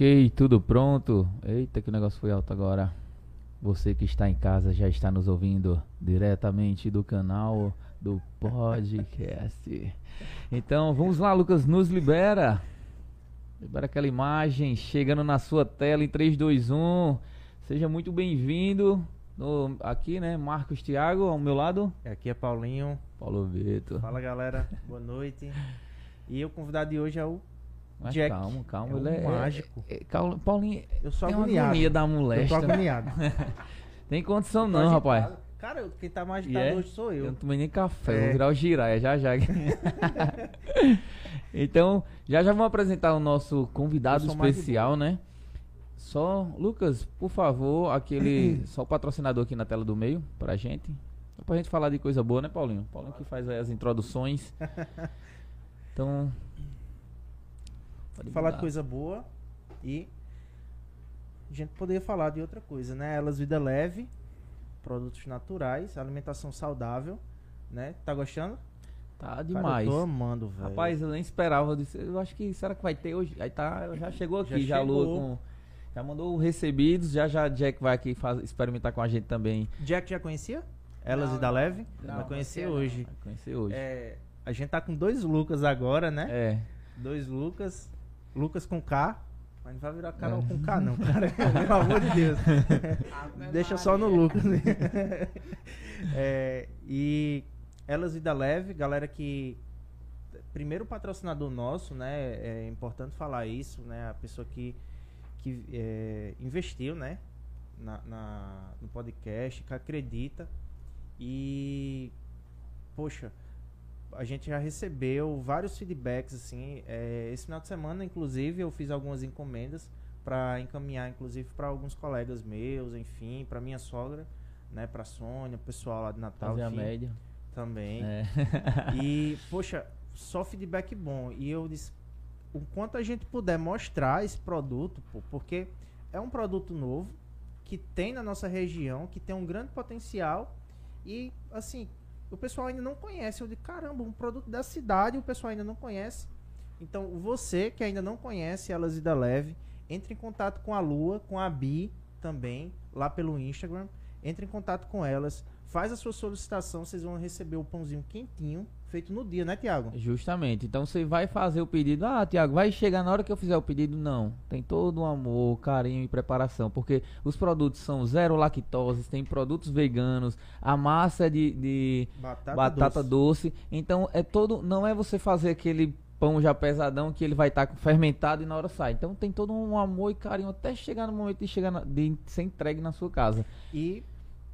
Ok, tudo pronto. Eita, que o negócio foi alto agora. Você que está em casa já está nos ouvindo diretamente do canal do podcast. Então vamos lá, Lucas, nos libera. Libera aquela imagem chegando na sua tela em 3, 2, 1. Seja muito bem-vindo. Aqui, né? Marcos Thiago, ao meu lado. Aqui é Paulinho. Paulo Vitor. Fala galera, boa noite. E o convidado de hoje é o mas Jack. calma, calma. É um ele é mágico. É, é, Paulinho, eu sou tem agoniado. uma agonia da molesta. Eu tô agoniado. tem condição não, rapaz. Cara, quem tá mais agitado yeah? hoje sou eu. Eu não tomei nem café, é. vou virar o giraia já já. então, já já vamos apresentar o nosso convidado especial, né? Só, Lucas, por favor, aquele. só o patrocinador aqui na tela do meio pra gente. Só pra gente falar de coisa boa, né, Paulinho? Paulinho que faz as introduções. Então, Pode falar de coisa boa e a gente poderia falar de outra coisa, né? Elas vida leve, produtos naturais, alimentação saudável, né? Tá gostando? Tá demais. Cara, eu tô amando, velho. Rapaz, eu nem esperava. Eu, disse, eu acho que será que vai ter hoje? Aí tá, já chegou aqui, já, já com já mandou recebidos, já já Jack vai aqui faz, experimentar com a gente também. Jack já conhecia? Elas não, e da Leve? Não, vai conhecer hoje. Vai conhecer hoje. É, a gente tá com dois Lucas agora, né? É. Dois Lucas. Lucas com K. Mas não vai virar Carol é. com K, não, cara. Pelo amor de Deus. Deixa só no Lucas. é, e Elas Vida Leve, galera que. Primeiro patrocinador nosso, né? É importante falar isso, né? A pessoa que, que é, investiu, né? Na, na, no podcast, que acredita. E. Poxa, a gente já recebeu vários feedbacks assim. É, esse final de semana, inclusive, eu fiz algumas encomendas para encaminhar, inclusive, para alguns colegas meus, enfim, para minha sogra, né, para Sônia, pessoal lá de Natal, Fazer enfim, a média também. É. e poxa, só feedback bom. E eu disse, o quanto a gente puder mostrar esse produto, pô, porque é um produto novo que tem na nossa região, que tem um grande potencial e assim o pessoal ainda não conhece. Eu digo, caramba, um produto da cidade o pessoal ainda não conhece. Então, você que ainda não conhece Elas Ida Leve, entre em contato com a Lua, com a Bi também, lá pelo Instagram. Entre em contato com elas, faz a sua solicitação, vocês vão receber o pãozinho quentinho feito no dia, né, Tiago? Justamente. Então você vai fazer o pedido. Ah, Tiago, vai chegar na hora que eu fizer o pedido? Não. Tem todo um amor, carinho e preparação. Porque os produtos são zero lactose, tem produtos veganos, a massa é de, de batata, batata doce. doce. Então é todo. Não é você fazer aquele pão já pesadão que ele vai estar tá fermentado e na hora sai. Então tem todo um amor e carinho até chegar no momento de chegar na, de ser entregue na sua casa. E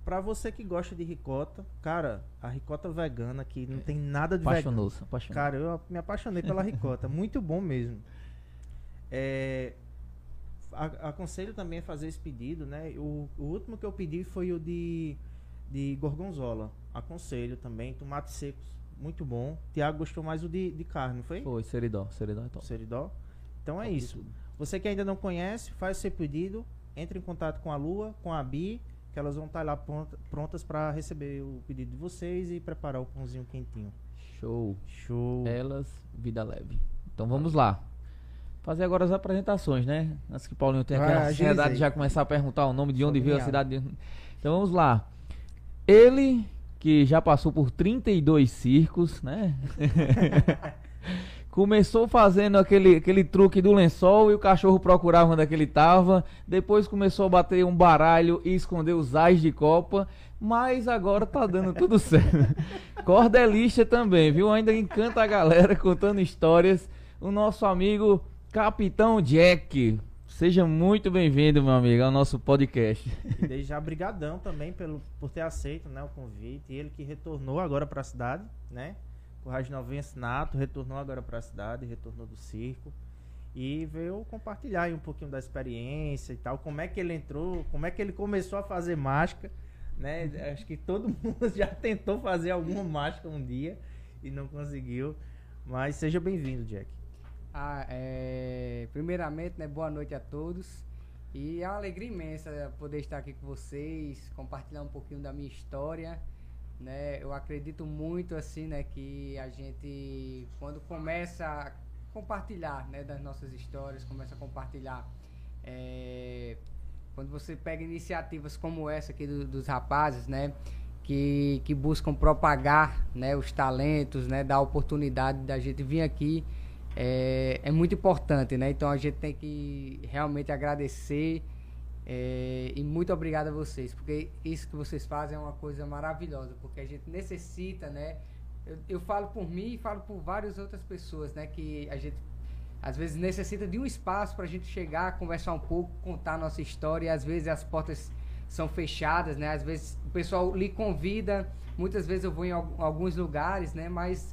Pra você que gosta de ricota, cara, a ricota vegana que não tem nada de apaixonou vegano. Apaixonou. Cara, eu me apaixonei pela ricota. Muito bom mesmo. É, a, aconselho também a fazer esse pedido, né? O, o, último que eu pedi foi o de, de gorgonzola. Aconselho também. Tomates secos. Muito bom. Tiago gostou mais o de, de carne, foi? Foi, seridó. Seridó é top. Seridó. Então é top isso. Você que ainda não conhece, faz seu pedido. Entre em contato com a Lua, com a Bi que elas vão estar lá prontas para receber o pedido de vocês e preparar o pãozinho quentinho. Show. Show. Elas, vida leve. Então vamos lá. Fazer agora as apresentações, né? Antes que o Paulinho tenha aquela ansiedade de já começar a perguntar o nome de onde veio a cidade. De... Então vamos lá. Ele, que já passou por 32 circos, né? Começou fazendo aquele, aquele truque do lençol e o cachorro procurava onde é ele estava. Depois começou a bater um baralho e esconder os ais de copa. Mas agora tá dando tudo certo. Cordelista também, viu? Ainda encanta a galera contando histórias. O nosso amigo Capitão Jack. Seja muito bem-vindo, meu amigo, ao nosso podcast. E desde já, brigadão também pelo, por ter aceito né, o convite. E ele que retornou agora para a cidade, né? O Rajnovense Nato retornou agora para a cidade, retornou do circo e veio compartilhar um pouquinho da experiência e tal, como é que ele entrou, como é que ele começou a fazer mágica, né? Acho que todo mundo já tentou fazer alguma mágica um dia e não conseguiu, mas seja bem-vindo, Jack. Ah, é... Primeiramente, né, boa noite a todos. E é uma alegria imensa poder estar aqui com vocês, compartilhar um pouquinho da minha história né? Eu acredito muito assim, né, que a gente quando começa compartilhar né, das nossas histórias, começa a compartilhar. É, quando você pega iniciativas como essa aqui do, dos rapazes, né? Que, que buscam propagar né, os talentos, né, dar oportunidade da gente vir aqui é, é muito importante, né? Então a gente tem que realmente agradecer é, e muito obrigado a vocês, porque isso que vocês fazem é uma coisa maravilhosa, porque a gente necessita, né? Eu, eu falo por mim e falo por várias outras pessoas, né? Que a gente às vezes necessita de um espaço para a gente chegar, conversar um pouco, contar a nossa história, e às vezes as portas são fechadas, né? Às vezes o pessoal lhe convida, muitas vezes eu vou em alguns lugares, né? Mas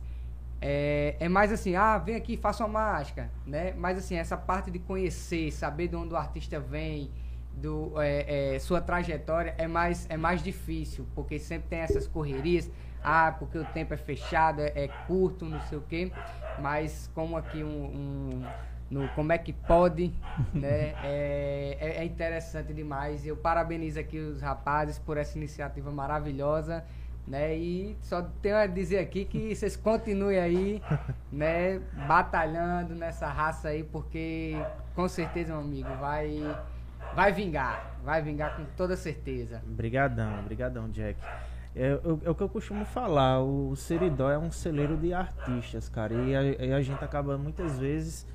é, é mais assim, ah, vem aqui, faça uma mágica, né? Mas assim, essa parte de conhecer, saber de onde o artista vem, do é, é, sua trajetória é mais é mais difícil, porque sempre tem essas correrias ah, porque o tempo é fechado, é, é curto, não sei o quê. Mas como aqui um, um no como é que pode, né? É, é, é, interessante demais. Eu parabenizo aqui os rapazes por essa iniciativa maravilhosa, né? E só tenho a dizer aqui que vocês continuem aí, né? Batalhando nessa raça aí, porque com certeza, meu amigo, vai vai vingar, vai vingar com toda certeza. Obrigadão, obrigadão, Jack. É, é, o que eu costumo falar, o Seridó é um celeiro de artistas, cara. E a, e a, gente acaba muitas vezes,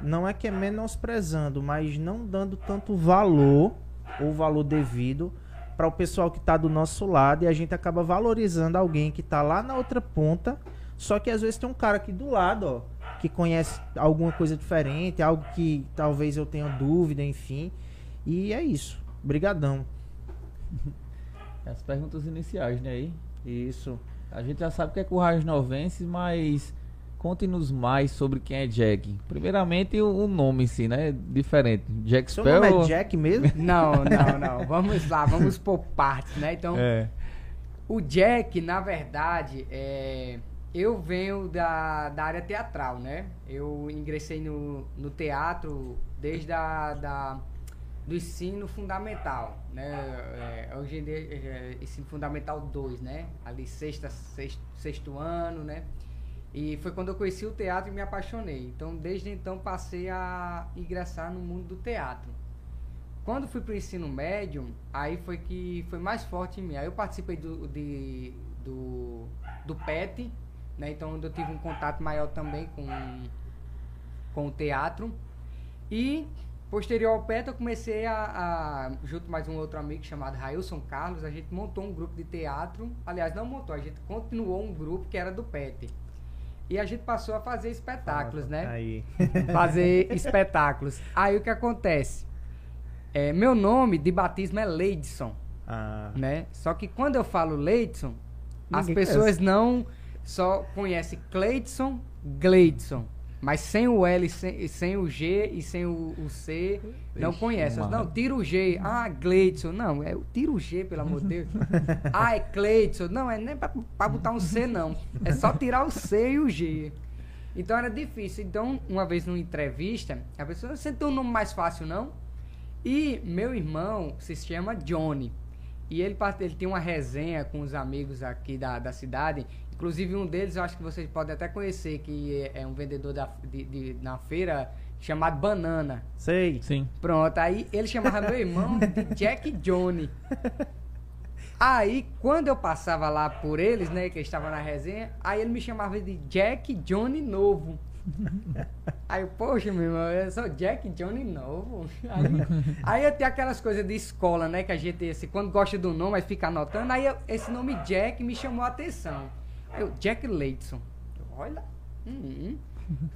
não é que é menosprezando, mas não dando tanto valor, ou valor devido, para o pessoal que está do nosso lado. E a gente acaba valorizando alguém que está lá na outra ponta. Só que às vezes tem um cara aqui do lado, ó, que conhece alguma coisa diferente, algo que talvez eu tenha dúvida, enfim. E é isso. Brigadão. As perguntas iniciais, né? Aí. Isso. A gente já sabe que é Currais Novenses, mas conte-nos mais sobre quem é Jack. Primeiramente, o, o nome em si, né? Diferente. Jack Seu Spell. nome é Jack mesmo? não, não, não. Vamos lá, vamos por partes, né? Então, é. o Jack, na verdade, é. Eu venho da, da área teatral, né? Eu ingressei no, no teatro desde a da do ensino fundamental, né? É, hoje em dia, é, ensino fundamental 2, né? Ali sexta, sexto, sexto ano, né? E foi quando eu conheci o teatro e me apaixonei. Então, desde então, passei a ingressar no mundo do teatro. Quando fui para o ensino médio, aí foi que foi mais forte em mim. Aí eu participei do, de, do, do PET, né? Então, eu tive um contato maior também com, com o teatro. E Posterior ao PET, eu comecei a, a, junto mais um outro amigo chamado Railson Carlos, a gente montou um grupo de teatro. Aliás, não montou, a gente continuou um grupo que era do PET. E a gente passou a fazer espetáculos, ah, né? Aí. Fazer espetáculos. Aí o que acontece? É, meu nome de batismo é Leidson. Ah. Né? Só que quando eu falo Leidson, as pessoas conhece. não só conhecem Cleidson, Gleidson. Mas sem o L, sem, sem o G e sem o, o C, não conhece. Não, tira o G. Ah, Gleidson. Não, é, tira o G, pelo amor de Deus. ah, é Cleidson. Não, é nem pra, pra botar um C, não. É só tirar o C e o G. Então era difícil. Então, uma vez numa entrevista, a pessoa, você tem um nome mais fácil, não? E meu irmão se chama Johnny. E ele, ele tem uma resenha com os amigos aqui da, da cidade Inclusive um deles eu acho que vocês podem até conhecer, que é um vendedor da, de, de, na feira chamado Banana. Sei. Sim. Pronto, aí ele chamava meu irmão de Jack Johnny. Aí, quando eu passava lá por eles, né, que estava na resenha, aí ele me chamava de Jack Johnny Novo. Aí, poxa, meu irmão, eu sou Jack Johnny Novo. Aí, aí eu tenho aquelas coisas de escola, né, que a gente, assim, quando gosta do nome, aí fica anotando. Aí eu, esse nome Jack me chamou a atenção. Aí o Jack Leidson. Olha. Hum,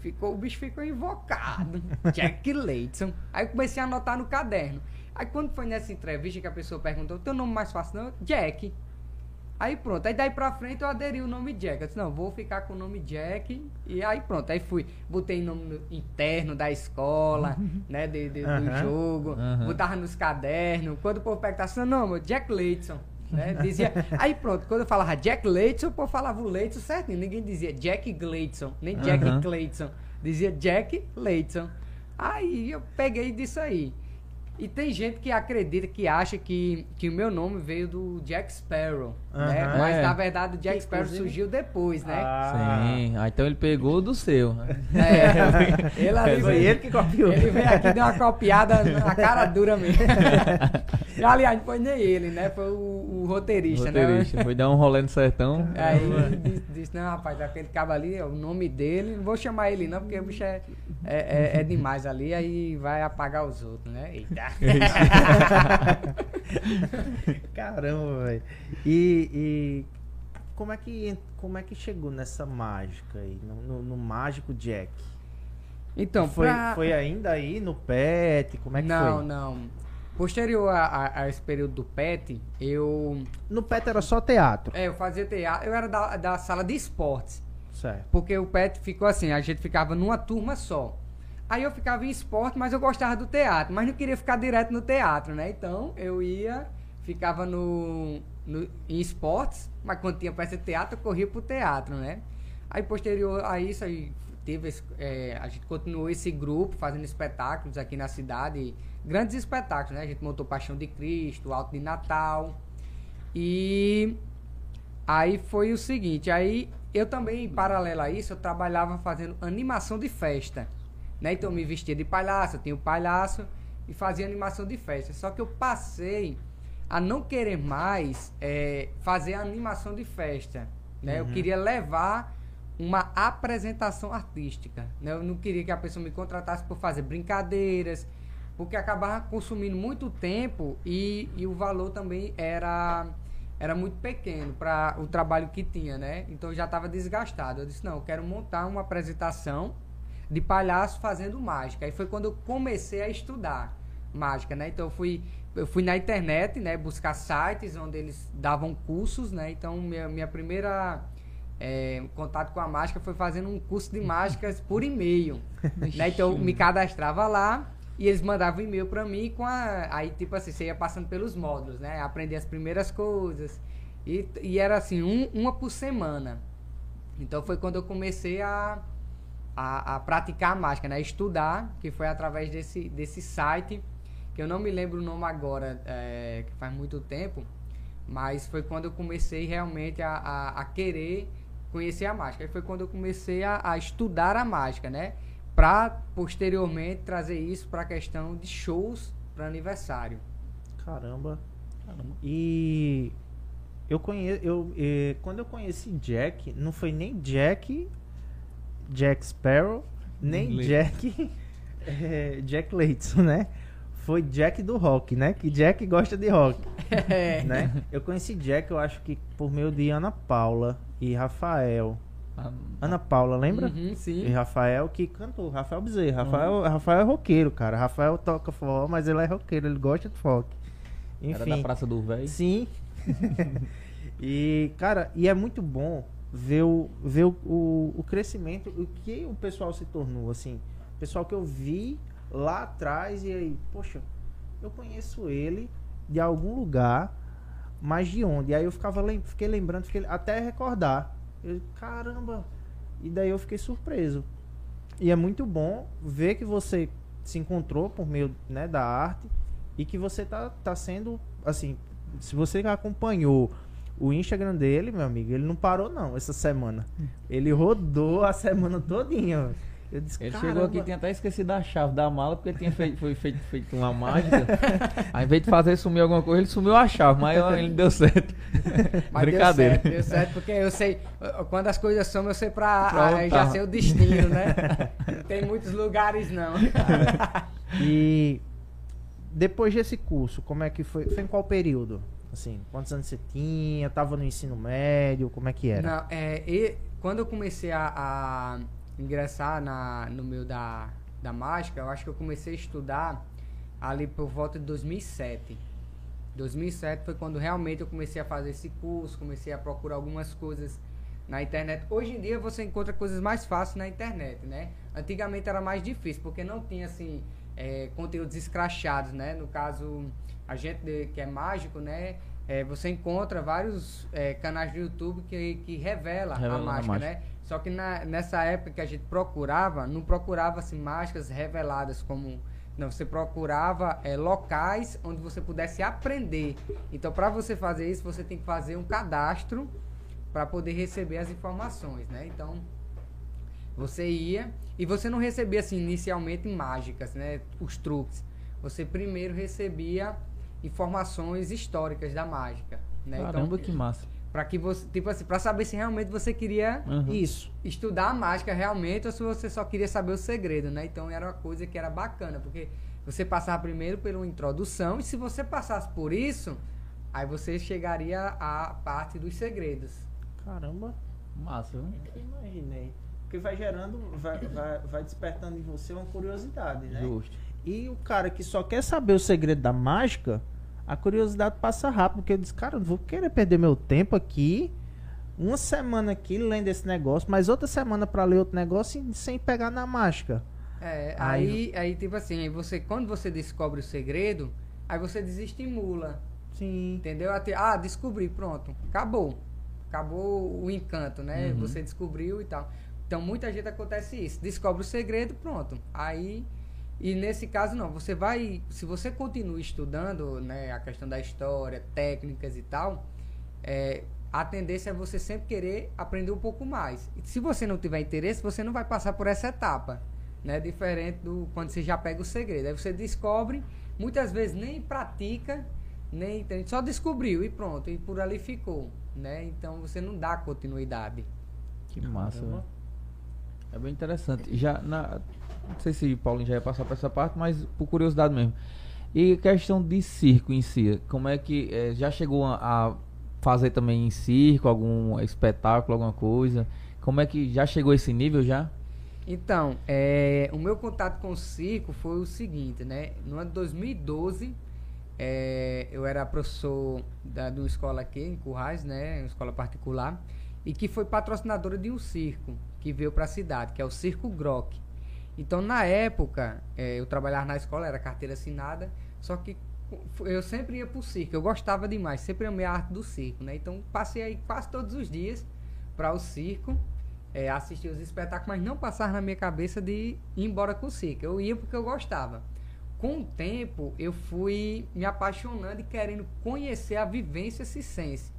ficou, o bicho ficou invocado. Jack Leidson. Aí eu comecei a anotar no caderno. Aí quando foi nessa entrevista que a pessoa perguntou, teu nome mais fácil não? Jack. Aí pronto, aí daí pra frente eu aderi o nome Jack. Eu disse, não, vou ficar com o nome Jack. E aí pronto, aí fui, botei nome interno da escola, né, de, de do jogo, botava nos cadernos. Quando o povo perguntava assim, não, meu, Jack Leidson. Né? Dizia, aí pronto, quando eu falava Jack Leidson, o povo falava o Leidson certinho. Ninguém dizia Jack Gleidson, nem Jack uhum. Cleidson. Dizia Jack Leidson. Aí eu peguei disso aí. E tem gente que acredita, que acha que, que o meu nome veio do Jack Sparrow, né? Mas É. na verdade o Jack Que, Sparrow inclusive- surgiu depois, né? Ah, Sim. Ah, então ele pegou do seu. É, ele ali Foi veio- ele que copiou. Ele veio aqui e deu uma copiada na cara dura mesmo. Aliás, não foi nem ele, né? Foi o, o roteirista, Roteirista. Foi dar um rolê no sertão. né? Aí ele disse, disse, não, rapaz, aquele cabo ali, é o nome dele, não vou chamar ele não, porque o bicho é, é, é- é demais ali, aí vai apagar os outros, né? Eita. Caramba, velho. E, e como é que como é que chegou nessa mágica aí, no, no- no mágico Jack? Então, foi, pra- foi ainda aí no pet? Como é que não, foi? não. Posterior a, a- a esse período do PET, eu, No pet era só teatro. é, eu fazia teatro, eu era da, da sala de esportes. Certo. Porque o PET ficou assim, a gente ficava numa turma só. Aí eu ficava em esporte, mas eu gostava do teatro, mas não queria ficar direto no teatro, né? Então eu ia, ficava no, no- em esportes, mas quando tinha peça de teatro, eu corria pro teatro, né? Aí posterior a isso, aí teve é, a gente continuou esse grupo fazendo espetáculos aqui na cidade, grandes espetáculos, né? A gente montou Paixão de Cristo, Alto de Natal. E Aí foi o seguinte, aí eu também, em paralelo a isso, eu trabalhava fazendo animação de festa. Né? Então eu me vestia de palhaço, eu tinha o palhaço e fazia animação de festa. Só que eu passei a não querer mais eh, fazer animação de festa. Né? Eu queria levar uma apresentação artística. Né? Eu não queria que a pessoa me contratasse por fazer brincadeiras, porque acabava consumindo muito tempo e, e o valor também era era muito pequeno para o trabalho que tinha, né? Então eu já estava desgastado. Eu disse, não, eu quero montar uma apresentação de palhaço fazendo mágica. Aí foi quando eu comecei a estudar mágica, né? Então eu fui, eu fui na internet, né? Buscar sites onde eles davam cursos, né? Então minha, minha primeira é, contato com a mágica foi fazendo um curso de mágicas por e-mail. né? Então eu me cadastrava lá e eles mandavam e-mail pra mim com a. Aí, tipo assim, você ia passando pelos módulos, né? Aprender as primeiras coisas. E, e era assim, um, uma por semana. Então foi quando eu comecei a, a, a praticar a mágica, né? Estudar, que foi através desse, desse site, que eu não me lembro o nome agora, é, que faz muito tempo, mas foi quando eu comecei realmente a, a, a querer conhecer a mágica. Aí foi quando eu comecei a, a estudar a mágica, né? Para posteriormente trazer isso para a questão de shows para aniversário. Caramba. E eu conheço, eu, eh, quando eu conheci Jack, não foi nem Jack, Jack Sparrow, nem Le- Jack, eh, Jack Leidson, né? Foi Jack do rock, né? Que Jack gosta de rock, É. né? Eu conheci Jack, eu acho que por meio de Ana Paula e Rafael. Ana Paula, lembra? Uhum, E sim. Rafael que cantou, Rafael Bezerra. Rafael, Rafael é roqueiro, cara. Rafael toca forró, mas ele é roqueiro, ele gosta de rock. Era Enfim. da Praça do Véi. Sim. e, cara, e é muito bom ver o, ver o, o, o crescimento, o que o pessoal se tornou, assim. Pessoal que eu vi lá atrás e aí, poxa, eu conheço ele de algum lugar, mas de onde? E aí eu ficava, fiquei lembrando, fiquei, até recordar. Eu, caramba! E daí eu fiquei surpreso. E é muito bom ver que você se encontrou por meio né, da arte e que você tá, tá sendo, assim, se você acompanhou o Instagram dele, meu amigo, ele não parou não essa semana. Ele rodou a semana todinha. Eu disse, Ele "Caramba." chegou aqui e tinha até esquecido a chave da mala, porque ele tinha feito, foi feito, feito uma mágica. Aí, ao invés de fazer sumir alguma coisa, ele sumiu a chave, mas ele deu certo. Mas Brincadeira. Deu certo, deu certo, porque eu sei, quando as coisas são, eu sei pra, Pra já sei o destino, né? Não tem muitos lugares, não. E depois desse curso, como é que foi? Foi em qual período? Assim, quantos anos você tinha? Tava no ensino médio? Como é que era? Não, é, e quando eu comecei a, a ingressar na, no meio da, da mágica, eu acho que eu comecei a estudar ali por volta de 2007. 2007 foi quando realmente eu comecei a fazer esse curso, comecei a procurar algumas coisas na internet. Hoje em dia você encontra coisas mais fáceis na internet, né? Antigamente era mais difícil, porque não tinha assim é, conteúdos escrachados, né? No caso, a gente de- que é mágico, né? É, você encontra vários é, canais do YouTube que, que revela, Revela a mágica. né? Só que na- nessa época que a gente procurava, não procurava assim, mágicas reveladas como Não, você procurava é, locais onde você pudesse aprender. Então, para você fazer isso, você tem que fazer um cadastro para poder receber as informações, né? Então, você ia e você não recebia assim inicialmente mágicas, né? Os truques. Você primeiro recebia informações históricas da mágica, né? Caramba, então, que massa. Para que você, tipo assim, para saber se realmente você queria uhum. isso, estudar a mágica realmente ou se você só queria saber o segredo, né? Então era uma coisa que era bacana, porque você passava primeiro pela introdução e se você passasse por isso, aí você chegaria à parte dos segredos. Caramba, massa, viu? Imaginei. Porque vai gerando, vai, vai, vai despertando em você uma curiosidade, né? Justo. E o cara que só quer saber o segredo da mágica, a curiosidade passa rápido, porque eu disse, cara, não vou querer perder meu tempo aqui, uma semana aqui lendo esse negócio, mas outra semana para ler outro negócio sem pegar na mágica. É, aí, aí, aí tipo assim, aí você, quando você descobre o segredo, aí você desestimula. Sim. Entendeu? Até, ah, descobri, pronto. Acabou. Acabou o encanto, né? Uhum. Você descobriu e tal. Então muita gente acontece isso. Descobre o segredo, pronto. Aí e nesse caso não, você vai, se você continua estudando, né, a questão da história, técnicas e tal, é, a tendência é você sempre querer aprender um pouco mais. E se você não tiver interesse, você não vai passar por essa etapa, né, diferente do quando você já pega o segredo. Aí você descobre, muitas vezes nem pratica, nem só descobriu e pronto, e por ali ficou, né? Então você não dá continuidade. Que massa, né? É bem interessante. Já na não sei se o Paulinho já ia passar para essa parte, mas por curiosidade mesmo. E questão de circo em si, como é que é, já chegou a, a, fazer também em circo, algum espetáculo, alguma coisa? Como é que já chegou a esse nível já? Então, é, o meu contato com o circo foi o seguinte, né? No ano de 2012, é, eu era professor da, de uma escola aqui em Currais, né? Uma escola particular, e que foi patrocinadora de um circo que veio para a cidade, que é o Circo Grock. Então, na época, é, eu trabalhava na escola, era carteira assinada, só que eu sempre ia pro circo, eu gostava demais, sempre amei a arte do circo, né? Então, passei aí quase todos os dias para o circo, é, assistir os espetáculos, mas não passava na minha cabeça de ir embora com o circo. Eu ia porque eu gostava. Com o tempo, eu fui me apaixonando e querendo conhecer a vivência cicense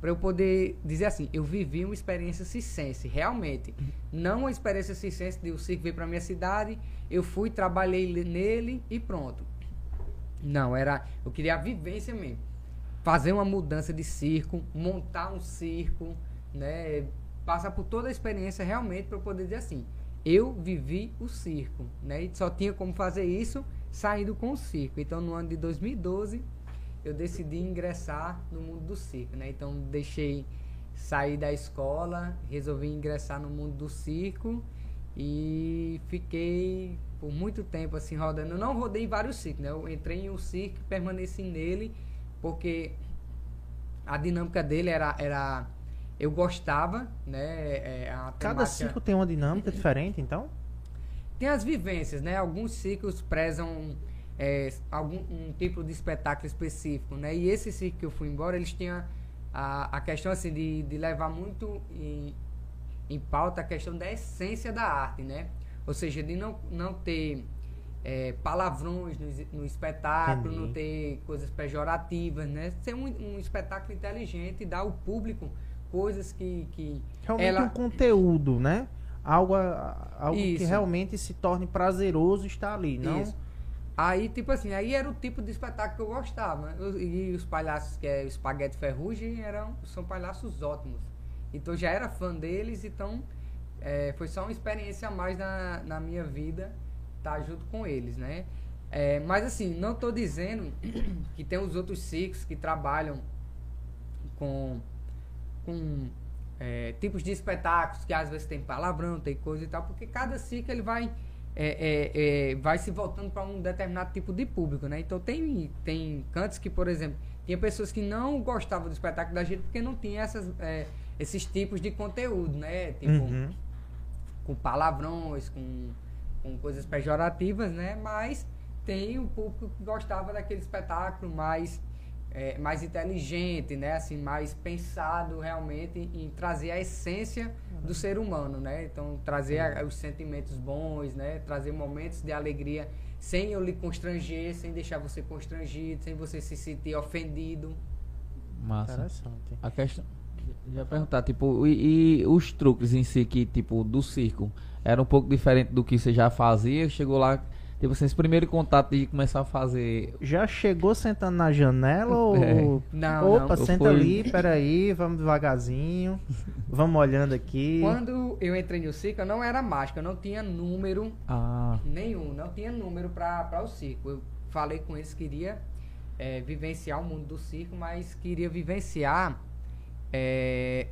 para eu poder dizer assim, eu vivi uma experiência circense, realmente. Não uma experiência circense de o circo vir para minha cidade, eu fui, trabalhei nele e pronto. Não, era, eu queria a vivência mesmo. Fazer uma mudança de circo, montar um circo, né, passar por toda a experiência realmente para eu poder dizer assim, eu vivi o circo, né? E só tinha como fazer isso saindo com o circo. Então, no ano de 2012, eu decidi ingressar no mundo do circo, né? Então deixei sair da escola, resolvi ingressar no mundo do circo e fiquei por muito tempo assim rodando. Eu não rodei vários circos, né? Eu entrei em um circo e permaneci nele porque a dinâmica dele era, era eu gostava, né? É, Cada circo tem uma dinâmica diferente, então? Tem as vivências, né? Alguns circos prezam é, algum um tipo de espetáculo específico, né? E esse circo que eu fui embora, eles tinham a, a questão assim de, de levar muito em, em pauta a questão da essência da arte, né? Ou seja, de não, não ter é, palavrões no, no espetáculo, Entendi. não ter coisas pejorativas, né? Ser um, um espetáculo inteligente e dar ao público coisas que... que Realmente ela... um conteúdo, né? Algo, algo que realmente se torne prazeroso estar ali, não... Isso Aí, tipo assim, aí era o tipo de espetáculo que eu gostava. E os palhaços, que é Espaguete Ferrugem, eram, são palhaços ótimos. Então já era fã deles, então é, foi só uma experiência a mais na, na minha vida estar tá junto com eles, né? É, mas assim, não estou dizendo que tem os outros circos que trabalham com, com é, tipos de espetáculos que às vezes tem palavrão, tem coisa e tal, porque cada circo ele vai é, é, é, vai se voltando para um determinado tipo de público, né? Então tem, tem cantos que, por exemplo, tinha pessoas que não gostavam do espetáculo da gente porque não tinha essas, é, esses tipos de conteúdo, né? Tipo, uhum. com palavrões, com, com coisas pejorativas, né? Mas tem o público que gostava daquele espetáculo mais é, mais inteligente, né? Assim, mais pensado realmente em trazer a essência do ser humano, né? Então, trazer a, os sentimentos bons, né? Trazer momentos de alegria sem eu lhe constranger, sem deixar você constrangido, sem você se sentir ofendido. Massa. Interessante. A questão. Já perguntar, tipo, e, e os truques em si que, tipo, do circo, era um pouco diferente do que você já fazia? Chegou lá, tipo assim, esse primeiro contato de começar a fazer. Já chegou sentando na janela ou. É. Não, Opa, não. senta Foi- ali, peraí, vamos devagarzinho. vamos olhando aqui. Quando eu entrei no circo, eu não era mágica, eu não tinha número Ah, nenhum, não tinha número para o circo. Eu falei com eles, queria eh, vivenciar o mundo do circo, mas queria vivenciar eh,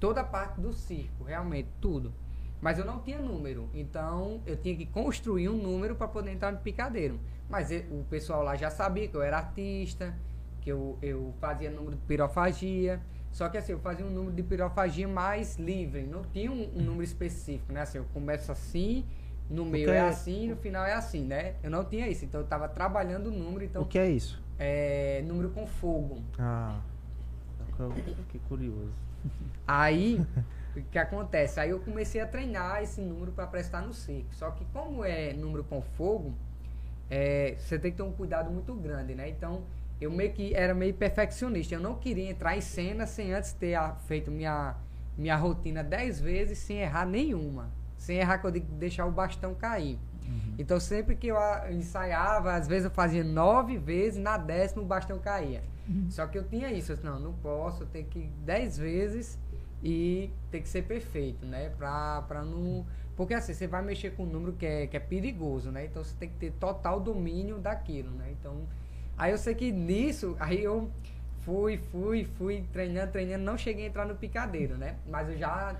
toda a parte do circo, realmente, tudo. Mas eu não tinha número, então eu tinha que construir um número para poder entrar no picadeiro. Mas e- o pessoal lá já sabia que eu era artista, que eu, eu fazia número de pirofagia. Só que assim, eu fazia um número de pirofagia mais livre, não tinha um, um número específico, né? Assim, eu começo assim, no meio é é- assim, no final é assim, né? Eu não tinha isso, então eu tava trabalhando o número, então O que é isso? é número com fogo. Ah. Que curioso. Aí, o que acontece? Aí eu comecei a treinar esse número para prestar no circo. Só que como é número com fogo, é, você tem que ter um cuidado muito grande, né? Então, eu meio que era meio perfeccionista. Eu não queria entrar em cena sem antes ter feito minha, minha rotina dez vezes sem errar nenhuma. Sem errar que eu digo deixar o bastão cair. Então, sempre que eu ensaiava, às vezes eu fazia nove vezes, na décima o bastão caía. Só que eu tinha isso, eu disse, não, não posso, eu tenho que ir dez vezes e tem que ser perfeito, né? Pra, pra não. Porque assim, você vai mexer com um número que é, que é perigoso, né? Então você tem que ter total domínio daquilo, né? Então. Aí eu sei que nisso, aí eu fui, fui, fui treinando, treinando, não cheguei a entrar no picadeiro, né? Mas eu já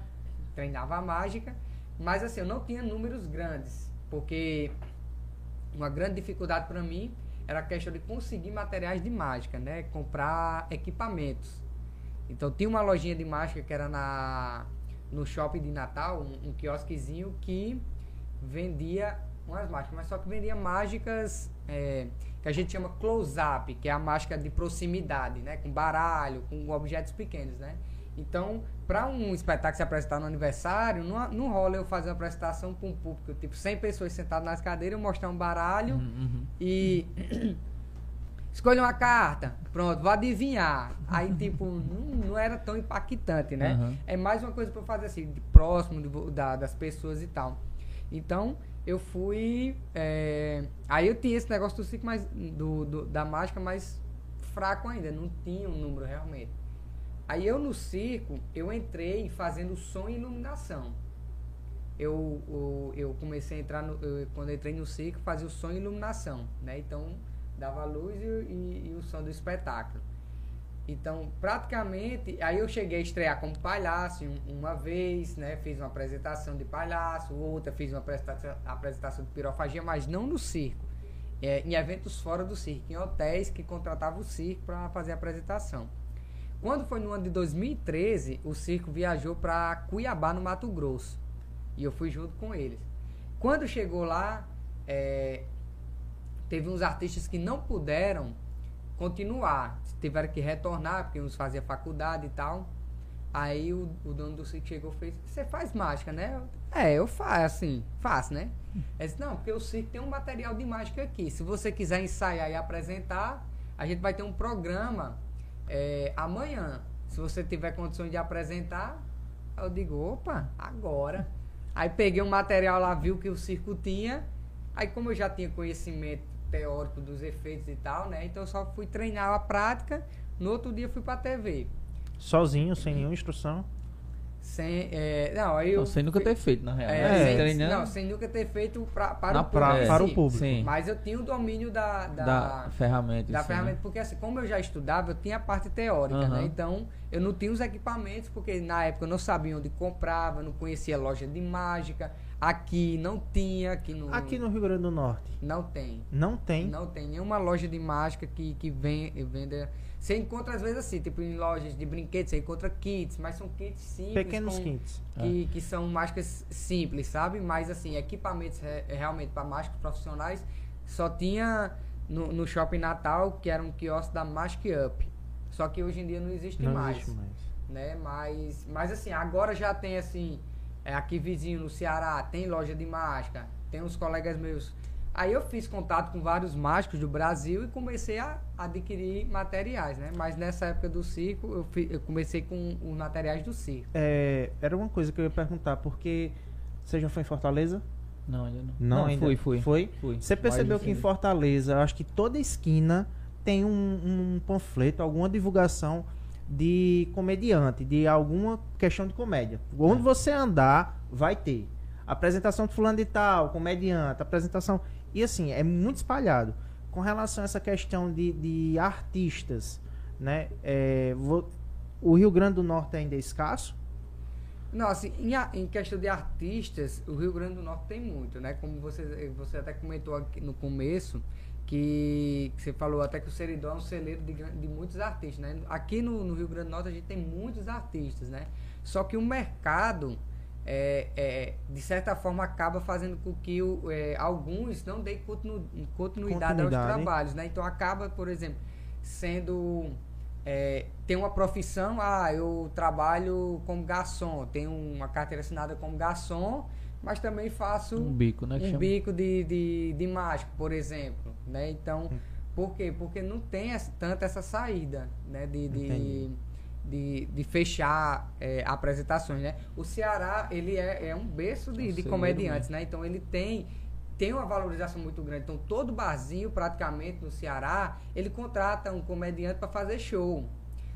treinava a mágica, mas assim, eu não tinha números grandes, porque uma grande dificuldade para mim era a questão de conseguir materiais de mágica, né? Comprar equipamentos. Então tinha uma lojinha de mágica que era na no shopping de Natal, um, um quiosquezinho que vendia umas mágicas, mas só que vendia mágicas é, que a gente chama close-up, que é a mágica de proximidade, né? Com baralho, com objetos pequenos, né? Então, para um espetáculo se apresentar no aniversário, não, não rola eu fazer uma apresentação com um público, tipo 100 pessoas sentadas nas cadeiras, eu mostrar um baralho uhum. e escolha uma carta, pronto, vou adivinhar. Aí, tipo, não, não era tão impactante, né? Uhum. É mais uma coisa pra eu fazer assim, próximo da- das pessoas e tal. Então, eu fui. é, Aí eu tinha esse negócio do ciclo mais. Do, do- da mágica mais fraco ainda, não tinha um número realmente. Aí eu no circo, eu entrei fazendo som e iluminação. Eu, o- eu comecei a entrar no, eu- quando eu entrei no circo, fazia o som e iluminação, né? Então dava a luz e, e- e o som do espetáculo. Então, praticamente, aí eu cheguei a estrear como palhaço um- uma vez, né? Fiz uma apresentação de palhaço, outra fiz uma apresentação, apresentação de pirofagia, mas não no circo. É, em eventos fora do circo, em hotéis que contratavam o circo para fazer a apresentação. Quando foi no ano de 2013, o circo viajou para Cuiabá, no Mato Grosso. E eu fui junto com eles. Quando chegou lá, é, teve uns artistas que não puderam continuar. Tiveram que retornar, porque uns faziam faculdade e tal. Aí o, o dono do circo chegou e fez, você faz mágica, né? É, eu faço, assim, faço, né? Ele disse, não, porque o circo tem um material de mágica aqui. Se você quiser ensaiar e apresentar, a gente vai ter um programa é, amanhã. Se você tiver condições de apresentar, eu digo, opa, agora. Aí peguei um material lá, viu que o circo tinha. Aí como eu já tinha conhecimento teórico dos efeitos e tal, né? Então eu só fui treinar a prática. No outro dia fui pra TV. Sozinho, sem nenhuma instrução. Sem, é, não, aí eu Então, sem nunca ter feito, na real. é, né? sem, Treinando não, sem nunca ter feito pra, para, Na o público, pra- para o público. Sim. Mas eu tinha o domínio da, da, da ferramenta. da em si, ferramenta, né? porque assim, como eu já estudava, eu tinha a parte teórica, Aham. né? Então, eu não tinha os equipamentos, porque na época eu não sabia onde comprava, não conhecia loja de mágica. Aqui não tinha, aqui no, Aqui no Rio Grande do Norte, não tem. não tem. Não tem nenhuma loja de mágica que, que vem, venda. Você encontra às vezes assim, tipo em lojas de brinquedos, você encontra kits, mas são kits simples. Pequenos com- kits. que, que são mágicas simples, sabe? Mas assim, equipamentos re- realmente para mágicos profissionais só tinha no, no Shopping Natal, que era um quiosque da Magic Up. Só que hoje em dia não existe Não mais, existe mais. né? Mas, mas assim, agora já tem assim, é, aqui vizinho no Ceará, tem loja de mágica, tem uns colegas meus Aí eu fiz contato com vários mágicos do Brasil e comecei a adquirir materiais, né? Mas nessa época do circo, eu, fi, eu comecei com os materiais do circo. É, era uma coisa que eu ia perguntar, porque você já foi em Fortaleza? Não, ainda não. Não, ainda- fui, fui. Foi? Fui. Você percebeu que em Fortaleza, eu acho que toda esquina tem um, um panfleto, alguma divulgação de comediante, de alguma questão de comédia. Onde É. você andar, vai ter. Apresentação de fulano de tal, comediante, apresentação. E assim, é muito espalhado. Com relação a essa questão de, de artistas, né? é, vo- o Rio Grande do Norte ainda é escasso? Não, assim, em, a- em questão de artistas, o Rio Grande do Norte tem muito, né? Como você, você até comentou aqui no começo, que, que você falou até que o Seridó é um celeiro de, de muitos artistas, né? Aqui no, no Rio Grande do Norte a gente tem muitos artistas, né? Só que o mercado, é, é, de certa forma, acaba fazendo com que o, é, alguns não deem continu, continuidade, aos Continuidade. trabalhos, né? Então acaba, por exemplo, sendo é, tem uma profissão, ah, eu trabalho como garçom, tenho uma carteira assinada como garçom, mas também faço Um bico, né? um bico de, de, de mágico, por exemplo, né? Então, por quê? Porque não tem essa, tanto essa saída, né? De, de, de, de fechar é, apresentações, né? O Ceará, ele é, é um berço de, É de comediantes, né? Então, ele tem tem uma valorização muito grande. Então, todo barzinho, praticamente, no Ceará, ele contrata um comediante para fazer show.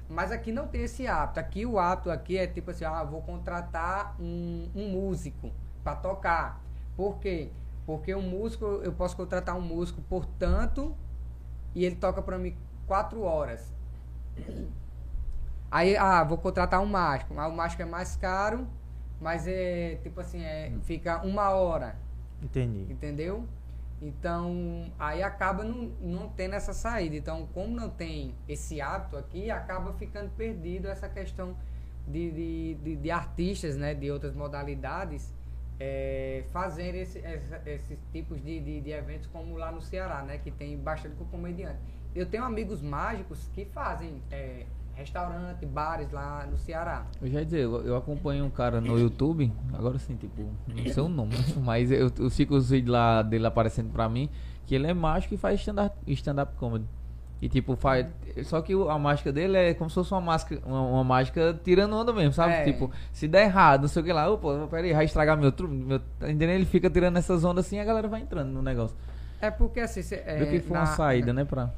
Mas aqui não tem esse hábito. Aqui o hábito aqui é tipo assim, ah, vou contratar um, um músico para tocar. Por quê? Porque um músico, eu posso contratar um músico por tanto e ele toca para mim quatro horas. Aí, ah, vou contratar um mágico. Mas o mágico é mais caro, mas é tipo assim, é, fica uma hora. Entendi. Entendeu? Então, aí acaba não, não tendo essa saída. Então, como não tem esse hábito aqui, acaba ficando perdido essa questão de, de, de, de artistas, né? De outras modalidades, é, fazerem esse, essa- esses tipos de, de, de eventos como lá no Ceará, né? Que tem bastante com comediante. Eu tenho amigos mágicos que fazem é, restaurante, bares lá no Ceará. Eu já ia dizer, eu acompanho um cara no YouTube, agora sim, tipo, não sei o nome, mas eu, eu fico os vídeos lá dele aparecendo pra mim, que ele é mágico e faz stand-up stand comedy. E tipo, faz. Só que a mágica dele é como se fosse uma máscara, uma, uma mágica tirando onda mesmo, sabe? É. Tipo, se der errado, não sei o que lá, opa, peraí, vai estragar meu truque. Meu, tá entendendo? Ele fica tirando essas ondas assim e a galera vai entrando no negócio. É porque assim, cê, é, Viu que foi uma na- saída, né? Pra...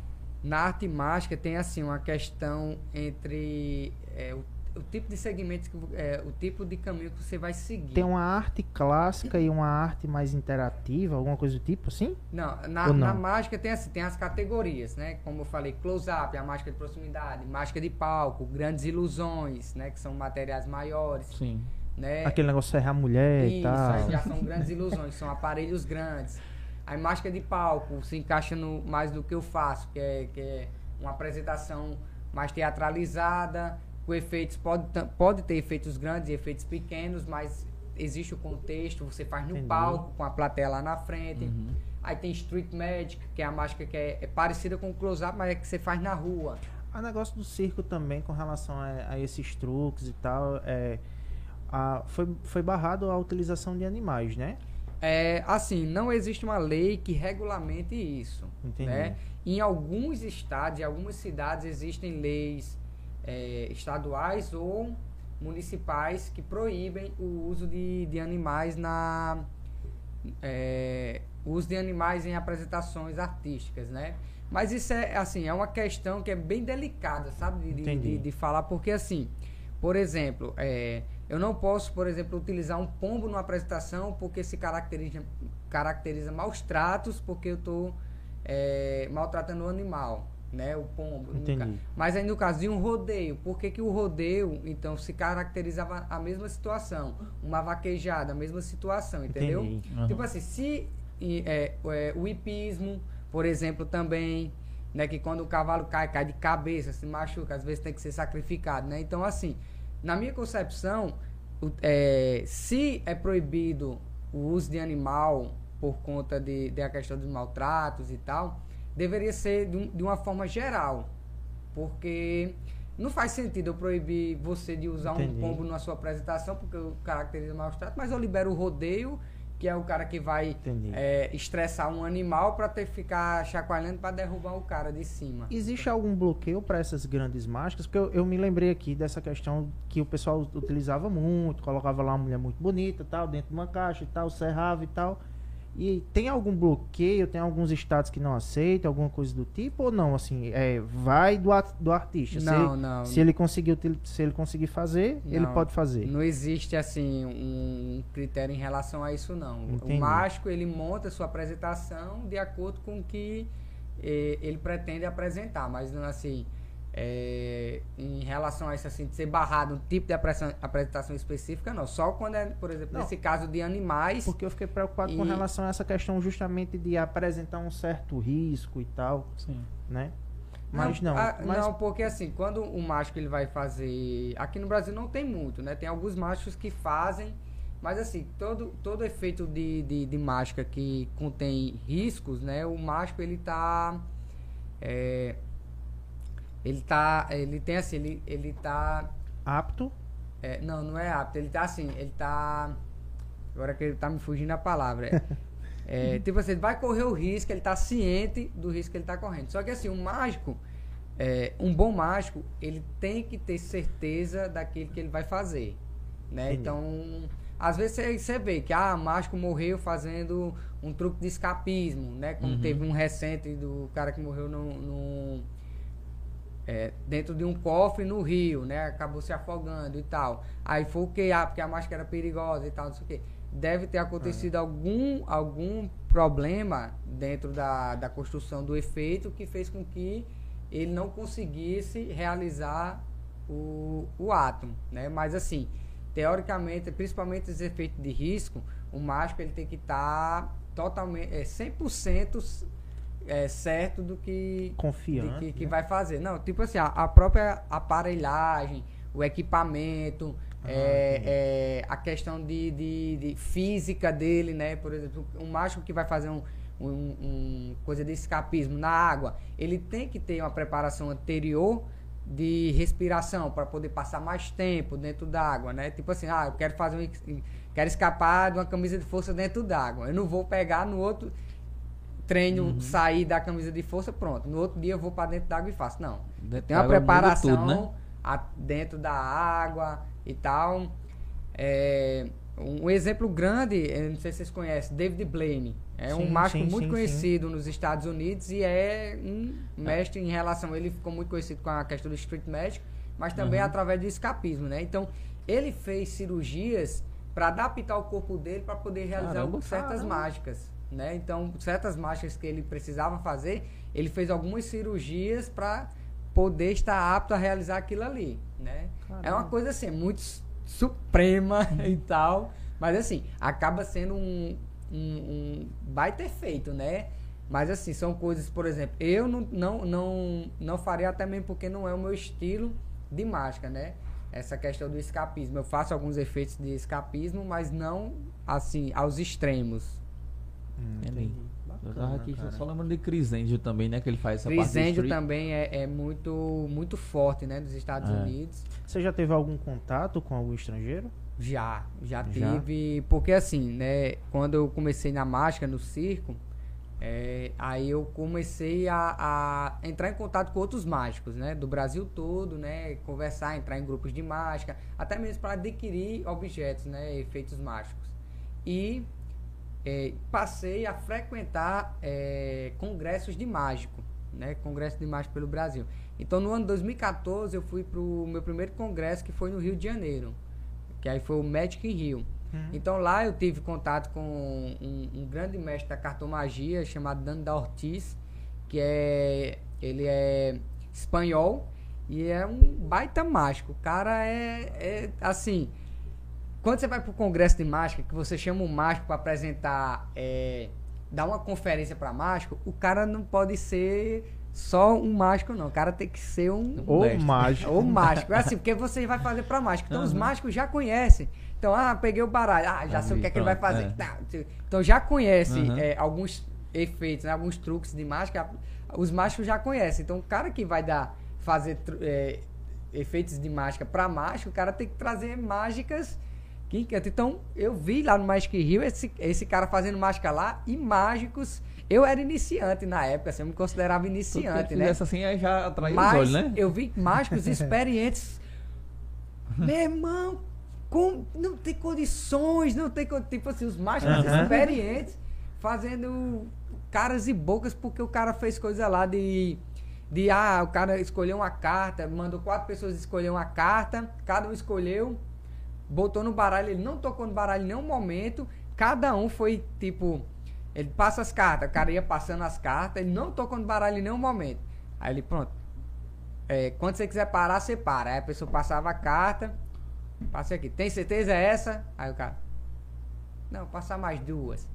Na arte mágica tem assim uma questão entre é, o, o tipo de segmentos, que, é, o tipo de caminho que você vai seguir. Tem uma arte clássica e uma arte mais interativa, alguma coisa do tipo assim? Não, na, não? na mágica tem assim, tem as categorias, né? Como eu falei, close-up, a mágica de proximidade, mágica de palco, grandes ilusões, né? Que são materiais maiores, Sim. né? Aquele negócio de serrar a mulher e Isso, tal. aí já são grandes ilusões, são aparelhos grandes. A mágica de palco se encaixa no mais do que eu faço, que é, que é uma apresentação mais teatralizada, com efeitos, pode, pode ter efeitos grandes e efeitos pequenos, mas existe o contexto, você faz no Entendi. palco, com a plateia lá na frente. Uhum. Aí tem Street Magic, que é a mágica que é, é parecida com o close-up, mas é que você faz na rua. O negócio do circo também, com relação a, a esses truques e tal, é, a- foi, foi barrado a utilização de animais, né? É, assim, não existe uma lei que regulamente isso. Entendi. Né? Em alguns estados, em algumas cidades, existem leis é, estaduais ou municipais que proíbem o uso de, de animais na é, uso de animais em apresentações artísticas, né? Mas isso é assim, é uma questão que é bem delicada, sabe, de, de, de- de falar, porque assim, por exemplo, é, eu não posso, por exemplo, utilizar um pombo numa apresentação porque se caracteriza, caracteriza maus tratos, porque eu estou maltratando o animal, né? O pombo. Entendi. Mas aí no caso de um rodeio, por que, que o rodeio, então, se caracterizava a mesma situação? Uma vaquejada, a mesma situação, entendeu? Aham. Tipo assim, se é, é, o hipismo, por exemplo, também, né, que quando o cavalo cai, cai de cabeça, se machuca, às vezes tem que ser sacrificado, né? Então, assim, na minha concepção, o- é, se é proibido o uso de animal por conta de, de a questão dos maltratos e tal, deveria ser de, um- de uma forma geral, porque não faz sentido eu proibir você de usar Entendi. um pombo na sua apresentação, porque eu caracterizo maus tratos, mas eu libero o rodeio que é o cara que vai é, estressar um animal para ter ficar chacoalhando para derrubar o cara de cima. Existe algum bloqueio para essas grandes máscaras? Porque eu, eu me lembrei aqui dessa questão que o pessoal utilizava muito, colocava lá uma mulher muito bonita, tal, dentro de uma caixa e tal, serrava e tal. E tem algum bloqueio? Tem alguns estados que não aceitam, alguma coisa do tipo ou não? Assim, é, vai do, at- do artista. se, Não, ele, não. se ele conseguir util- se ele conseguir fazer, ele Não, pode fazer. Não existe assim um critério em relação a isso não. Entendi. O mágico ele monta a sua apresentação de acordo com o que eh, ele pretende apresentar, mas não assim é, em relação a isso assim de ser barrado um tipo de apresentação específica não. Só quando é, por exemplo, Não. nesse caso de animais. Porque eu fiquei preocupado com E- relação a essa questão justamente de apresentar um certo risco e tal, Sim. né? Mas não, ah, mas não, porque assim, quando o mágico ele vai fazer. Aqui no Brasil não tem muito, né? Tem alguns mágicos que fazem, mas assim, todo, todo efeito de, de, de mágica que contém riscos, né? O mágico ele tá. é, ele tá. Ele tem assim, ele, ele tá. apto é, não, não é apto, ele tá assim, ele tá. Agora que ele tá me fugindo a palavra. É, é, tipo assim, ele vai correr o risco, ele tá ciente do risco que ele tá correndo. Só que assim, um mágico, é, um bom mágico, ele tem que ter certeza daquilo que ele vai fazer. Né? Então, às vezes você- vê que ah, mágico morreu fazendo um truque de escapismo, né? Como Uhum. teve um recente do cara que morreu num- num, é, dentro de um cofre no rio, né? Acabou se afogando e tal. Aí foi o que? Ah, porque a máscara era perigosa e tal, não sei o quê. Deve ter acontecido algum, algum problema dentro da, da construção do efeito que fez com que ele não conseguisse realizar o, o átomo, né? Mas assim, teoricamente, principalmente os efeitos de risco, o mágico ele tem que estar totalmente, é, 100% é, certo do que confiante. de que, que né? vai fazer. Não, tipo assim, a, a própria aparelhagem, o equipamento, Ah, é, é, a questão de, de, de física dele, né? Por exemplo, um mágico que vai fazer um, um, um coisa de escapismo na água, ele tem que ter uma preparação anterior de respiração para poder passar mais tempo dentro d'água, né? Tipo assim, ah, eu quero fazer um, quero escapar de uma camisa de força dentro d'água. Eu não vou pegar no outro treino, sair da camisa de força, pronto. No outro dia eu vou para dentro d'água e faço. Não. Tem uma preparação tudo, né? a- dentro da água e tal. É, um exemplo grande, eu não sei se vocês conhecem, David Blaine. É um Sim, mágico sim, muito sim, conhecido nos Estados Unidos e é um mestre em relação. Ele ficou muito conhecido com a questão do street magic, mas também Uhum. através do escapismo, né? Então, ele fez cirurgias para adaptar o corpo dele para poder realizar Caramba, certas caramba. mágicas, né? Então, certas mágicas que ele precisava fazer, ele fez algumas cirurgias para poder estar apto a realizar aquilo ali, né? É uma coisa assim, muito suprema e tal, mas assim, acaba sendo um, um, um baita efeito, né? Mas assim, são coisas, por exemplo, eu não, não, não, não faria até mesmo porque não é o meu estilo de mágica, né? Essa questão do escapismo. Eu faço alguns efeitos de escapismo, mas não assim, aos extremos. Hum, Entendi. Eu Bacana, tava aqui cara. só lembrando de Crisêndio também, né? Que ele faz essa Crisêndio também é, é muito, muito forte, né? Dos Estados É. Unidos. Você já teve algum contato com algum estrangeiro? Já, já, Já? tive. Porque assim, né? Quando eu comecei na mágica, no circo, é, aí eu comecei a, a entrar em contato com outros mágicos, né? Do Brasil todo, né? Conversar, entrar em grupos de mágica, até mesmo para adquirir objetos, né? Efeitos mágicos. E é, passei a frequentar é, congressos de mágico, né? Congresso de mágico pelo Brasil. Então, no ano 2014, eu fui para o meu primeiro congresso, que foi no Rio de Janeiro, que aí foi o Magic in Rio. Então, lá eu tive contato com um, um grande mestre da cartomagia, chamado Danda Ortiz, que é, ele é espanhol e é um baita mágico. O cara é, é assim, quando você vai pro congresso de mágica, que você chama um mágico para apresentar, é, dar uma conferência para mágico, o cara não pode ser só um mágico, não. O cara tem que ser um. Ou mestre. mágico. Ou mágico. É assim, porque você vai fazer para mágico. Então os Aham. mágicos já conhecem. Então, ah, peguei o baralho. Ah, já Ah, sei o que é que ele vai fazer. é. Tá, Então já conhece Aham. é, alguns efeitos, né, alguns truques de mágica. Os mágicos já conhecem. Então o cara que vai dar, fazer é, efeitos de mágica para mágico, o cara tem que trazer mágicas que encanta. Então, eu vi lá no Magic Rio esse, esse cara fazendo mágica lá e mágicos. Eu era iniciante na época, assim, eu me considerava iniciante, né? assim, aí já atrai Mas os olhos, né? eu vi mágicos experientes. Meu irmão, com, não tem condições, não tem tipo assim, os mágicos Aham. experientes fazendo caras e bocas porque o cara fez coisa lá de de ah, o cara escolheu uma carta, mandou quatro pessoas escolher uma carta, cada um escolheu, botou no baralho, ele não tocou no baralho em nenhum momento, cada um foi tipo, ele passa as cartas, o cara ia passando as cartas, ele não tocou no baralho em nenhum momento. Aí ele, pronto. É, quando você quiser parar, você para. Aí a pessoa passava a carta, passei aqui, tem certeza é essa? Aí o cara, não, passar mais duas.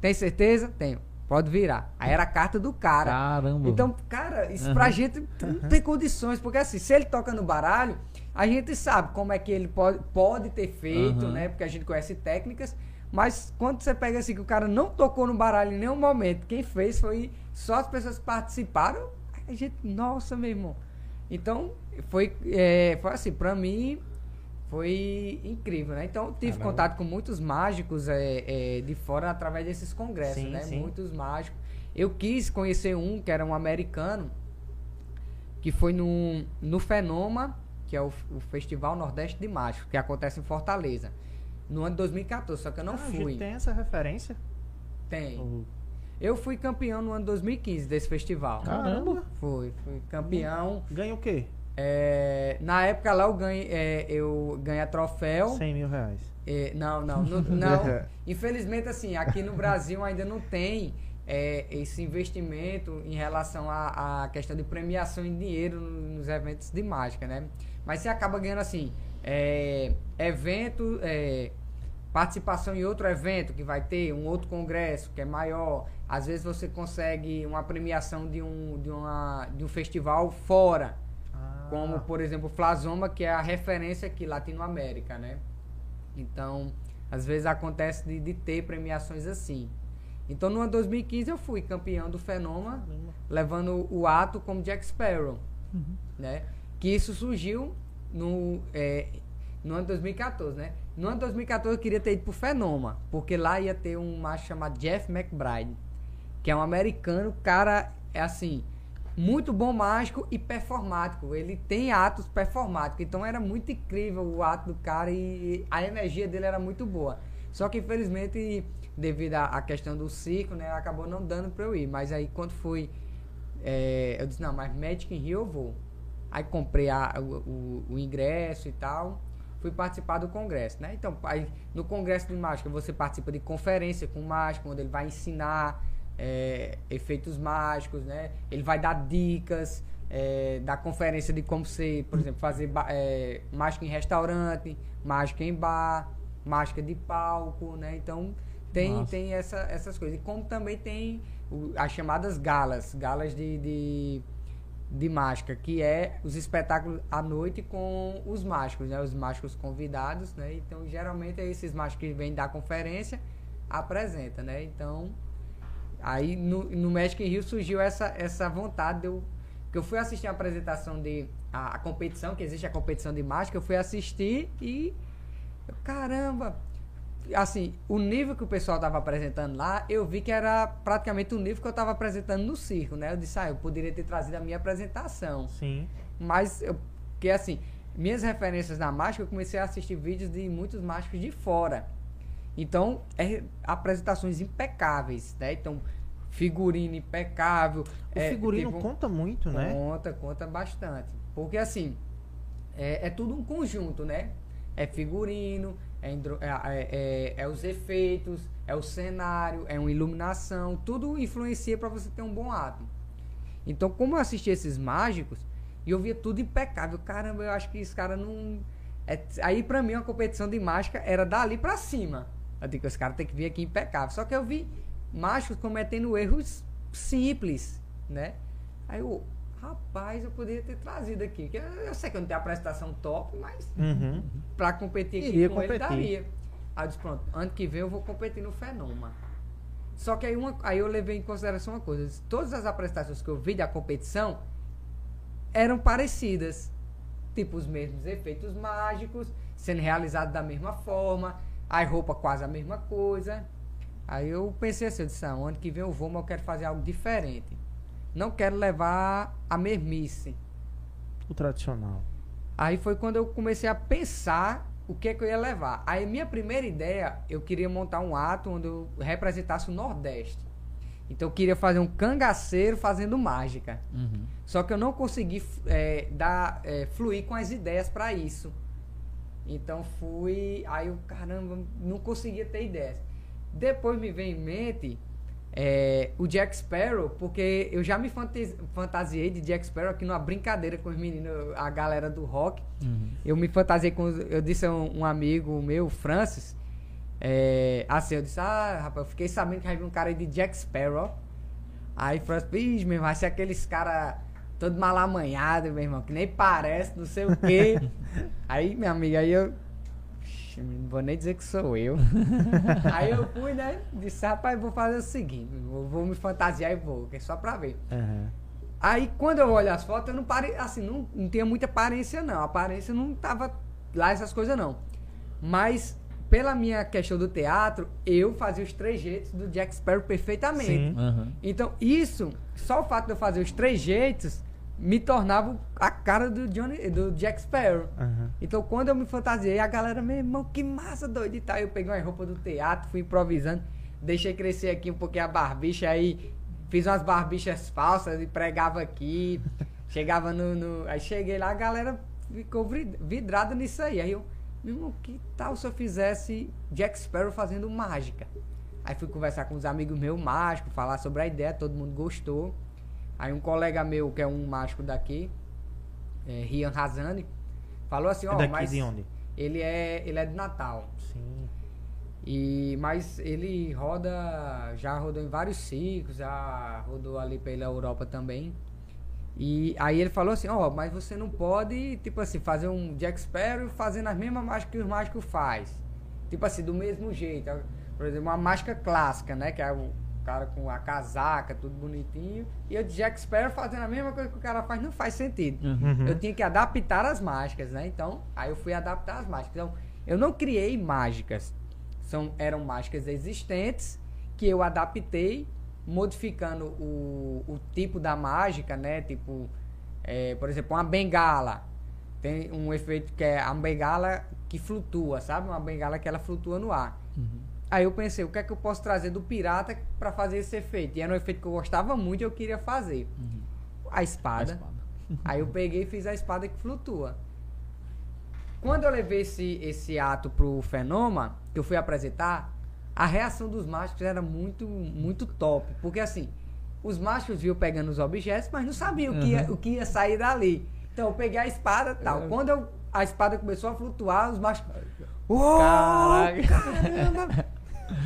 Tem certeza? Tenho. Pode virar. Aí era a carta do cara. Caramba. Então, cara, isso pra gente não tem condições, porque assim, se ele toca no baralho, a gente sabe como é que ele pode, pode ter feito, Aham. né? Porque a gente conhece técnicas, mas quando você pega assim que o cara não tocou no baralho em nenhum momento, quem fez foi só as pessoas que participaram, a gente, nossa, meu irmão. Então, foi, é, foi assim, pra mim, foi incrível, né? Então, tive contato com muitos mágicos é, é, de fora através desses congressos, Sim, né? sim. Muitos mágicos. Eu quis conhecer um que era um americano, que foi no, no Fenoma, que é o, o Festival Nordeste de Mágico, que acontece em Fortaleza, no ano de 2014, só que eu não Ah, a fui. gente tem essa referência? Tem. Ou- Eu fui campeão no ano de 2015 desse festival. Caramba. Fui, fui campeão. Ganha o quê? É, na época lá eu ganhei, é, eu ganhei troféu. 100 mil reais. É, não, não, não, não. Infelizmente, assim, aqui no Brasil ainda não tem é, esse investimento em relação à, à questão de premiação em dinheiro no- nos eventos de mágica, né? Mas você acaba ganhando, assim, é, evento, é, participação em outro evento que vai ter, um outro congresso que é maior. Às vezes você consegue uma premiação de um, de uma, de um festival fora. Ah, Como, por exemplo, o Flasoma, que é a referência aqui, Latinoamérica, né? Então, às vezes acontece de, de ter premiações assim. Então, no ano 2015 eu fui campeão do caramba. levando o ato como Jack Sparrow, né? Que isso surgiu no, é, no ano 2014, né? No ano 2014 eu queria ter ido pro Fenômeno, porque lá ia ter um macho chamado Jeff McBride, que é um americano, cara, é assim, muito bom mágico e performático. Ele tem atos performáticos, então era muito incrível o ato do cara e a energia dele era muito boa. Só que infelizmente, devido à questão do circo, né, acabou não dando pra eu ir. Mas aí quando fui, é, eu disse, não, mas Magic in Rio eu vou. Aí comprei a- o, o- o ingresso e tal. Fui participar do congresso, né? Então, aí, no congresso de mágica, você participa de conferência com o mágico, onde ele vai ensinar é, efeitos mágicos, né? Ele vai dar dicas, é, da conferência de como você, por exemplo, fazer é, mágica em restaurante, mágica em bar, mágica de palco, né? Então, tem, Nossa. tem essa, essas coisas. E como também tem o- as chamadas galas, galas de, de, de mágica, que é os espetáculos à noite com os mágicos, né? Os mágicos convidados, né? Então, geralmente é esses mágicos que vêm dar conferência, apresenta, né? Então, aí no, no Magic in Rio surgiu essa, essa vontade de eu... Que eu fui assistir a apresentação de... A, a competição, que existe a competição de mágica, eu fui assistir e... eu, Caramba! Assim, o nível que o pessoal tava apresentando lá, eu vi que era praticamente o nível que eu tava apresentando no circo, né? Eu disse, ah, eu poderia ter trazido a minha apresentação. Sim. Mas, eu, que assim, minhas referências na mágica, eu comecei a assistir vídeos de muitos mágicos de fora. Então, é, apresentações impecáveis, né? Então, figurino impecável. O é, figurino um- conta muito, né? Conta, conta bastante. Porque assim, é, é tudo um conjunto, né? É figurino, é, é, é- é- é os efeitos, é o cenário, é uma iluminação, tudo influencia para você ter um bom ato. Então, como eu assisti esses mágicos, e eu via tudo impecável, caramba, eu acho que esse cara não. é- aí pra mim uma competição de mágica era dali pra cima. Eu digo, esse cara tem que vir aqui impecável. Só que eu vi mágicos cometendo erros simples, né? Aí eu, rapaz, eu poderia ter trazido aqui. Eu, sei que eu não tenho apresentação top, mas Uhum. pra competir aqui Iria com ele competir. daria. Aí eu disse, pronto, ano que vem eu vou competir no Fenômeno. Só que aí, uma, aí eu levei em consideração uma coisa. disse, Todas as apresentações que eu vi da competição eram parecidas. tipo os mesmos efeitos mágicos, sendo realizados da mesma forma, as roupas quase a mesma coisa. Aí eu pensei assim, eu disse, ah, ano que vem eu vou, mas eu quero fazer algo diferente. Não quero levar a mesmice. O tradicional. Aí foi quando eu comecei a pensar o que, é que eu ia levar. Aí minha primeira ideia, eu queria montar um ato onde eu representasse o Nordeste. Então eu queria fazer um cangaceiro fazendo mágica. Uhum. Só que eu não consegui é, dar, é, fluir com as ideias para isso. Então fui. Aí eu, caramba, não conseguia ter ideias. Depois me veio em mente é, o Jack Sparrow, porque eu já me fantas- fantasiei de Jack Sparrow aqui numa brincadeira com os meninos, a galera do rock. Uhum. Eu me fantasiei com. Eu disse a um, um amigo meu, Francis. é, assim, eu disse, ah, rapaz, eu fiquei sabendo que vai vir um cara aí de Jack Sparrow. Aí Francis, bicho, meu irmão, vai ser aqueles cara todo mal amanhado, meu irmão, que nem parece, não sei o quê. aí, minha amiga, aí eu. "Ixi, Não vou nem dizer que sou eu. aí eu fui, né? Disse, rapaz, vou fazer o seguinte, vou, vou me fantasiar e vou, que é só pra ver. Aham. Aí quando eu olho as fotos, eu não pare... assim, não, não tinha muita aparência não. A aparência não tava lá essas coisas não. Mas pela minha questão do teatro, eu fazia os trejeitos do Jack Sparrow perfeitamente. Sim. Uhum. Então, isso, só o fato de eu fazer os trejeitos me tornava a cara do Johnny, do Jack Sparrow. Aham. Então, quando eu me fantasiei, a galera, meu irmão, que massa, doido e tal. Eu peguei uma roupa do teatro, fui improvisando, deixei crescer aqui um pouquinho a barbicha, aí fiz umas barbichas falsas e pregava aqui. chegava no, no- Aí cheguei lá, a galera ficou vidrada nisso aí. Aí eu, meu irmão, que tal se eu fizesse Jack Sparrow fazendo mágica? Aí fui conversar com os amigos meus mágicos, falar sobre a ideia, todo mundo gostou. Aí um colega meu, que é um mágico daqui, é, Rian Razani, falou assim, É ó, daqui mas de onde? ele é ele é de Natal. Sim. E mas ele roda, já rodou em vários ciclos, já rodou ali pela Europa também. E aí ele falou assim, ó, mas você não pode, tipo assim, fazer um Jack Sparrow fazendo as mesmas mágicas que os mágicos faz. Tipo assim, do mesmo jeito. Por exemplo, uma mágica clássica, né, que é o cara com a casaca, tudo bonitinho, e o Jack Sparrow fazendo a mesma coisa que o cara faz, não faz sentido. Uhum. Eu tinha que adaptar as mágicas, né? Então, aí eu fui adaptar as mágicas. Então, eu não criei mágicas. São, eram mágicas existentes que eu adaptei, modificando o, o tipo da mágica, né? Tipo, é, por exemplo, uma bengala. Tem um efeito que é a bengala que flutua, sabe? Uma bengala que ela flutua no ar. Aí eu pensei, o que é que eu posso trazer do pirata para fazer esse efeito? E era um efeito que eu gostava muito e eu queria fazer. A A espada. espada. Aí eu peguei e fiz a espada que flutua. Quando eu levei esse, esse ato pro Fenômeno, que eu fui apresentar, a reação dos mágicos era muito, muito top. Porque assim, os mágicos viam pegando os objetos, mas não sabiam o, que ia, o que ia sair dali. Então eu peguei a espada e tal. Quando eu- a espada começou a flutuar, os mágicos. Uou, Caraca. caramba!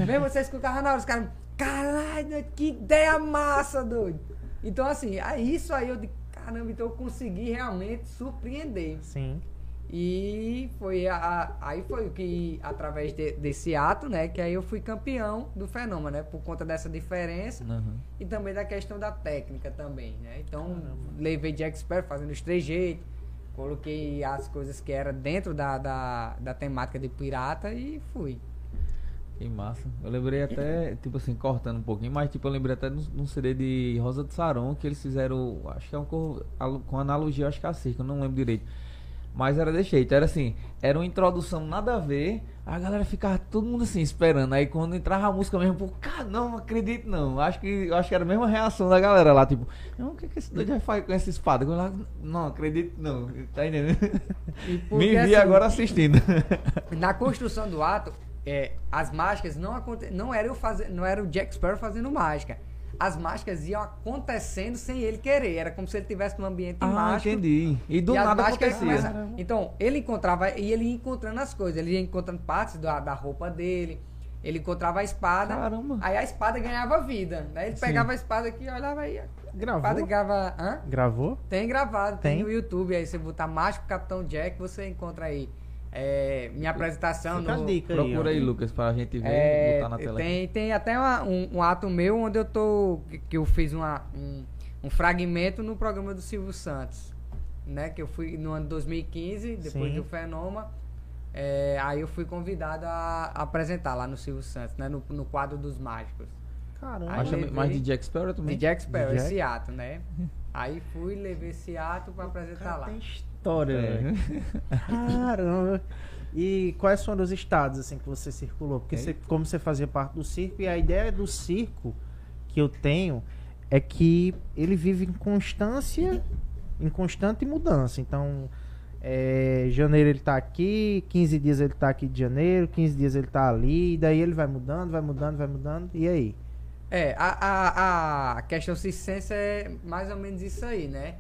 Mesmo o carro na hora, os caras. Caralho, que ideia massa, doido! Então, assim, aí isso aí eu de caramba, então eu consegui realmente surpreender. Sim. E foi a, aí foi o que, através de- desse ato, né, que aí eu fui campeão do fenômeno, né? Por conta dessa diferença Uhum. e também da questão da técnica também, né? Então, levei Jack Sparrow fazendo os trejeitos, coloquei as coisas que era dentro da, da, da temática de pirata e fui. Que massa. Eu lembrei até, tipo assim, cortando um pouquinho, mas tipo, eu lembrei até num, CD de Rosa do Saron, que eles fizeram, acho que é um cor- com analogia, acho que é a circo, eu não lembro direito. Mas era desse jeito, era assim, era uma introdução nada a ver, a galera ficava todo mundo assim, esperando. Aí quando entrava a música mesmo, pô, cara, não, não acredito não. Acho que, acho que era a mesma reação da galera lá, tipo, não, o que, que esse doido vai fazer com essa espada? Lá, não, acredito não, tá entendendo? Porque, Me vi assim, agora assistindo. Na construção do ato, é, as mágicas não aconte... não era eu fazer, não era o Jack Sparrow fazendo mágica. As mágicas iam acontecendo sem ele querer. Era como se ele estivesse num ambiente ah, mágico. entendi. E do e nada acontecia. começam- Então, ele encontrava e ele ia encontrando as coisas. Ele ia encontrando partes da, da roupa dele. Ele encontrava a espada. Caramba. Aí a espada ganhava vida. Né? Ele Sim. pegava a espada aqui, olhava aí. A Gravou? espada. Hã? Gravou? Tem gravado, tem, Tem? no YouTube. Aí você botar Mágico Capitão Jack, você encontra aí. É, minha apresentação Fica a no. dica Procura ó. aí, Lucas, pra gente ver É, botar na tela. aqui. tem, tem até uma- um, um ato meu onde eu tô. que- que eu fiz uma, um, um fragmento no programa do Silvio Santos. né? Que eu fui no ano de 2015, depois Sim. do Fenoma. É, aí eu fui convidado a apresentar lá no Silvio Santos, né? No, no quadro dos mágicos. Caramba. Aí Mas, levei- mas de Jack Sparrow De também? Jack Sparrow, De Jack? esse ato, né? Aí fui, levei esse ato pra apresentar lá. tem história, É. velho. Caramba. E quais foram os estados assim que você circulou? Porque você, como você fazia parte do circo, e a ideia do circo que eu tenho é que ele vive em constância, em constante mudança. Então, é, janeiro ele tá aqui, 15 dias ele tá aqui de janeiro, 15 dias ele tá ali, e daí ele vai mudando, vai mudando, vai mudando, e aí? É, a, a, a questão circense é mais ou menos isso aí, né?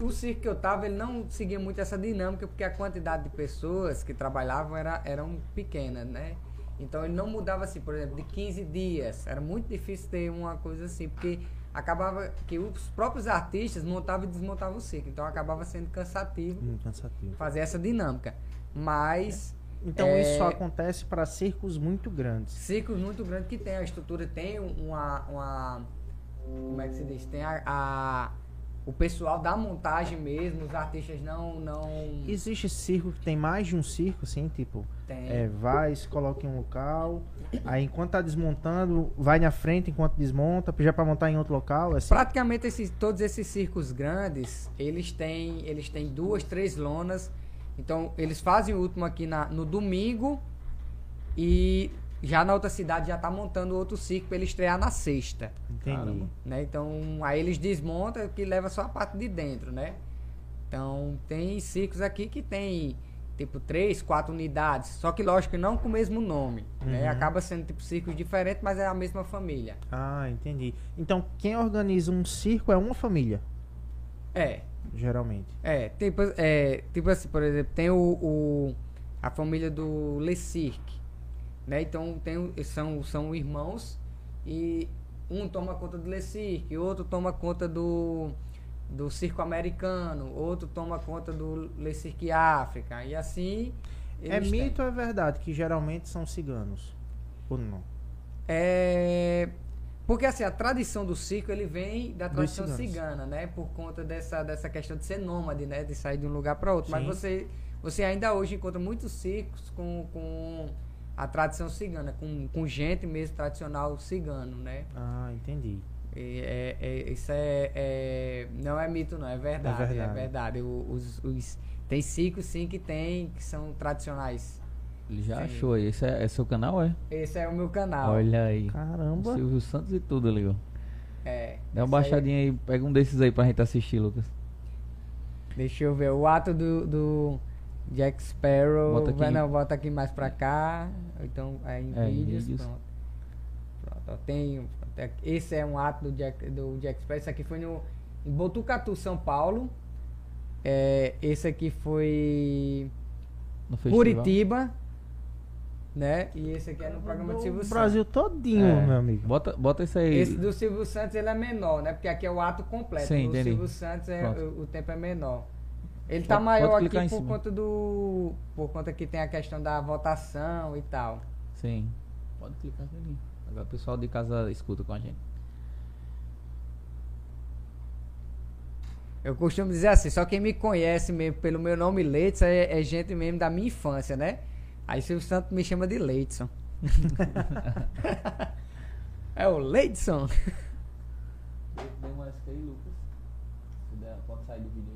O circo que eu tava, ele não seguia muito essa dinâmica, porque a quantidade de pessoas que trabalhavam era, eram pequenas, né? Então ele não mudava assim, por exemplo, de 15 dias. Era muito difícil ter uma coisa assim, porque acabava que os próprios artistas montavam e desmontavam o circo. Então acabava sendo cansativo Hum, cansativo. fazer essa dinâmica. Mas Então É. isso só acontece para circos muito grandes. Circos muito grandes que tem a estrutura, tem uma. uma como é que se diz? Tem a, a- o pessoal da montagem mesmo, os artistas não. não Existe circo que tem mais de um circo, assim, tipo, tem. é, vai, se coloca em um local, aí enquanto tá desmontando, vai na frente enquanto desmonta, já para montar em outro local, assim. Praticamente esses, todos esses circos grandes, eles têm, eles têm duas, três lonas. Então, eles fazem o último aqui na, no domingo e já na outra cidade já tá montando outro circo para ele estrear na sexta. Entendi. Né? Então, aí eles desmontam que leva só a parte de dentro, né? Então, tem circos aqui que tem tipo três, quatro unidades, só que lógico não com o mesmo nome, né? Uhum. Acaba sendo tipo circos diferentes, mas é a mesma família. Ah, entendi. Então, quem organiza um circo é uma família, É, geralmente. é, tipo, é, tipo assim, por exemplo, tem o, o- a família do Le Cirque, né? Então tem são são irmãos e um toma conta do Le Cirque, outro toma conta do do circo americano, outro toma conta do Le Cirque África e assim é têm. mito ou é verdade que geralmente são ciganos? Ou não? É, porque assim, a tradição do circo ele vem da tradição cigana, né? Por conta dessa, dessa questão de ser nômade, né? De sair de um lugar para outro. Mas Sim. você, você ainda hoje encontra muitos circos com, com a tradição cigana, com, com gente mesmo tradicional cigano, né? Ah, entendi. E é, é- isso é, é- Não é mito, não, é verdade. É verdade. verdade. O- os, os- tem circos sim que tem, que são tradicionais. Ele já Sim. achou aí. Esse é, é seu canal, é? Esse é o meu canal. Olha aí. Caramba. Silvio Santos e tudo ali, ó. É, Dá uma esse aí- baixadinha aí, pega um desses aí pra gente assistir, Lucas. Deixa eu ver. O ato do, do Jack Sparrow. Bota aqui. Vai, não, bota aqui mais pra cá. Então, é em É, vídeos. vídeos. Pronto. Pronto, tem, até- esse é um ato do Jack, do Jack Sparrow. Esse aqui foi no, em Botucatu, São Paulo. É, esse aqui foi No festival. Curitiba. Né? E esse aqui é no programa do Silvio O Santos. Brasil todinho, É. meu amigo. Bota, bota isso aí. Esse do Silvio Santos ele é menor, né? Porque aqui é o ato completo. Sim, o. Silvio Santos é, o, o tempo é menor. Ele Pode- tá maior pode aqui por conta do. Por conta que tem a questão da votação e tal. Sim. Pode clicar aqui. Agora o pessoal de casa escuta com a gente. Eu costumo dizer assim, só quem me conhece mesmo pelo meu nome Leidson é, é gente mesmo da minha infância, né? Aí Silvio Santos me chama de Leidson. é o essa aí, Lucas. Pode sair do vídeo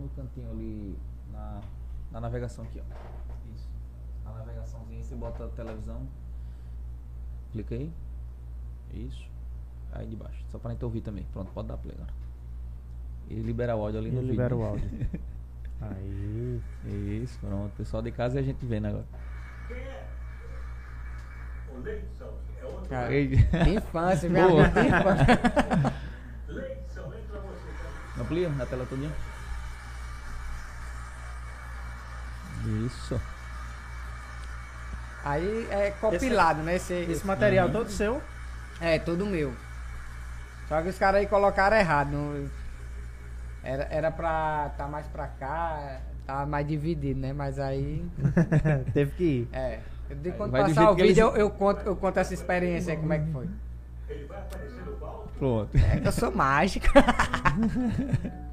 no cantinho ali, na, na navegação aqui, ó. Isso. Na navegaçãozinha, você bota a televisão. Clica aí. Isso. Aí de baixo. Só pra gente ouvir também. Pronto, pode dar play agora. E libera o áudio ali E no vídeo. libera o né? áudio. Aí. Isso, pronto. Pessoal de casa e a gente vendo agora. O Leidson é outro. Ei. de infância, minha Boa. vida de infância. Leidson, entra você. tá? Amplia na tela todinha. Isso. Aí é compilado, né? Esse, Esse esse- material Uhum. todo seu? É, todo meu. Só que os caras aí colocaram errado. não- Era, era pra tá mais pra cá, tá mais dividido, né? Mas aí. Teve que ir. É. De quando Vai passar o vídeo, eles- eu, eu conto, eu conto essa experiência aí, como é que foi. Ele vai aparecer no palco? Pronto. É que eu sou mágica.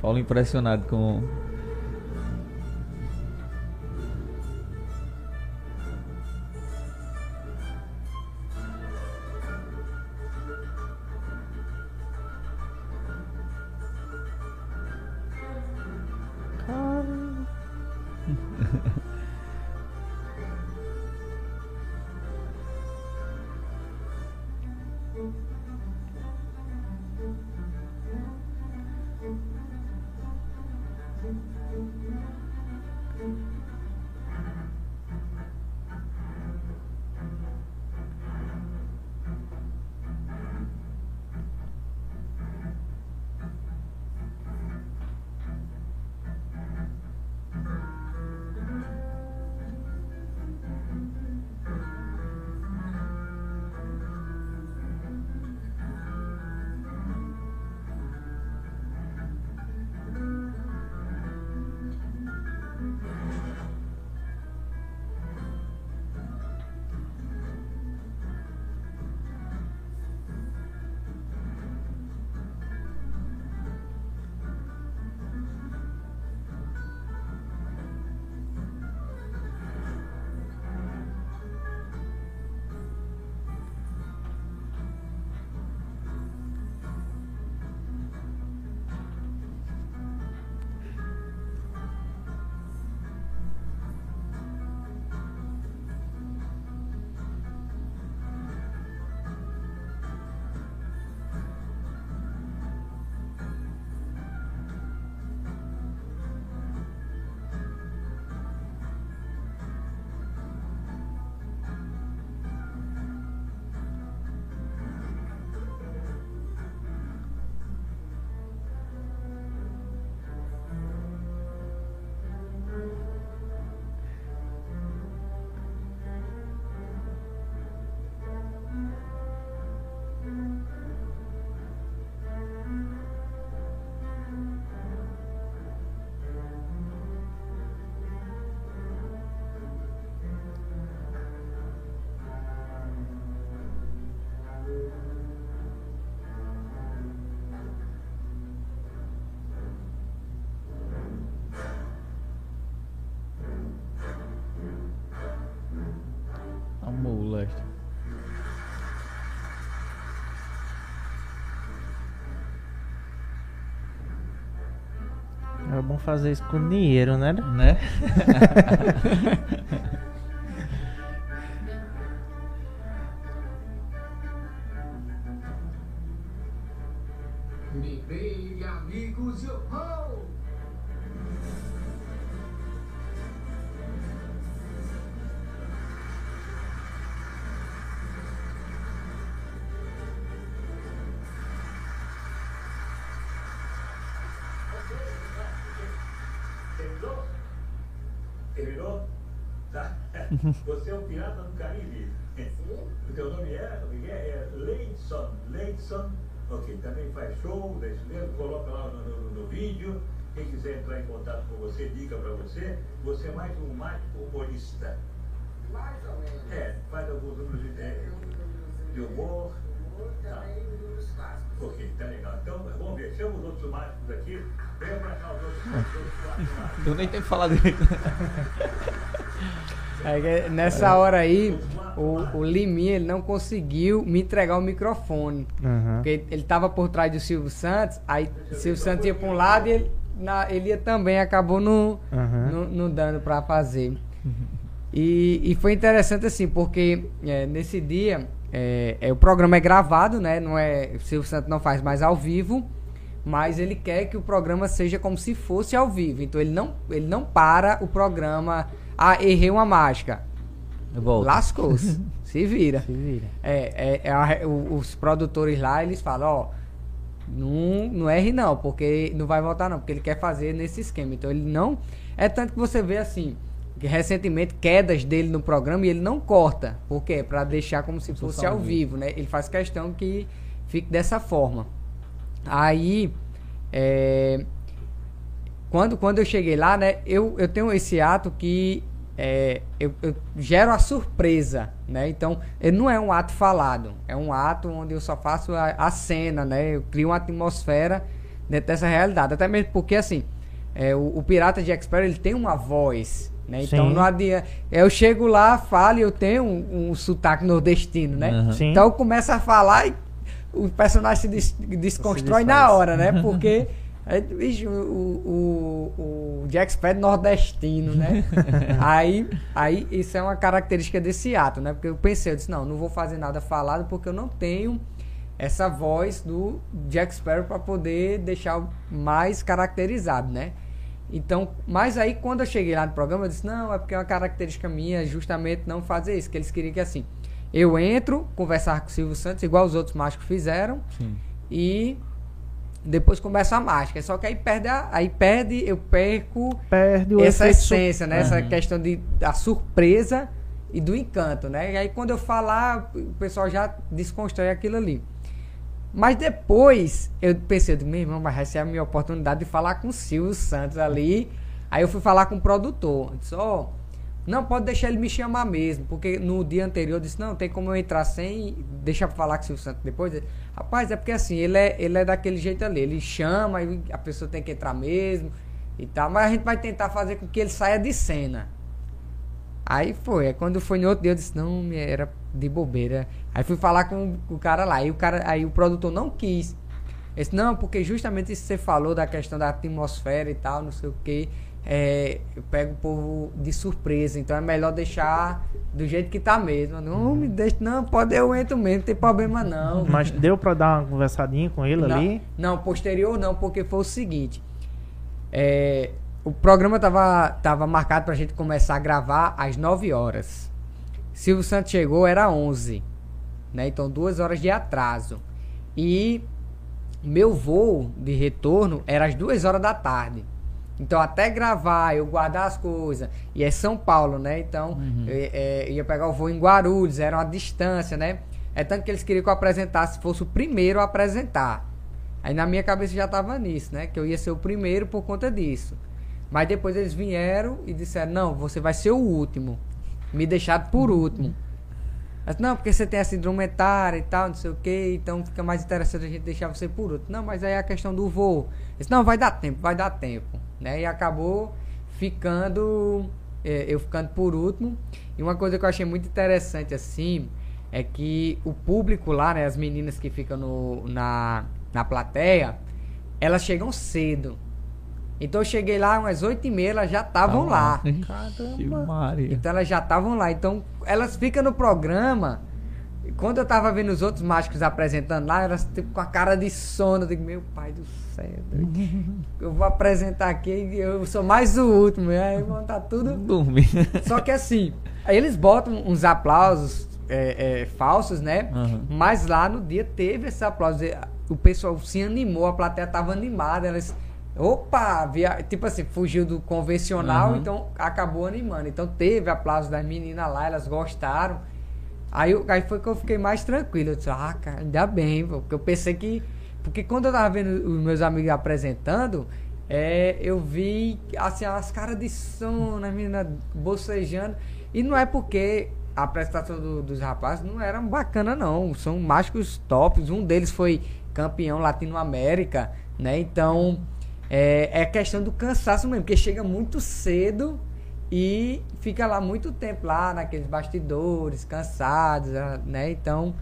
Paulo impressionado com. Fazer isso com dinheiro, né? Né? Caribe. O teu nome é, é que é? É Leidson. Leidson. Ok, também faz show, é isso mesmo, coloca lá no, no- no vídeo. Quem quiser entrar em contato com você, dica pra você. Você é mais um mágico humorista. Mais ou menos. É, faz alguns números de, é, de humor. Humor também dos clássicos. Ok, tá legal. Então, vamos ver. Chama os outros mágicos aqui. Venha pra cá os outros, mágicos. Eu nem tenho que falar direito. Que nessa hora aí, o, o Liminha ele não conseguiu me entregar o microfone. Aham. Porque ele tava por trás do Silvio Santos, aí o Silvio Santos ia pra um lado e ele, na, ele ia também, acabou não, Aham. não, não dando pra fazer. E, e foi interessante assim, porque é, nesse dia é, é, o programa é gravado, né? Não é, o Silvio Santos não faz mais ao vivo, mas ele quer que o programa seja como se fosse ao vivo. Então ele não, ele não para o programa. Ah, errei uma mágica. Lascou-se. se vira. Se vira. É, é, é a- os produtores lá, eles falam, ó, não, não erre não, porque não vai voltar não, porque ele quer fazer nesse esquema. Então ele não. É tanto que você vê assim, que recentemente quedas dele no programa e ele não corta. Por quê? Pra deixar como se Como se fosse ao vivo, né? Ele faz questão que fique dessa forma. Aí, é, quando, quando eu cheguei lá, né, eu, eu tenho esse ato que é, eu, eu gero a surpresa, né? Então, ele não é um ato falado, é um ato onde eu só faço a, a cena, né? Eu crio uma atmosfera dentro dessa realidade. Até mesmo porque, assim, é, o, o Pirata de Expert, ele tem uma voz, né? Então Sim. não adianta... Eu chego lá, falo e eu tenho um, um sotaque nordestino, né? Sim. Então eu começo a falar e o personagem se des- desconstrói Se na hora, né? Porque... é, vixe, o, o, o, Jack Sparrow é nordestino, né? aí, aí isso é uma característica desse ato, né? Porque eu pensei, eu disse, não, não vou fazer nada falado porque eu não tenho essa voz do Jack Sparrow para poder deixar mais caracterizado, né? Então, mas aí quando eu cheguei lá no programa, eu disse, não, é porque é uma característica minha justamente não fazer isso, que eles queriam que assim, eu entro, conversar com o Silvio Santos, igual os outros mágicos fizeram, Sim. e depois começa a mágica. Só que aí perde, a- aí perde eu perco Perde o essa su- essência, né? Essa Uhum. questão de, da surpresa e do encanto, né? E aí quando eu falar, o pessoal já desconstrói aquilo ali. Mas depois eu pensei, meu irmão, mas essa é a minha oportunidade de falar com o Silvio Santos ali. Aí eu fui falar com o produtor. Eu Disse, ó, não, pode deixar ele me chamar mesmo. Porque no dia anterior eu disse, não, tem como eu entrar sem. Deixa eu falar com o Silvio Santos depois. Rapaz, é porque assim, ele é, ele é daquele jeito ali. Ele chama, a pessoa tem que entrar mesmo e tal. Mas a gente vai tentar fazer com que ele saia de cena. Aí foi, quando foi no outro dia eu disse, não, era de bobeira. Aí fui falar com o cara lá, aí o cara, aí o produtor não quis. Ele disse, não, porque justamente isso que você falou da questão da atmosfera e tal, não sei o que, eu pego o povo de surpresa, então é melhor deixar do jeito que tá mesmo. Não me deixe, não, pode eu entro mesmo, não tem problema não. Mas deu pra dar uma conversadinha com ele Não, ali? Não, posterior não, porque foi o seguinte. é, o programa tava, tava marcado pra gente começar a gravar às 9 horas. Silvio Santos chegou, era 11. Né? Então, duas horas de atraso. E meu voo de retorno era às duas horas da tarde. Então, até gravar, eu guardar as coisas. E é São Paulo, né? Então, eu, é, ia pegar o voo em Guarulhos, era uma distância, né? É tanto que eles queriam que eu apresentasse, fosse o primeiro a apresentar. Aí na minha cabeça já tava nisso, né? Que eu ia ser o primeiro por conta disso. Mas depois eles vieram e disseram: Não, você vai ser o último. Me deixaram por último. Disse, não, porque você tem essa indumentária e tal, não sei o que, então fica mais interessante a gente deixar você por último. Não, mas aí é a questão do voo. Eu disse, não, vai dar tempo, vai dar tempo. Né? E acabou ficando, eh, eu ficando por último. E uma coisa que eu achei muito interessante assim, é que o público lá, né, as meninas que ficam no, na, na plateia, elas chegam cedo. Então eu cheguei lá umas oito e meia, elas já estavam lá. Caramba. Maria. Então elas já estavam lá. Então elas ficam no programa. Quando eu tava vendo os outros mágicos apresentando lá, elas tipo, com a cara de sono. Eu digo, meu pai do céu, eu vou apresentar aqui eu sou mais o último. E aí vão tá tudo. Dormir. Só que assim, aí eles botam uns aplausos é, é, falsos, né? Aham. Mas lá no dia teve esse aplauso. O pessoal se animou, a plateia tava animada. Elas. Opa! Via, tipo assim, fugiu do convencional, Aham. então acabou animando. Então teve aplauso das meninas lá, elas gostaram. Aí, aí foi que eu fiquei mais tranquilo. Eu disse, ah, cara, ainda bem, porque eu pensei que. Porque quando eu tava vendo os meus amigos apresentando, é, eu vi assim, as caras de sono, as meninas bocejando. E não é porque a apresentação do- dos rapazes não era bacana, não. São mágicos tops. Um deles foi campeão latino-américa, né? Então, é, é questão do cansaço mesmo, porque chega muito cedo e fica lá muito tempo lá naqueles bastidores, cansados, ah, né? Então,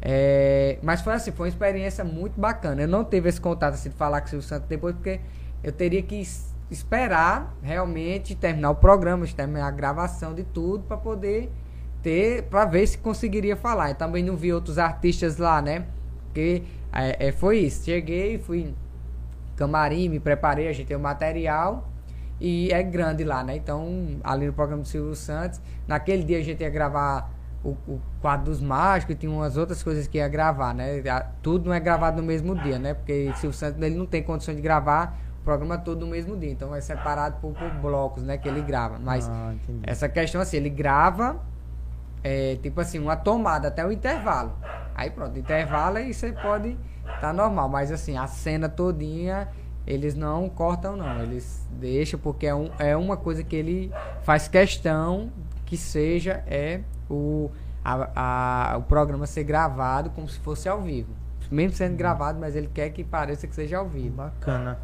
é, mas foi assim, foi uma experiência muito bacana. Eu não tive esse contato assim de falar com o Silvio Santos depois, porque eu teria que es- esperar realmente terminar o programa, terminar a gravação de tudo para poder ter, para ver se conseguiria falar. Eu também não vi outros artistas lá, né? Porque é, é, foi isso. Cheguei, fui camarim, me preparei, ajeitei o material e é grande lá, né? Então, ali no programa do Silvio Santos, naquele dia a gente ia gravar o, o quadro dos mágicos e tinha umas outras coisas que ia gravar, né? A- Tudo não é gravado no mesmo dia, né? Porque Silvio Santos ele não tem condições de gravar o programa todo no mesmo dia, então é separado por, por blocos, né? Que ele grava. Mas Ah, essa questão assim, ele grava é, tipo assim, uma tomada até o intervalo. Aí pronto, intervalo aí você pode tá normal, mas assim, a cena todinha eles não cortam não, eles deixam porque é, um, é uma coisa que ele faz questão que seja é o a, a- o programa ser gravado como se fosse ao vivo. mesmo sendo gravado, mas ele quer que pareça que seja ao vivo. Bacana.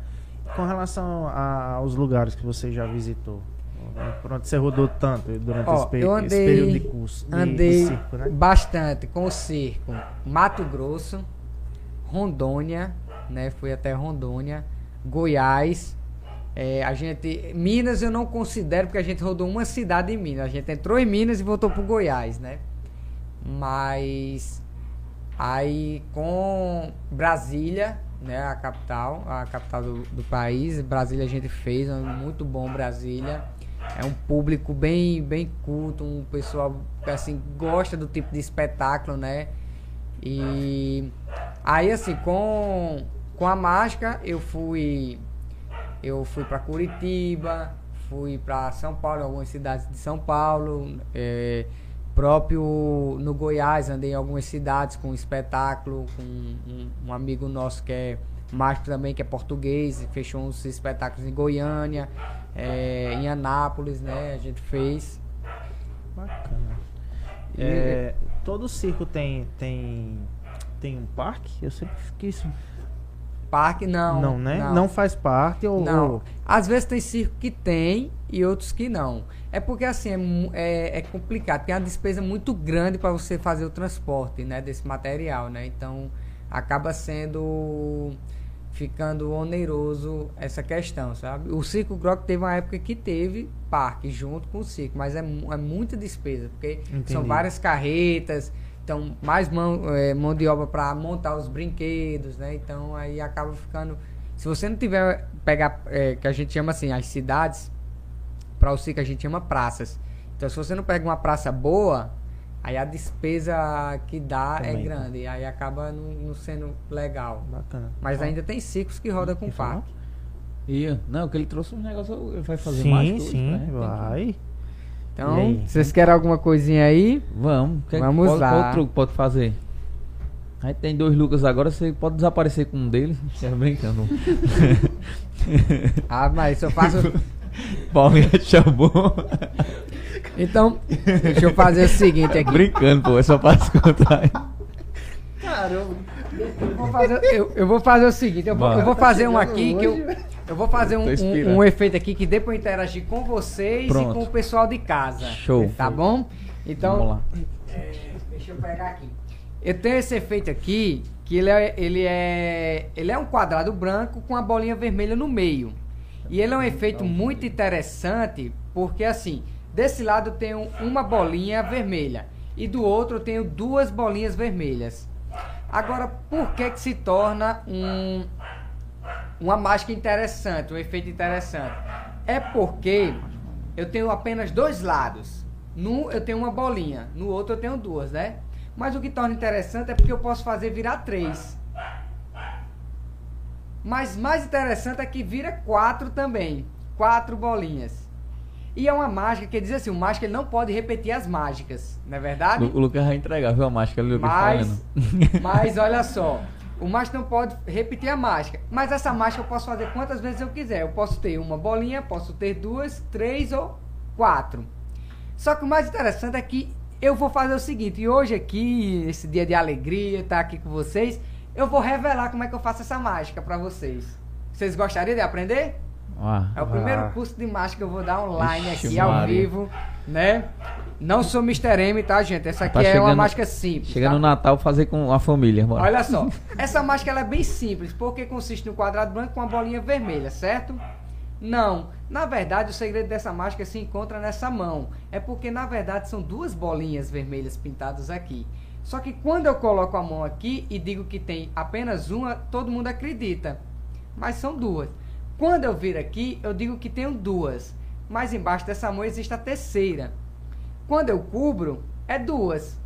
Com relação a- aos lugares que você já visitou, por onde você rodou tanto durante Ó, esse, pe- eu esse andei- período de curso, de Andei circo, né? bastante com o circo. Mato Grosso, Rondônia, né? Fui até Rondônia, Goiás. É, a gente. Minas eu não considero, porque a gente rodou uma cidade em Minas. A gente entrou em Minas e voltou pro Goiás, né? Mas aí com Brasília, né? A capital, a capital do, do país. Brasília a gente fez, muito bom Brasília. É um público bem, bem culto, um pessoal assim gosta do tipo de espetáculo, né? E aí assim, com com a máscara eu fui eu fui para Curitiba, fui para São Paulo, algumas cidades de São Paulo, é, próprio no Goiás, andei em algumas cidades com espetáculo, com um, um amigo nosso que é mágico também, que é português, e fechou uns espetáculos em Goiânia, é, em Anápolis, né? A gente fez. Bacana. É, todo circo tem, tem, tem um parque? Eu sempre quis. Parque não. Não, né? Não, faz parte ou. Não. ou- Às vezes tem circo que tem e outros que não. É porque assim é, é, é complicado, tem uma despesa muito grande para você fazer o transporte, né, desse material, né? Então acaba sendo ficando oneroso essa questão, sabe? O Circo Grock teve uma época que teve parque junto com o circo, mas é, é muita despesa, porque são Entendi. várias carretas, então mais mão, é, mão de obra para montar os brinquedos, né? Então aí acaba ficando. Se você não tiver pegar, é, que a gente chama assim, as cidades, para o circo a gente chama praças. Então se você não pega uma praça boa, aí a despesa que dá é Também. grande, e aí acaba não, não sendo legal. Bacana. Mas ainda tem circos que rodam com parque. Ia. Não, que ele trouxe um negócio, ele vai fazer Sim, mais coisas, sim, né? Vai. Então, vocês querem alguma coisinha aí? Vamos. Que- Vamos qual, lá. Qual truque pode fazer? Aí tem dois Lucas agora, você pode desaparecer com um deles. Você tá brincando. Ah, mas eu faço. Paulinho chamou. Então, deixa eu fazer o seguinte aqui. brincando, pô. É só pra se contar. Eu vou fazer, eu, eu vou fazer o seguinte, eu vou, eu vou fazer um aqui que eu, eu vou fazer um, um, um efeito aqui que dê pra eu interagir com vocês Pronto. e com o pessoal de casa. Show. Tá bom? Então, Vamos lá. é, deixa eu pegar aqui. Eu tenho esse efeito aqui, que ele é, ele é, ele é um quadrado branco com a bolinha vermelha no meio. E ele é um efeito muito interessante, porque assim, desse lado tenho uma bolinha vermelha e do outro tenho duas bolinhas vermelhas. Agora, por que que se torna um uma mágica interessante, um efeito interessante? É porque eu tenho apenas dois lados. Num eu tenho uma bolinha, no outro eu tenho duas, né? Mas o que torna interessante é porque eu posso fazer virar três. Mas mais interessante é que vira quatro também. Quatro bolinhas. E é uma mágica que diz assim, o mágico ele não pode repetir as mágicas, não é verdade? O Lucas vai entregar, viu a máscara, Lucas Mas, falando. mas olha só, o mágico não pode repetir a mágica. Mas essa mágica eu posso fazer quantas vezes eu quiser. Eu posso ter uma bolinha, posso ter duas, três ou quatro. Só que o mais interessante é que eu vou fazer o seguinte, e hoje aqui, esse dia de alegria, estar aqui com vocês, eu vou revelar como é que eu faço essa mágica pra vocês. Vocês gostariam de aprender? Ah, É o primeiro Ah. curso de mágica que eu vou dar online Ixi, aqui ao Maria. vivo, né? Não sou Mr. M, tá, gente? Essa aqui Tá é uma mágica simples. Chega tá? no Natal fazer com a família, bora. Olha só, essa mágica ela é bem simples, porque consiste no quadrado branco com uma bolinha vermelha, certo? Não, na verdade o segredo dessa mágica se encontra nessa mão. É porque na verdade são duas bolinhas vermelhas pintadas aqui. Só que quando eu coloco a mão aqui e digo que tem apenas uma, todo mundo acredita. Mas são duas. Quando eu vir aqui, eu digo que tenho duas. Mas embaixo dessa mão existe a terceira. Quando eu cubro, é duas.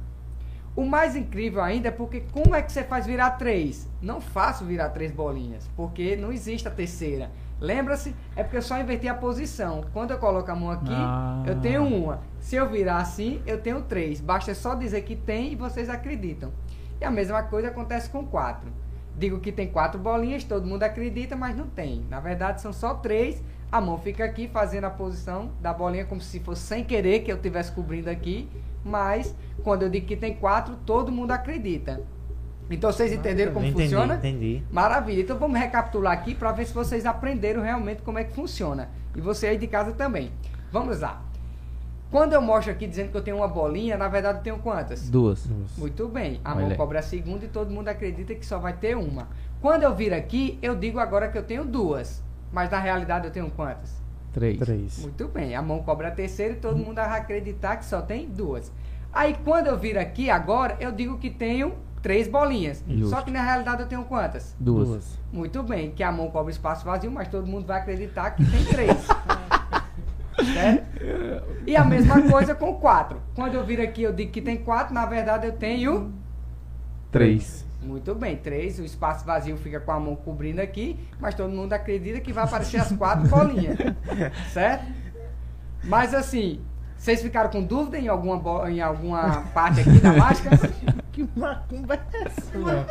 O mais incrível ainda é porque como é que você faz virar três? Não faço virar três bolinhas, porque não existe a terceira. Lembra-se? É porque eu só inverti a posição. Quando eu coloco a mão aqui, Ah. eu tenho uma. Se eu virar assim, eu tenho três. Basta só dizer que tem e vocês acreditam. E a mesma coisa acontece com quatro. Digo que tem quatro bolinhas, todo mundo acredita, mas não tem. Na verdade, são só três. A mão fica aqui fazendo a posição da bolinha como se fosse sem querer que eu estivesse cobrindo aqui. Mas quando eu digo que tem quatro, todo mundo acredita. Então vocês entenderam como entendi, funciona? Entendi. Maravilha. Então vamos recapitular aqui para ver se vocês aprenderam realmente como é que funciona. E você aí de casa também. Vamos lá. Quando eu mostro aqui dizendo que eu tenho uma bolinha, na verdade eu tenho quantas? Duas. Muito bem. A Olha mão aí. cobra a segunda e todo mundo acredita que só vai ter uma. Quando eu vir aqui, eu digo agora que eu tenho duas. Mas na realidade eu tenho quantas? Três. Três. Muito bem. A mão cobra a terceira e todo mundo vai acreditar que só tem duas. Aí quando eu vir aqui agora, eu digo que tenho três bolinhas. Justo. Só que na realidade eu tenho quantas? Duas. Muito bem, que a mão cobre espaço vazio, mas todo mundo vai acreditar que tem três. certo? E a mesma coisa com quatro. Quando eu vir aqui, eu digo que tem quatro, na verdade eu tenho. Três. Muito bem, três. O espaço vazio fica com a mão cobrindo aqui, mas todo mundo acredita que vai aparecer as quatro bolinhas. certo? Mas assim, vocês ficaram com dúvida em alguma, em alguma parte aqui da mágica? Que macumba é essa, mano?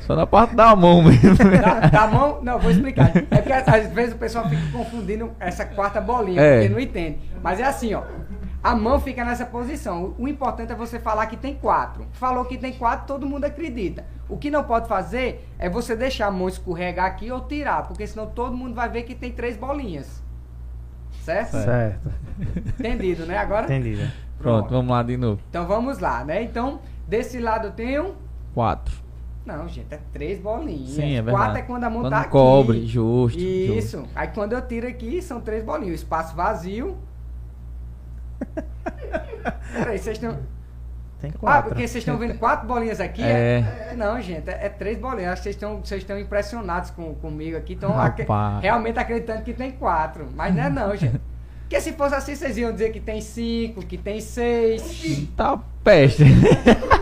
Só na parte da mão mesmo. Da, da mão, não, vou explicar. É porque às vezes o pessoal fica confundindo essa quarta bolinha, É. porque não entende. Mas é assim, ó. A mão fica nessa posição. O, o importante é você falar que tem quatro. Falou que tem quatro, todo mundo acredita. O que não pode fazer é você deixar a mão escorregar aqui ou tirar, porque senão todo mundo vai ver que tem três bolinhas. Certo? Certo. Entendido, né? Agora? Entendido. Pronto, vamos lá de novo. Então vamos lá, né? Então, desse lado eu tenho. Quatro. Não, gente, é três bolinhas. Sim, é verdade. Quatro é quando a mão Quando tá aqui. cobre, justo, Isso. Aí quando eu tiro aqui, são três bolinhas. O espaço vazio. Peraí, vocês estão. Tem Ah, quatro. porque vocês estão vendo quatro bolinhas aqui? É. Não, gente, é, é três bolinhas. Acho que vocês estão, vocês estão impressionados com, comigo aqui. Estão Rapaz. realmente acreditando que tem quatro. Mas não é não, gente. Porque se fosse assim, vocês iam dizer que tem cinco, que tem seis. Tá peste.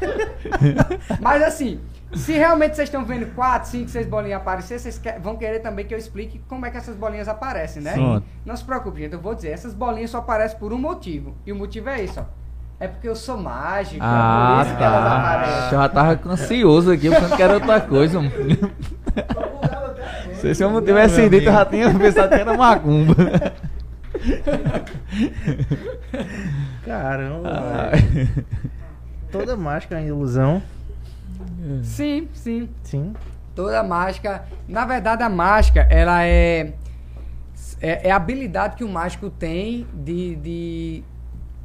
Mas assim, se realmente vocês estão vendo quatro, cinco, seis bolinhas aparecer, vocês que- vão querer também que eu explique como é que essas bolinhas aparecem, né? Sim. Não se preocupe, gente, eu vou dizer, essas bolinhas só aparecem por um motivo. E o motivo é isso, ó. É porque eu sou mágico, Ah, é por isso que elas tá. aparecem. Já tava ansioso aqui, pensando que era outra coisa. mano. Se eu não tivesse meu dito, eu já tinha pensado que era macumba. Caramba, Ah. Toda mágica é ilusão. Sim, sim. Sim. Toda mágica. Na verdade, a mágica, ela é. É, é a habilidade que o mágico tem de, de.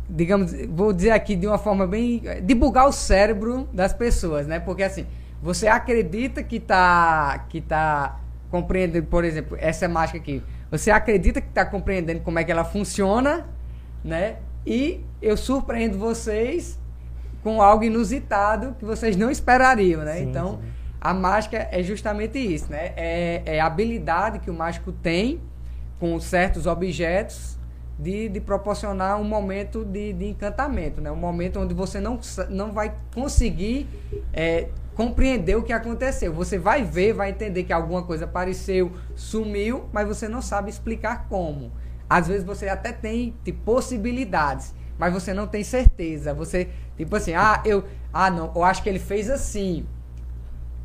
Digamos, vou dizer aqui de uma forma bem. de bugar o cérebro das pessoas, né? Porque assim, você acredita que tá. que tá compreendendo, por exemplo, essa mágica aqui. Você acredita que tá compreendendo como é que ela funciona, né? E eu surpreendo vocês com algo inusitado que vocês não esperariam, né? Sim, então, sim. a mágica é justamente isso, né? É, é a habilidade que o mágico tem com certos objetos de, de proporcionar um momento de, de encantamento, né? Um momento onde você não, não vai conseguir é, compreender o que aconteceu. Você vai ver, vai entender que alguma coisa apareceu, sumiu, mas você não sabe explicar como. Às vezes você até tem tipo, possibilidades, mas você não tem certeza. Você, tipo assim, ah, eu, ah, não, eu acho que ele fez assim.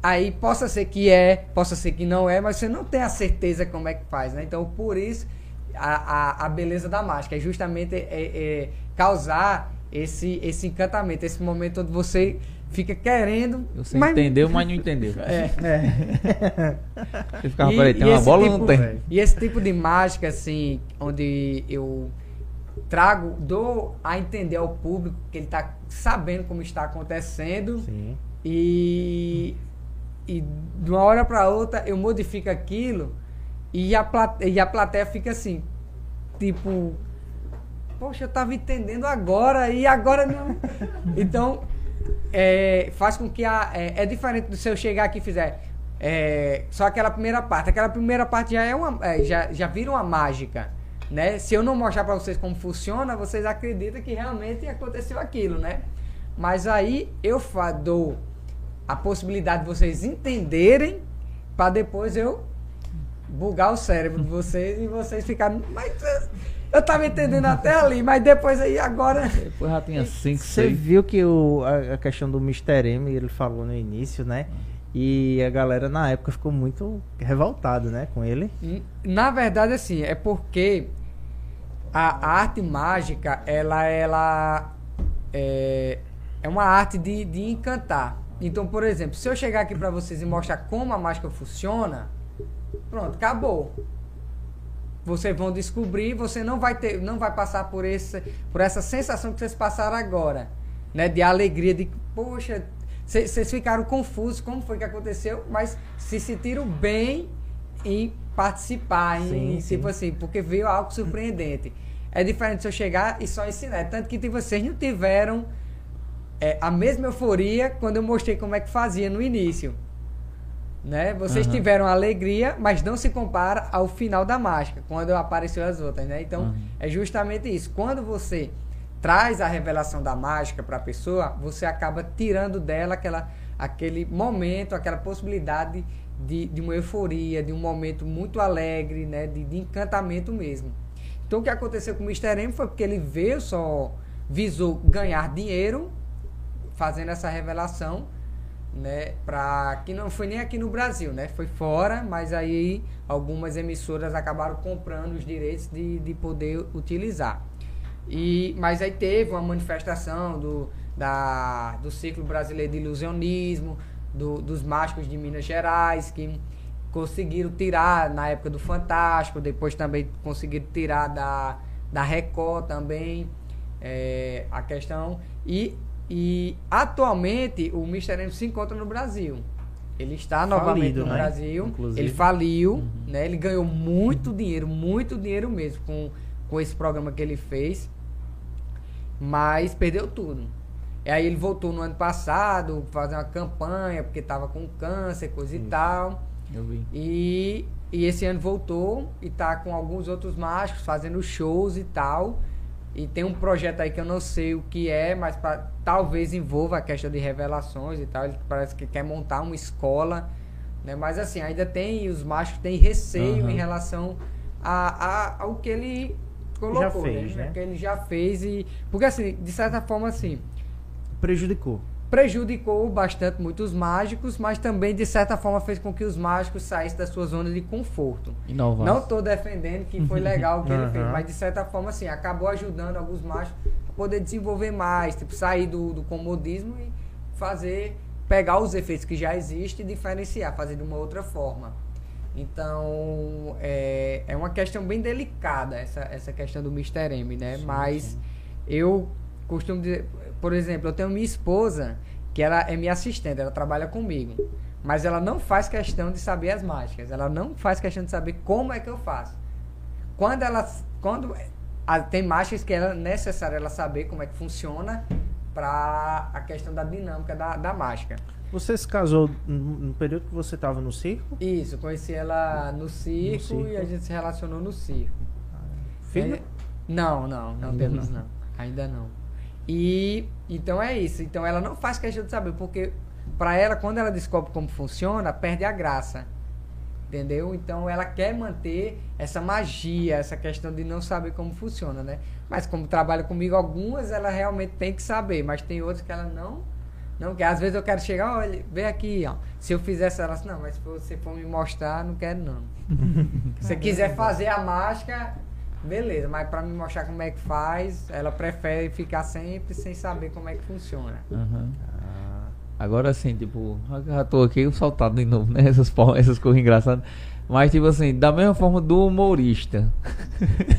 Aí possa ser que é, possa ser que não é, mas você não tem a certeza como é que faz, né? Então, por isso, a, a, a beleza da mágica é justamente é, é causar esse, esse encantamento, esse momento onde você fica querendo. Você mas- entendeu, mas não entendeu. É. Você ficava, E- peraí, tem uma bola ou tipo- não tem? E esse tipo de mágica, assim, onde eu trago, dou a entender ao público que ele está sabendo como está acontecendo Sim. e, e de uma hora para outra eu modifico aquilo e a, plate, e a plateia fica assim, tipo, poxa, eu tava entendendo agora e agora não. Então, é, faz com que a, é, é diferente do se eu chegar aqui e fizer é, só aquela primeira parte. Aquela primeira parte já é uma, é, já, já vira uma mágica, né? Se eu não mostrar para vocês como funciona, vocês acreditam que realmente aconteceu aquilo, né? Mas aí eu dou a possibilidade de vocês entenderem para depois eu bugar o cérebro de vocês e vocês ficarem. Mas eh, eu tava entendendo até ali, mas depois aí agora. Depois já tinha cinco, Você seis. viu que o, a, a questão do Mr. M, ele falou no início, né? E a galera na época ficou muito revoltada, né? Com ele. N- Na verdade, assim, é porque a, arte mágica, ela, ela, é, é uma arte de, de encantar. Então, por exemplo, se eu chegar aqui para vocês e mostrar como a mágica funciona, pronto, acabou. Vocês vão descobrir, você não vai ter, não vai passar por esse, por essa sensação que vocês passaram agora, né, de alegria de, poxa, vocês ficaram confusos como foi que aconteceu, mas se sentiram bem em participar, em, Sim, tipo assim, porque veio algo surpreendente. É diferente se eu chegar e só ensinar. Tanto que vocês não tiveram é, a mesma euforia quando eu mostrei como é que fazia no início. Né? Vocês Aham. tiveram alegria, mas não se compara ao final da mágica, quando apareceu as outras, né? Então, Aham. é justamente isso. Quando você traz a revelação da mágica para a pessoa, você acaba tirando dela aquela, aquele momento, aquela possibilidade de, de uma euforia, de um momento muito alegre, né? De, de encantamento mesmo. Então, o que aconteceu com o Mr. M foi porque ele veio só, visou ganhar dinheiro fazendo essa revelação, né, para que não foi nem aqui no Brasil, né, foi fora, mas aí algumas emissoras acabaram comprando os direitos de, de poder utilizar. E, mas aí teve uma manifestação do, da, do ciclo brasileiro de ilusionismo, do, dos mágicos de Minas Gerais, que conseguiram tirar na época do Fantástico, depois também conseguiram tirar da, da Record também é, a questão. E, e atualmente o Mr. M se encontra no Brasil. Ele está novamente Falido, no né? Brasil. Inclusive. Ele faliu, Uhum. né? Ele ganhou muito dinheiro, muito dinheiro mesmo com, com esse programa que ele fez. Mas perdeu tudo. E aí ele voltou no ano passado, fazer uma campanha, porque estava com câncer, coisa e tal. Eu vi. E, e esse ano voltou e tá com alguns outros mágicos fazendo shows e tal. E tem um projeto aí que eu não sei o que é, mas pra- talvez envolva a questão de revelações e tal. Ele parece que quer montar uma escola. Né? Mas assim, ainda tem, os mágicos têm receio Aham. em relação a, a- ao que ele colocou, fez, né? né? Que ele já fez e. Porque assim, de certa forma assim, Prejudicou. prejudicou bastante muitos mágicos, mas também de certa forma fez com que os mágicos saíssem da sua zona de conforto. Inovar. Não estou defendendo que foi legal o que ele fez, mas de certa forma assim, acabou ajudando alguns mágicos a poder desenvolver mais, tipo, sair do, do comodismo e fazer, pegar os efeitos que já existem e diferenciar, fazer de uma outra forma. Então, é, é uma questão bem delicada essa, essa questão do Mr. M, né? Mas eu costumo dizer, por exemplo, eu tenho minha esposa, que ela é minha assistente, ela trabalha comigo. Mas ela não faz questão de saber as mágicas. Ela não faz questão de saber como é que eu faço. Quando ela. Quando, a- tem mágicas que é necessário ela saber como é que funciona para a questão da dinâmica da, da mágica. Você se casou no no período que você estava no circo? Isso, conheci ela no circo, circo. e a gente se relacionou no circo. Filho? É, não, não, não temos não. Ainda não. E então é isso. Então ela não faz questão de saber, porque para ela, quando ela descobre como funciona, perde a graça. Entendeu? Então ela quer manter essa magia, essa questão de não saber como funciona, né? Mas como trabalha comigo, algumas ela realmente tem que saber, mas tem outras que ela não não quer. Às vezes eu quero chegar, olha, vem aqui, ó. Se eu fizesse ela assim, não, mas se você for me mostrar, não quero não. Se você quiser fazer a mágica, beleza, mas pra me mostrar como é que faz, ela prefere ficar sempre sem saber como é que funciona. Aham. Ah, Agora sim, tipo, eu já tô aqui soltado de novo, né? Essas, essas coisas engraçadas. Mas, tipo assim, da mesma forma do humorista.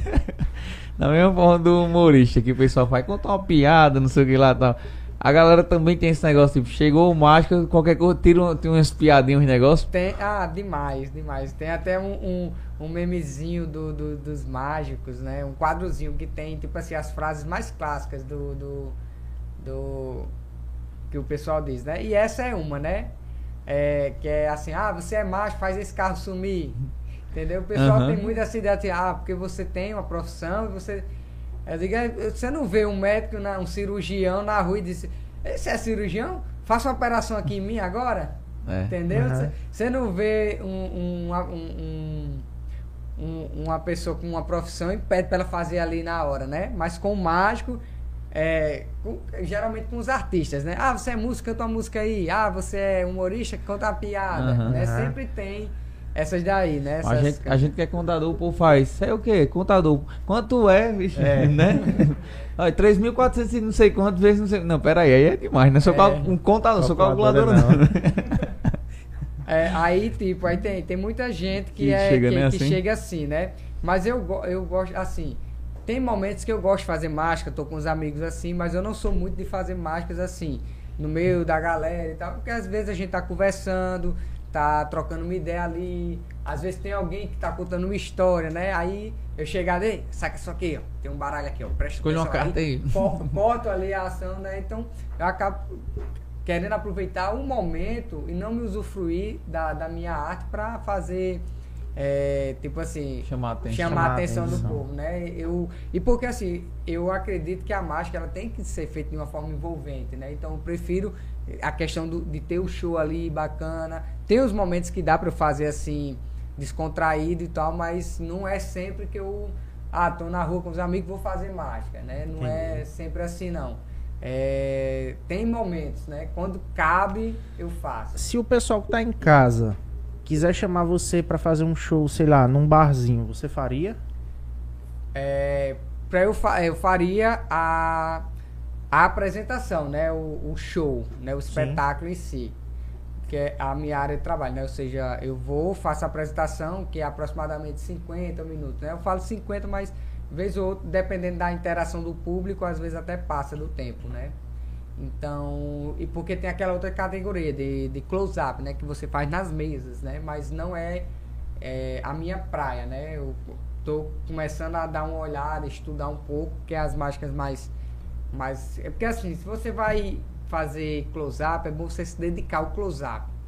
da mesma forma do humorista, que o pessoal faz contar uma piada, não sei o que lá e tal. A galera também tem esse negócio, tipo, chegou o mágico, qualquer coisa, tira um, tem umas piadinhas, uns negócios. Tem, ah, demais, demais. Tem até um, um, um memezinho do, do- dos mágicos, né? Um quadrozinho que tem, tipo assim, as frases mais clássicas do, do, do que o pessoal diz, né? E essa é uma, né? É, que é assim, ah, você é mágico, faz esse carro sumir. Entendeu? O pessoal Aham. tem muita essa ideia de, ah, porque você tem uma profissão e você. Eu digo, "É, você não vê um médico, na- um cirurgião na rua e diz, esse é cirurgião? Faça uma operação aqui em mim agora? É. Entendeu? Você não vê um, um, um- um- um- uma pessoa com uma profissão e pede para ela fazer ali na hora, né? Mas com o mágico, é, com- geralmente com os artistas, né? Ah, você é músico, canta uma música aí. Ah, você é humorista, conta uma piada. Aham. né? Aham. Sempre tem essas daí, né? A Essas gente, a gente que é contador, o povo faz. Isso é o quê? Contador. Quanto é, bicho? É. Né? Olha, 3.400 e não sei quantas vezes, não sei. Não, pera aí, é demais, né? Sou É. cal- um contador, sou calculadora Calculadora não. É, aí, tipo, aí tem, tem muita gente que, Que é, chega, que, né, que assim? chega assim, né? Mas eu, eu gosto, assim, tem momentos que eu gosto de fazer mágica, tô com os amigos assim, mas eu não sou muito de fazer mágicas assim, no meio da galera e tal, porque às vezes a gente tá conversando, tá trocando uma ideia ali, às vezes tem alguém que tá contando uma história, né? Aí eu chegar ali, saca isso aqui, ó, tem um baralho aqui, ó, presta Escolhe uma atenção carta aí. Corto, corto ali a ação, né? Então eu acabo querendo aproveitar o momento e não me usufruir da, da minha arte para fazer é, tipo assim Chamar a atenção. chamar a a atenção do atenção. povo né eu e porque assim eu acredito que a mágica ela tem que ser feita de uma forma envolvente né então eu prefiro a questão do, de ter o show ali bacana tem os momentos que dá para eu fazer assim descontraído e tal mas não é sempre que eu ah tô na rua com os amigos vou fazer mágica né não é Entendi. sempre assim não é, tem momentos né quando cabe eu faço Se o pessoal que tá em casa quiser chamar você pra fazer um show, sei lá, num barzinho, você faria? É, pra eu, fa- eu faria a, a apresentação, né? O, o show, né? O espetáculo em si. Que é a minha área de trabalho, né? Ou seja, eu vou, faço a apresentação, que é aproximadamente 50 minutos, né? Eu falo 50, mas vez ou outra, dependendo da interação do público, às vezes até passa do tempo, né? Então, e porque tem aquela outra categoria de, de close-up, né? Que você faz nas mesas, né? Mas não é, é a minha praia, né? Eu tô começando a dar uma olhada, estudar um pouco, que é as mágicas mais... mais é porque assim, se você vai fazer close-up, é bom você se dedicar ao close-up.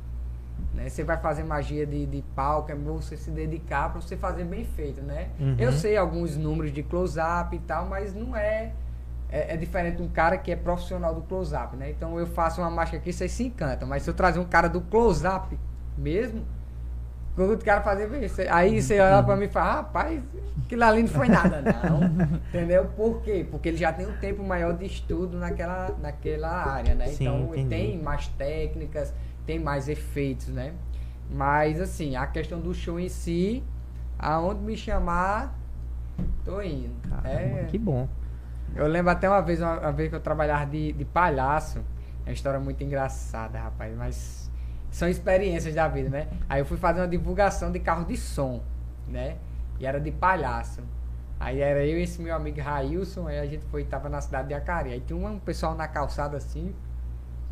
Né? Você vai fazer magia de, de palco, é bom você se dedicar para você fazer bem feito, né? Uhum. Eu sei alguns números de close-up e tal, mas não é, é. É diferente de um cara que é profissional do close-up, né? Então eu faço uma mágica aqui, vocês se encantam. Mas se eu trazer um cara do close-up mesmo, o cara fazer isso, aí você olha pra mim e fala, rapaz, aquilo ali não foi nada, não. Entendeu? Por quê? Porque ele já tem um tempo maior de estudo naquela, naquela área, né? Sim, então entendi. tem mais técnicas, tem mais efeitos, né? Mas assim, a questão do show em si, aonde me chamar, tô indo. Caramba, É, que bom. eu lembro até uma vez, uma, uma vez que eu trabalhava de, de palhaço. É uma história muito engraçada, rapaz, mas são experiências da vida, né? Aí eu fui fazer uma divulgação de carro de som, né? E era de palhaço. Aí era eu e esse meu amigo Railson, aí a gente foi, tava na cidade de Acari. Aí tinha um pessoal na calçada assim,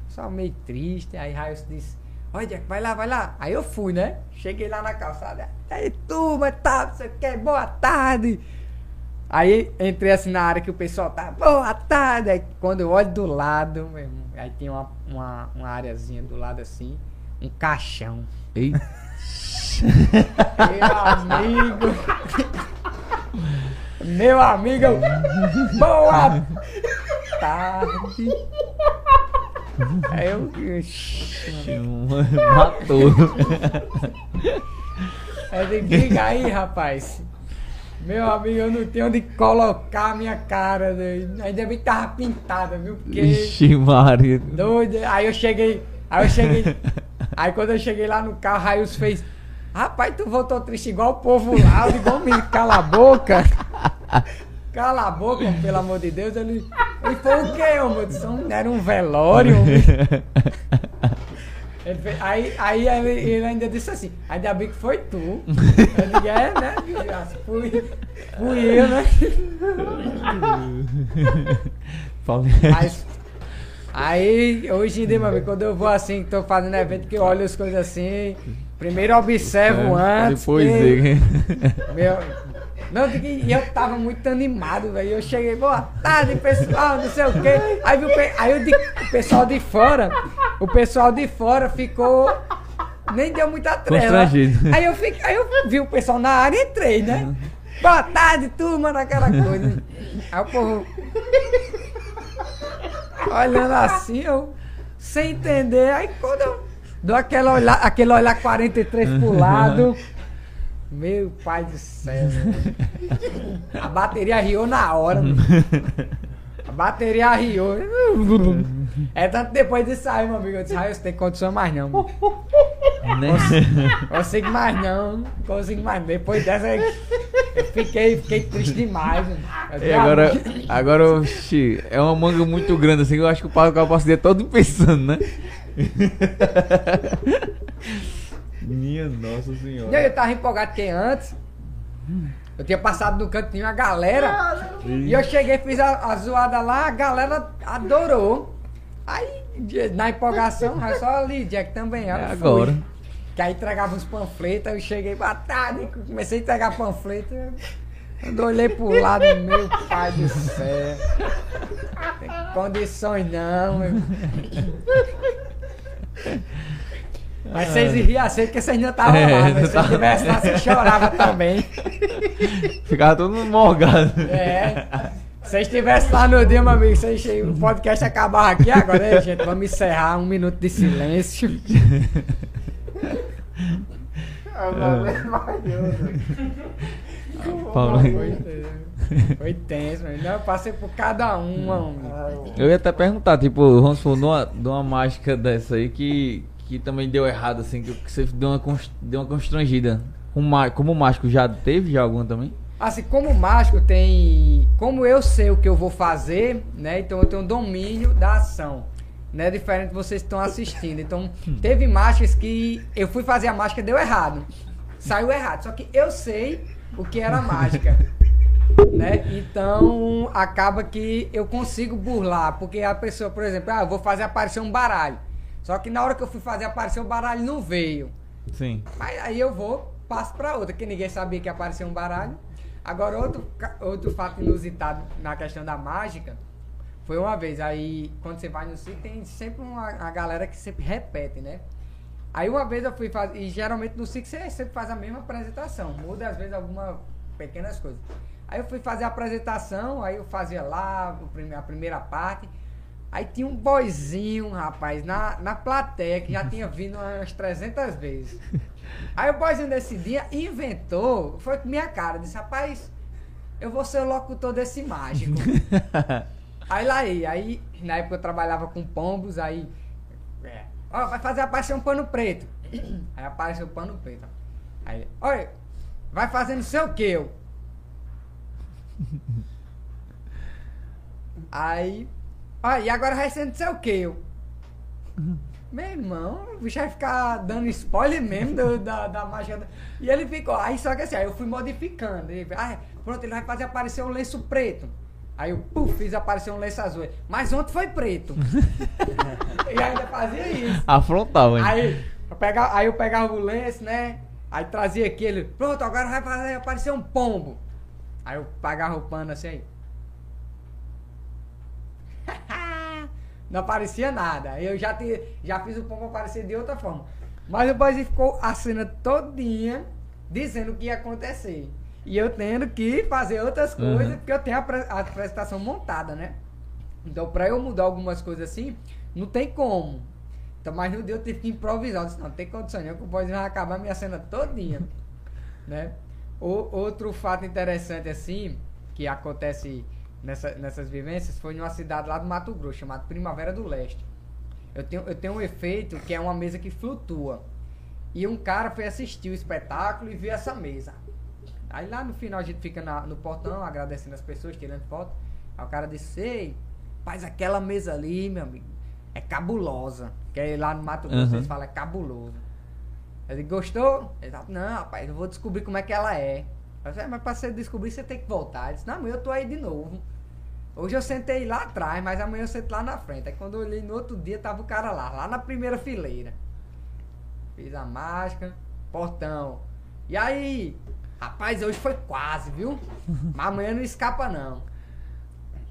pessoal meio triste. Aí Railson disse, olha, Jack, vai lá, vai lá. Aí eu fui, né? Cheguei lá na calçada. Aí, turma, tá, não sei o que, boa tarde. Aí entrei assim na área que o pessoal tá, boa tarde. Aí quando eu olho do lado, meu irmão, aí tem uma, uma, uma areazinha do lado assim, um caixão. Ei, Meu amigo. Meu amigo, boa tarde. Aí eu. Matou. Aí digo, diga aí, rapaz. Meu amigo, eu não tenho onde colocar a minha cara. Né? Ainda bem que tava pintada, viu? Porque. Ixi, Maria. Doido. Aí eu cheguei. Aí eu cheguei. Aí quando eu cheguei lá no carro, Raios fez. Rapaz, tu voltou triste igual o povo lá. Digo, "Ô, menino, cala a boca. Cala a boca, homem, pelo amor de Deus. Ele, ele foi o quê, homem? Eu disse, "Não Era um velório, homem." Ele fez- aí aí ele, ainda disse assim, ainda bem que foi tu. Eu digo, é, né? desgraça, Fui, fui eu, né? Mas, aí, hoje em dia, meu amigo, quando eu vou assim, tô fazendo evento, que eu olho as coisas assim, primeiro observo antes. Depois que- meu, não, e eu tava muito animado, velho. Eu cheguei, boa tarde, pessoal, não sei o quê. Aí, pe- aí digo, o pessoal de fora, o pessoal de fora ficou. Nem deu muita trela. Aí eu, fiquei, aí eu vi o pessoal na área e entrei, né? Boa tarde, turma, naquela coisa. Aí o povo. Olhando assim, eu. Sem entender. Aí quando eu dou aquele olhar, aquele olhar 43 pro lado. Meu pai do céu. A bateria riou na hora. A bateria riou. É tanto depois de sair, meu amigo. Eu disse, ah, você tem condição mais não. meu." Né? Consigo mais não, não consigo mais. Depois dessa eu fiquei, fiquei triste demais. dei agora, agora oxi, é uma manga muito grande assim, eu acho que o Paulo Capacete dia todo pensando, né? Minha nossa E aí senhora. eu tava empolgado porque antes eu tinha passado no canto, tinha uma galera. E eu cheguei, fiz a, a zoada lá, a galera adorou. Aí, na empolgação, aí só ali, Jack também. Aí É eu fui. agora. Que aí entregava uns panfletos, eu cheguei, boa tarde, comecei a entregar panfleto. Quando eu olhei pro lado, meu pai do céu. Tem condições não, meu. Mas vocês riam assim porque vocês não estavam É, lá, não mas se tava. vocês estivessem lá, vocês choravam também. Ficava todo mundo morgado. É. Se vocês estivessem lá no dia, meu amigo, vocês, o podcast acabava aqui agora, hein, gente? Vamos encerrar um minuto de silêncio. Paulo. Foi, foi tenso, mas não, eu passei por cada um, mano. Eu ia até perguntar, tipo, vamos supor, numa, numa mágica dessa aí que, que também deu errado, assim, que, você deu uma, deu uma constrangida. Um, como mágico já teve já alguma também? Assim, como mágico tem. Como eu sei o que eu vou fazer, né? Então eu tenho domínio da ação. Né? Diferente de vocês que estão assistindo. Então, teve mágicas que eu fui fazer a mágica e deu errado. Saiu errado. Só que eu sei o que era mágica. né? Então, acaba que eu consigo burlar. Porque a pessoa, por exemplo, ah, eu vou fazer aparecer um baralho. Só que na hora que eu fui fazer aparecer o baralho, não veio. Sim. Mas aí eu vou, passo pra outra, que ninguém sabia que ia aparecer um baralho. Agora, outro, outro fato inusitado na questão da mágica foi uma vez. Aí, quando você vai no sítio, tem sempre uma, uma galera que sempre repete, né? Aí, uma vez eu fui fazer. E geralmente no sítio você sempre faz a mesma apresentação, muda às vezes algumas pequenas coisas. Aí eu fui fazer a apresentação, aí eu fazia lá a primeira parte. Aí tinha um boizinho, rapaz, na, na plateia, que já tinha vindo umas 300 vezes. Aí o boizinho desse dia inventou, foi com minha cara, disse, rapaz, eu vou ser o locutor desse mágico. aí lá aí, aí na época eu trabalhava com pombos, aí, é, ó, vai fazer aparecer um pano preto. Aí apareceu o pano preto. Aí, olha, vai fazer não sei o que, eu. Aí, ó, e agora vai ser não sei o que, eu. Meu irmão, o bicho vai ficar dando spoiler mesmo do- da, da magia. da- E ele ficou, aí só que assim, aí eu fui modificando. Ele, ah, pronto, ele vai fazer aparecer um lenço preto. Aí eu, puf, fiz aparecer um lenço azul. Mas ontem foi preto. e ainda fazia isso. Afrontava, hein? Aí eu, pegava, aí eu pegava o lenço, né? Aí trazia aquele, pronto, agora vai fazer aparecer um pombo. Aí eu pagava o pano assim. aí. Não aparecia nada. Eu já, te, já fiz o pombo aparecer de outra forma. Mas o boizinho ficou a cena todinha dizendo o que ia acontecer. E eu tendo que fazer outras Uhum. coisas, porque eu tenho a, a apresentação montada, né? Então, pra eu mudar algumas coisas assim, não tem como. Então, mas no dia eu tive que improvisar. Eu disse, não, não tem condição nenhuma que o boizinho vai acabar a minha cena todinha. né? O, outro fato interessante, assim, que acontece nessa- nessas vivências, foi numa cidade lá do Mato Grosso, chamada Primavera do Leste. Eu tenho, eu tenho um efeito que é uma mesa que flutua. E um cara foi assistir o espetáculo e viu essa mesa. Aí lá no final a gente fica na- no portão agradecendo as pessoas, tirando foto. Aí o cara disse, ei, faz aquela mesa ali, meu amigo. É cabulosa. Que aí lá no Mato Grosso Uhum. eles falam é cabuloso. Ele gostou? Ele falou, não, rapaz, eu vou descobrir como é que ela é. Eu falei, "É, mas pra você descobrir, você tem que voltar. Ele disse, não, amanhã eu tô aí de novo. Hoje eu sentei lá atrás, mas amanhã eu sento lá na frente. Aí quando eu olhei no outro dia, tava o cara lá, lá na primeira fileira. Fiz a máscara, portão. E aí? Rapaz, hoje foi quase, viu? Mas amanhã não escapa não.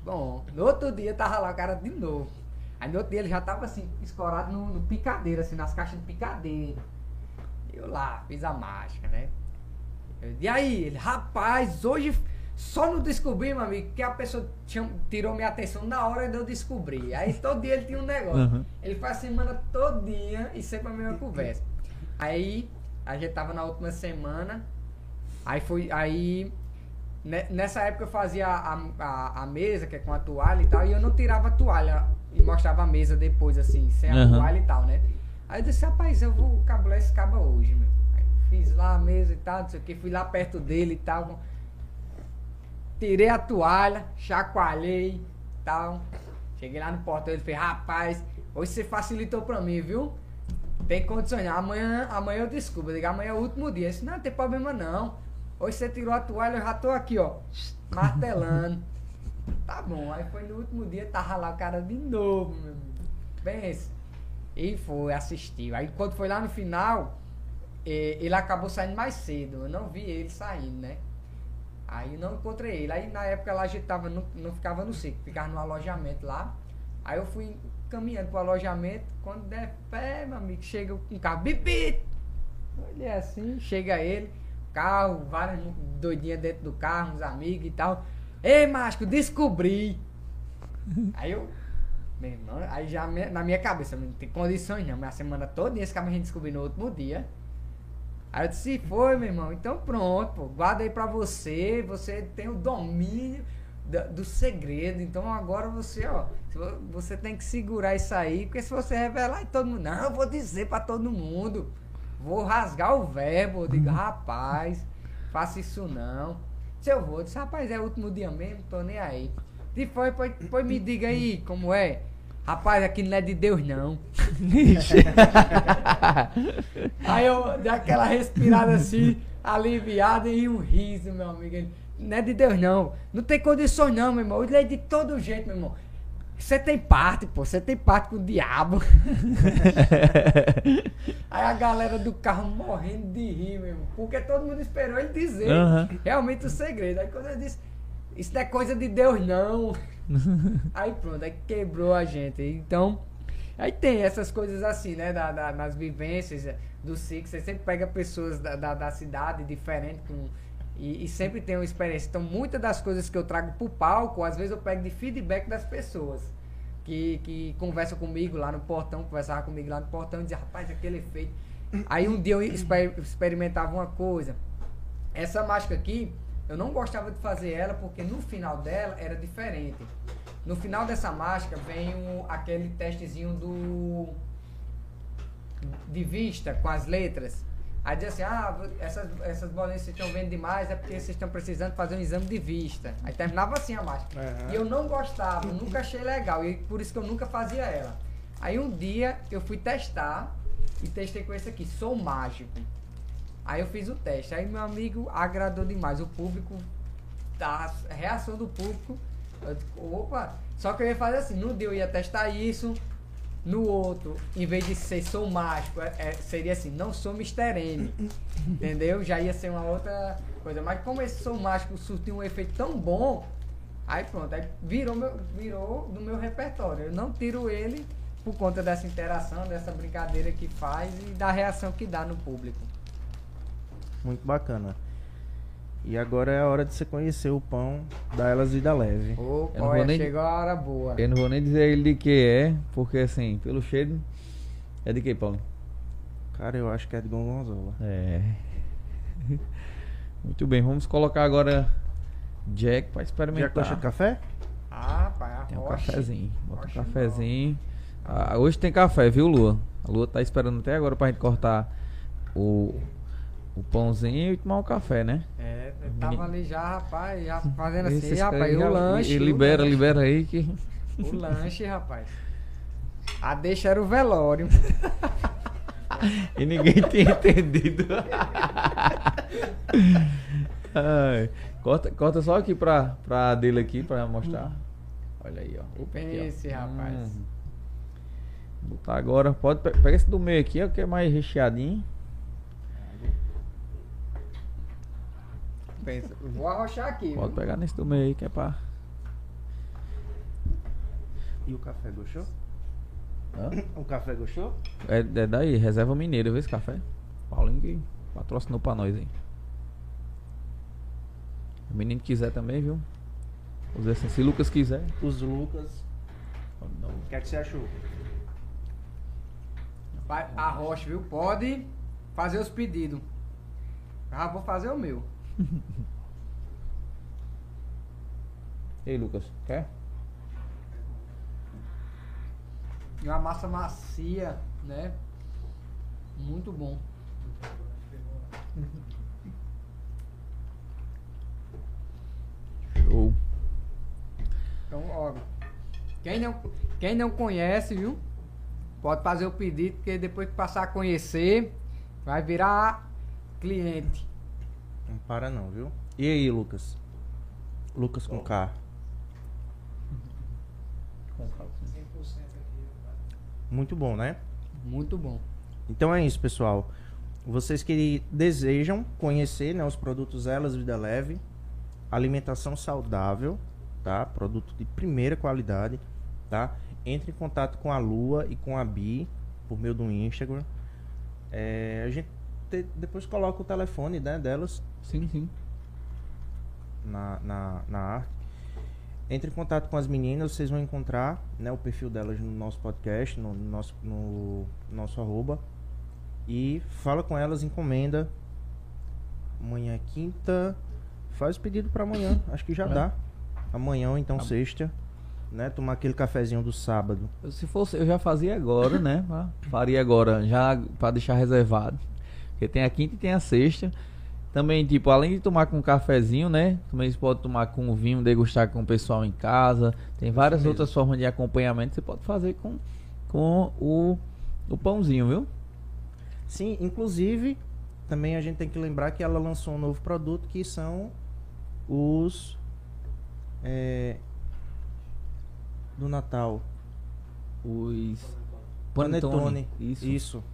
Bom, no outro dia tava lá o cara de novo. Aí no outro dia ele já tava assim, escorado no, no picadeiro, assim, nas caixas de picadeiro. Eu lá, fiz a mágica, né? Eu, e aí, ele, rapaz, hoje só não descobri, meu amigo, que a pessoa tinha- tirou minha atenção na hora de eu descobrir. Aí todo dia ele tinha um negócio. Uhum. Ele faz a semana todinha e sempre a mesma conversa. Aí, a gente tava na última semana, aí foi, aí, ne- nessa época eu fazia a, a, a mesa, que é com a toalha e tal, e eu não tirava a toalha e mostrava a mesa depois, assim, sem a Uhum. toalha e tal, né? Aí eu disse, rapaz, eu vou cabular esse cabo hoje, meu. Fiz lá mesa e tal, não sei o que, fui lá perto dele e tal. Tirei a toalha, chacoalhei e tal. Cheguei lá no portão, ele fez, rapaz, hoje você facilitou pra mim, viu? Tem condições, não. amanhã, amanhã eu desculpo, eu digo, amanhã é o último dia. Eu disse, não, não tem problema não. Hoje você tirou a toalha, eu já tô aqui, ó, martelando. Tá bom, aí foi no último dia, tava lá o cara de novo, meu amigo. Pensa. E foi, assistiu. Aí quando foi lá no final, ele acabou saindo mais cedo. Eu não vi ele saindo, né? Aí não encontrei ele. Aí na época lá a gente tava, não, não ficava no sítio, ficava no alojamento lá. Aí eu fui caminhando pro alojamento, quando der pé, meu amigo, chega um carro, bip, Olha assim, chega ele, carro, várias doidinhas dentro do carro, uns amigos e tal. Ei, Másco, descobri! Aí eu, meu irmão, aí já na minha cabeça, não tem condições não, minha semana toda esse carro a gente descobriu no último dia. Aí eu disse, foi, meu irmão, então pronto, pô, guarda aí pra você, você tem o domínio da- do, segredo, então agora você, ó, você tem que segurar isso aí, porque se você revelar e todo mundo, não, eu vou dizer pra todo mundo, vou rasgar o verbo, eu digo, rapaz, faça isso não. Se eu vou, eu disse, rapaz, é o último dia mesmo, tô nem aí. E foi, foi me diga aí como é. Rapaz, aqui não é de Deus não. Aí eu dei aquela respirada assim, aliviada e um riso, meu amigo. Ele, não é de Deus não. Não tem condições não, meu irmão. Ele é de todo jeito, meu irmão. Você tem parte, pô. Você tem parte com o diabo. Aí a galera do carro morrendo de rir, meu irmão. Porque todo mundo esperou ele dizer Aham. realmente o segredo. Aí quando eu disse, isso não é coisa de Deus não. Aí pronto, aí quebrou a gente. Então, aí tem essas coisas assim, né? Da, da- nas vivências do Six, você sempre pega pessoas da, da, da cidade diferentes com, e, e sempre tem uma experiência. Então, muitas das coisas que eu trago pro palco, às vezes eu pego de feedback das pessoas. Que, que conversam comigo lá no portão, conversavam comigo lá no portão e diziam, rapaz, aquele efeito. Aí um dia eu exper- experimentava uma coisa. Essa máscara aqui, eu não gostava de fazer ela porque no final dela era diferente. No final dessa máscara vem um- aquele testezinho do de vista com as letras. Aí diz assim, ah, essas, essas bolinhas vocês estão vendo demais, é porque vocês estão precisando fazer um exame de vista. Aí terminava assim a máscara. Aham. E eu não gostava, nunca achei legal, e por isso que eu nunca fazia ela. Aí um dia eu fui testar e testei com esse aqui, sou mágico. Aí eu fiz o teste, aí meu amigo agradou demais, o público, a reação do público, eu opa, só que eu ia fazer assim, num dia eu ia testar isso, no outro, em vez de ser sou mágico, é- é- seria assim, não sou Mr. M. entendeu? Já ia ser uma outra coisa. Mas como esse sou mágico surtiu um efeito tão bom, aí pronto, aí virou, meu, virou do meu repertório. Eu não tiro ele por conta dessa interação, dessa brincadeira que faz e da reação que dá no público. Muito bacana. E agora é a hora de você conhecer o pão da Elas Vida Leve. Opa, Eu não vou olha, nem- chegou a hora boa. Eu não vou nem dizer ele de que é, porque assim, pelo cheiro. É de que, Paulo? Cara, eu acho que é de Gongonzola. É. Muito bem, vamos colocar agora Jack pra Já experimentar. gosta de café? Ah, a Tem um cafezinho. Bota um Rocha cafezinho. Ah, hoje tem café, viu, Lua? A Lua tá esperando até agora pra gente cortar o, o pãozinho e tomar um café, né? É, tava ali já, rapaz, já fazendo Esse assim, rapaz, o lanche. e o libera, lanche. libera aí que. O lanche, rapaz. A deixa era o velório. E ninguém tinha entendido. Ai, corta, corta só aqui pra, pra dele aqui pra mostrar. Olha aí, ó. Opa, aqui, ó. Pense, rapaz. Hum. Botar agora. Pode pe- pegar esse do meio aqui, ó, que é mais recheadinho. Pensa, vou arrochar aqui. Pode viu? pegar nesse do meio aí, que é pra. E o café gostou? Hã? O café gostou? É, é daí, reserva mineira, vê esse café. Paulinho que patrocinou pra nós aí. O menino quiser também, viu? Dizer assim, se Lucas quiser. Os Lucas. Não. O que é que você achou? Vai, arrocha, viu? Pode fazer os pedidos. Ah, vou fazer o meu. E aí, Lucas, quer? E uma massa macia, né? Muito bom. Show. Então, ó, quem não, quem não conhece, viu? Pode fazer o pedido, porque depois que passar a conhecer, vai virar cliente. Não para não, viu? E aí, Lucas? Lucas com K. Muito bom, né? Muito bom. Então é isso, pessoal. Vocês que desejam conhecer né, os produtos Elas Vida Leve, alimentação saudável, tá? Produto de primeira qualidade, tá? Entre em contato com a Lua e com a Bi por meio do Instagram. É, a gente te- depois coloca o telefone né, delas Sim, sim. na, na, na arte. Entre em contato com as meninas, vocês vão encontrar né, o perfil delas no nosso podcast, no, nosso, no nosso arroba. E fala com elas, encomenda. Amanhã é quinta. Faz o pedido para amanhã, acho que já É. dá. Amanhã ou então Tá. sexta. Né, tomar aquele cafezinho do sábado. Se fosse, eu já fazia agora, né? Faria agora, já pra deixar reservado. Porque tem a quinta e tem a sexta. Também, tipo, além de tomar com um cafezinho, né? Também você pode tomar com vinho, degustar com o pessoal em casa. Tem várias mesmo. outras formas de acompanhamento que você pode fazer com, com o, o pãozinho, viu? Sim, inclusive, também a gente tem que lembrar que ela lançou um novo produto que são os é, do Natal. Os Panetone. Isso. Isso.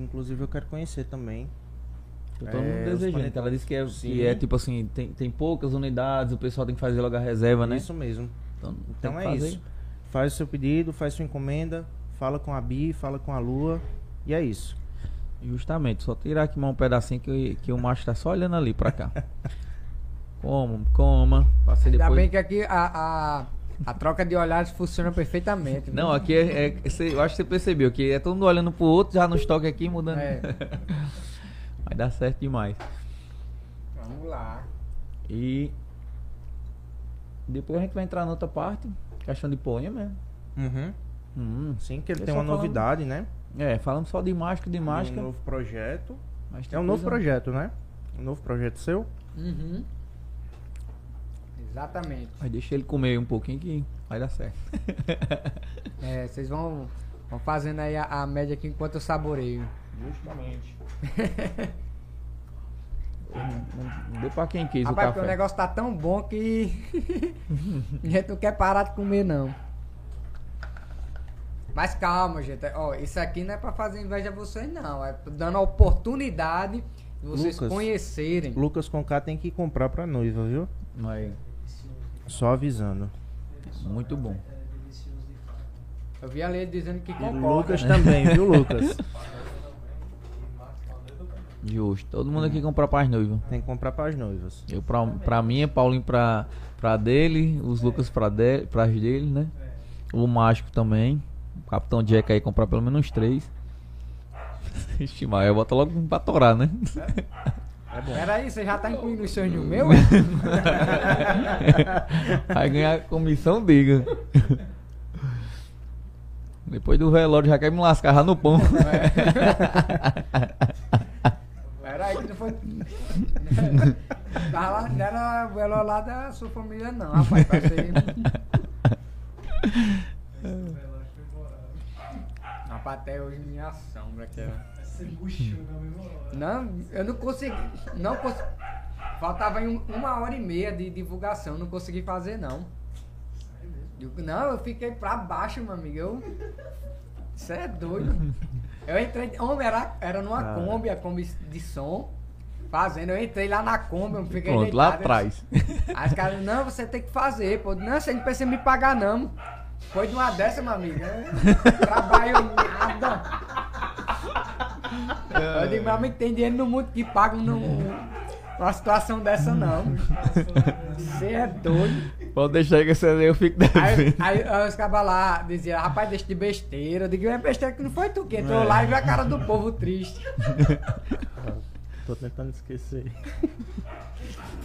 Que inclusive eu quero conhecer também. Todo mundo É, desejando. Ela disse que é, que é tipo assim, tem, tem poucas unidades, o pessoal tem que fazer logo a reserva, né? Isso mesmo. Então, Então é isso. Faz o seu pedido, faz sua encomenda, fala com a Bi, fala com a Lua. E é isso. Justamente, só tirar aqui mais um pedacinho que, que o macho tá só olhando ali pra cá. Como, coma. Passei Ainda depois. bem que aqui a, a, a troca de olhares funciona perfeitamente. Não, aqui é, é- cê- Eu acho que você percebeu que é todo mundo olhando pro outro, já nos toca aqui, mudando. É. Vai dar certo demais. Vamos lá. E. Depois a gente vai entrar na outra parte. Questão de poema. Uhum. Hum. Sim, que ele tem uma falando- novidade, né? É, falando só de máscara, de Um máscara. novo projeto. É um novo coisa- projeto, né? Um novo projeto seu. Uhum. Exatamente. Mas deixa ele comer um pouquinho que vai dar certo. É, vocês vão, vão fazendo aí a, a média aqui enquanto eu saboreio. Justamente. Não- Não deu pra quem quis Rapaz, o porque o café. negócio tá tão bom que a gente não quer parar de comer, não. Mas calma, gente. Ó, isso aqui não é pra fazer inveja a vocês, não. É dando a oportunidade de vocês Lucas. conhecerem. Lucas com K tem que comprar pra noiva, viu? Aí, Só avisando. muito bom. Eu vi ali ele dizendo que E concorda. Lucas também, viu, Lucas? Justo. Todo mundo aqui comprar pras noivas. Tem que comprar pras noivas. Eu pra, pra mim, Paulinho pra, pra dele, os Lucas pra de, pras dele, né? O Mágico também. O Capitão Jack aí comprar pelo menos três. Ixi, mas eu boto logo pra torar, né? É bom. Peraí, você já tá incluindo os sonhos no meu? é? Vai ganhar comissão, diga. Depois do velório já quer me lascar já no pão. Peraí, que não foi. Tava lá, não era o velório lá da sua família, não, rapaz. Pra ser... Rapaz, até hoje minha sombra aqui, ó. Não, eu não consegui. Não consegui. Faltava um- uma hora e meia de divulgação, não consegui fazer não. Eu- não, eu fiquei pra baixo, meu amigo. Eu. Você é doido. Eu entrei. Homem, era, era numa Cara. Kombi, a Kombi de som. Fazendo, eu entrei lá na Kombi, eu fiquei Pronto, lá deitado, atrás. Aí os caras, não, você tem que fazer, pô. Não, você não precisa me pagar, não. Foi de uma dessa, meu amigo. Trabalho nada. Eu digo, meu amigo, tem dinheiro no mundo que paga numa situação dessa, não. Você é doido. Pode deixar aí que esse aí eu fico Aí, devendo. aí, aí os cabas lá diziam, rapaz, deixa de besteira. Eu digo, é besteira que não foi tu que entrou lá e viu a cara do povo triste. Tô tentando esquecer.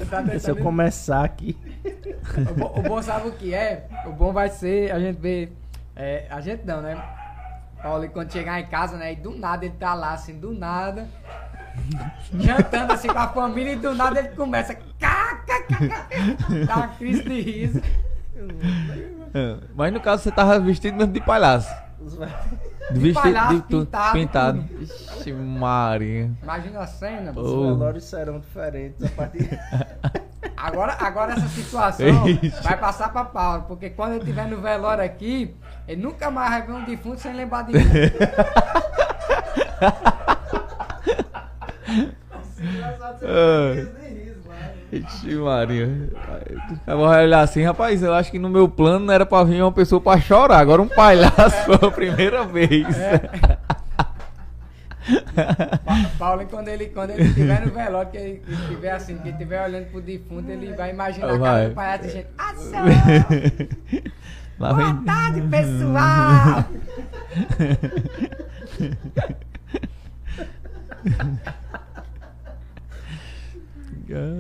Tá Se eu tentando- começar aqui. O bom, o bom sabe o que é? O bom vai ser a gente ver. é, a gente não, né? Paulo, e quando chegar em casa, né? E do nada ele tá lá, assim, do nada. Jantando assim com a família e do nada ele começa. Cá, cá, cá, cá, dá uma crise de riso. É, Mas no caso você tava vestido mesmo de palhaço. De vestido palhaço, de pintado, pintado. tudo. Ixi, Maria. Imagina a cena. Ô. Os velórios serão diferentes a partir. Agora, agora essa situação Ixi. vai passar pra Paulo, porque quando ele estiver no velório aqui, ele nunca mais vai ver um defunto sem lembrar de mim. Ah. Ixi, Maria. Eu vou olhar assim, rapaz, eu acho que no meu plano não era pra vir uma pessoa pra chorar, agora um palhaço foi a primeira vez. Pa- Paulo, quando ele, quando ele estiver no velório, que ele estiver assim, que ele estiver olhando pro defunto, ele vai imaginar a cara Vai. do palhaço dizendo, ação! Lá Boa vem- tarde, pessoal!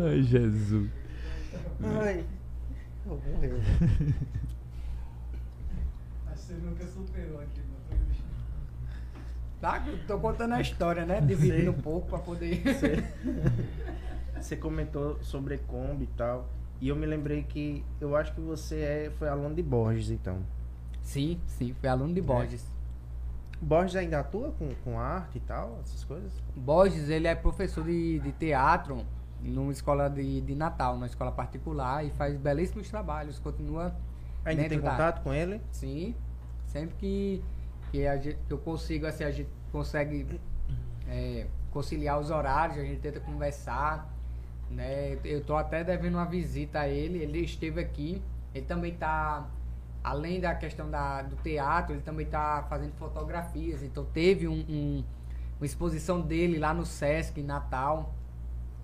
Ai, Jesus. Ai, eu morreu. Você nunca superou aqui, Tá? Eu Tô contando a história, né? Dividindo um pouco pra poder... Você, você comentou sobre Kombi e tal. E eu me lembrei que eu acho que você é, foi aluno de Borges, então. Sim, sim, fui aluno de Borges. Borges ainda atua com, com arte e tal, essas coisas? Borges, ele é professor de, de teatro numa escola de, de Natal, numa escola particular, e faz belíssimos trabalhos, continua Ainda tem da- contato com ele? Sim, sempre que, que, a gente, que eu consigo, assim, a gente consegue é, conciliar os horários, a gente tenta conversar, né? Eu tô até devendo uma visita a ele, ele esteve aqui, ele também tá, além da questão da, do teatro, ele também tá fazendo fotografias, então teve um, um- uma exposição dele lá no Sesc, em Natal,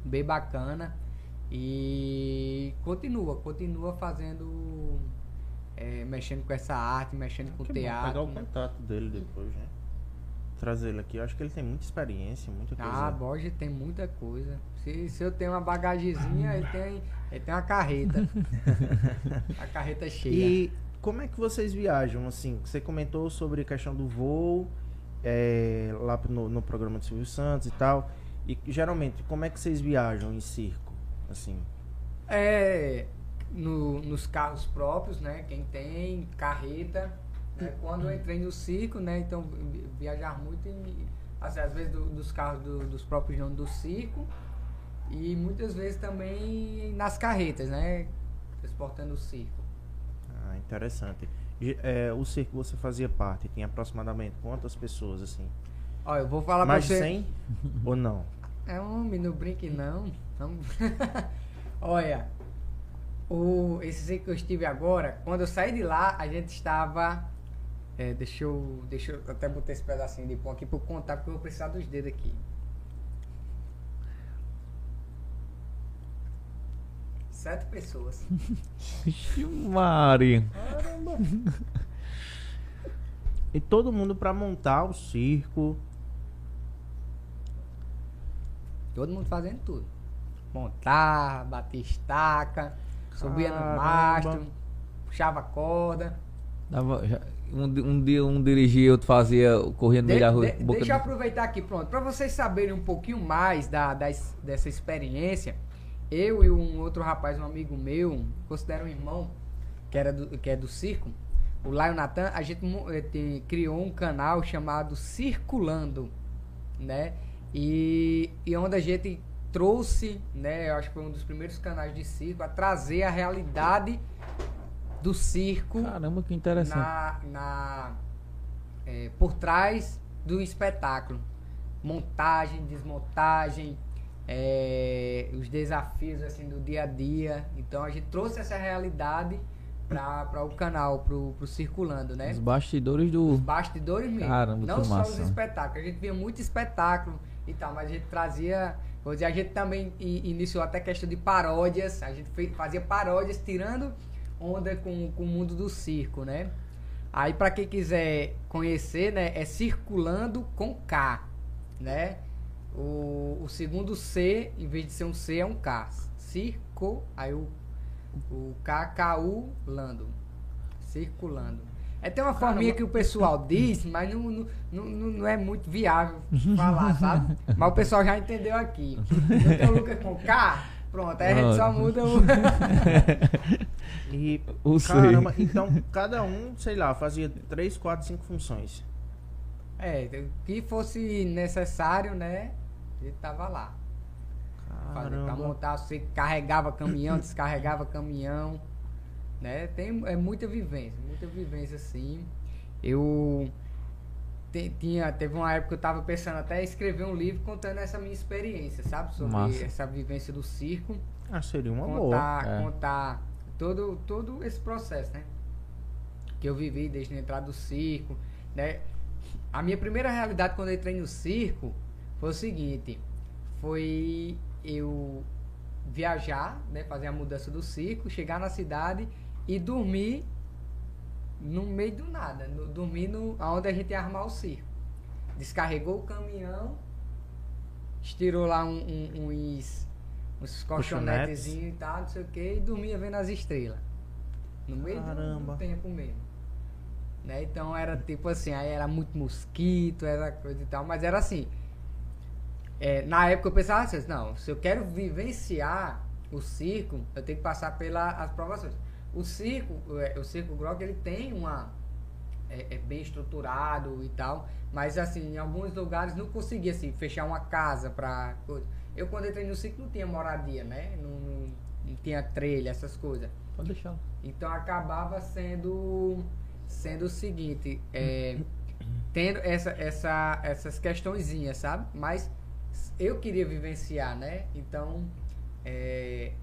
bem bacana, e continua, continua fazendo... é, mexendo com essa arte, mexendo com Que bom, pegar teatro. o contato dele depois, né? Trazer ele aqui. Eu acho que ele tem muita experiência, muita coisa. Ah, Borges tem muita coisa. Se, se eu tenho uma bagagezinha, ele tem, ele tem uma carreta. a carreta cheia. E como é que vocês viajam, assim? Você comentou sobre a questão do voo, é, lá no, no programa do Silvio Santos e tal. E geralmente, como é que vocês viajam em circo? Assim, É, no- nos carros próprios, né? Quem tem, carreta. né, Quando eu entrei no circo, né? Então, vi- viajar muito em, assim, às vezes do- dos carros do- dos próprios donos do circo. E muitas vezes também nas carretas, né? Transportando o circo. ah, interessante. É, o circo você fazia parte, tem aproximadamente quantas pessoas, assim? Olha, eu vou falar Mais de pra você. 100 ou não? É homem, não brinque não. Não- Olha, o, esse circo que eu estive agora, quando eu saí de lá, a gente estava. é, deixa, eu, deixa eu até botar esse pedacinho de pão aqui para eu contar, porque eu vou precisar dos dedos aqui. Sete pessoas. Ixi, Maria. E todo mundo pra montar o circo. Todo mundo fazendo tudo. Montar, bater estaca, subia no Caramba. mastro, puxava corda. Dava- já- um, um dia um dirigia, outro fazia, corria no meio De- da rua. de- boca deixa eu de- aproveitar aqui, pronto. Para vocês saberem um pouquinho mais da, das- dessa experiência, eu e um outro rapaz, um amigo meu, considero um irmão, que, era do, que é do circo, o Laio Natan, a gente eh, criou um canal chamado Circulando, né? E, e onde a gente trouxe, né? Eu acho que foi um dos primeiros canais de circo a trazer a realidade do circo Caramba, que interessante. na, na é, por trás do espetáculo. Montagem, desmontagem, é, os desafios assim do dia a dia. Então a gente trouxe essa realidade para o canal, pro, pro circulando, né? Os bastidores Os do. bastidores mesmo. Caramba, não só massa. os espetáculos. A gente via muito espetáculo e tal, mas a gente trazia. Vou dizer, a gente também iniciou até questão de paródias. A gente fazia paródias tirando onda com, com o mundo do circo, né? Aí para quem quiser conhecer, né, é circulando com K, né? O, o segundo C, em vez de ser um C, é um K. Circo, aí o, o KKU Lando. Circulando. É, tem uma forminha que o pessoal diz, mas não, não, não, não é muito viável falar, sabe? Mas o pessoal já entendeu aqui. Então Lucas com K, pronto, aí a gente só muda o. E, O C. caramba, então cada um, sei lá, fazia 3, 4, 5 funções. É, o que fosse necessário, né? Ele tava lá. Fazer pra montar, você carregava caminhão, descarregava caminhão, né? Tem é muita vivência, muita vivência assim. Eu te- tinha, teve uma época que eu tava pensando até em escrever um livro contando essa minha experiência, sabe? Sobre Massa. essa vivência do circo. Ah, seria uma boa. contar, É. contar todo, todo esse processo, né? Que eu vivi desde a entrada do circo, né? A minha primeira realidade quando eu entrei no circo foi o seguinte, foi eu viajar, né, fazer a mudança do circo, chegar na cidade e dormir no meio do nada, no, dormir no, onde a gente ia armar o circo. Descarregou o caminhão, estirou lá um, um, uns, uns colchonetezinhos e tal, não sei o que, e dormia vendo as estrelas. No meio do- Caramba. do tempo mesmo. Né? Então era tipo assim, aí era muito mosquito, era coisa e tal, mas era assim. É, na época eu pensava assim, não, se eu quero vivenciar o circo, eu tenho que passar pelas provações. O circo, é, o circo Grog, ele tem uma é, é bem estruturado e tal, mas assim, em alguns lugares não conseguia assim, fechar uma casa pra coisa. Eu quando entrei no circo não tinha moradia, né? Não, não, não tinha trilha, essas coisas. Pode deixar. Então acabava sendo sendo o seguinte, é, tendo essa, essa, essas questõezinhas, sabe? Mas eu queria vivenciar, né? Então é,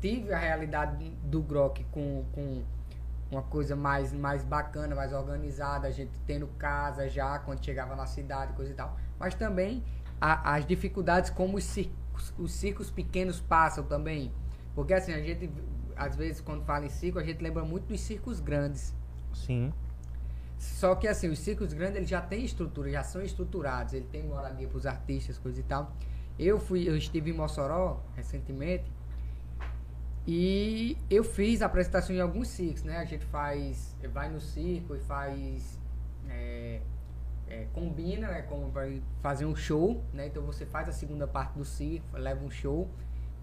tive a realidade do Grok com, com uma coisa mais, mais bacana, mais organizada, a gente tendo casa já quando chegava na cidade, coisa e tal. Mas também a- as dificuldades como os circos, os circos pequenos passam também. Porque assim, a gente, às vezes, quando fala em circo, a gente lembra muito dos circos grandes. Sim. Só que assim, os circos grandes eles já têm estrutura, já são estruturados, ele tem moradia para os artistas, coisa e tal. Eu fui, eu estive em Mossoró recentemente e eu fiz apresentação em alguns circos, né? A gente faz, vai no circo e faz é, é, combina, né? Como vai fazer um show, né? Então você faz a segunda parte do circo, leva um show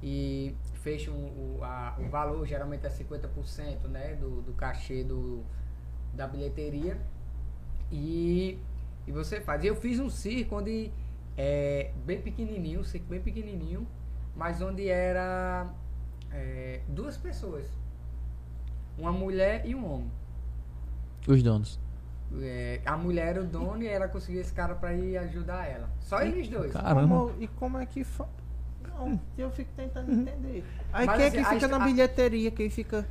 e fecha um- o, a- o valor, geralmente é 50%, né? Do, do cachê do, da bilheteria e, e você faz. Eu fiz um circo onde é bem pequenininho, um circo bem pequenininho, mas onde era é, duas pessoas, uma mulher e um homem. Os donos. É, a mulher era o dono e ela conseguiu esse cara pra ir ajudar ela. Só eles dois. Caramba. Como- e como é que fa... Não, eu fico tentando entender. Aí Mas quem é assim, que a fica histó- na bilheteria? Quem fica.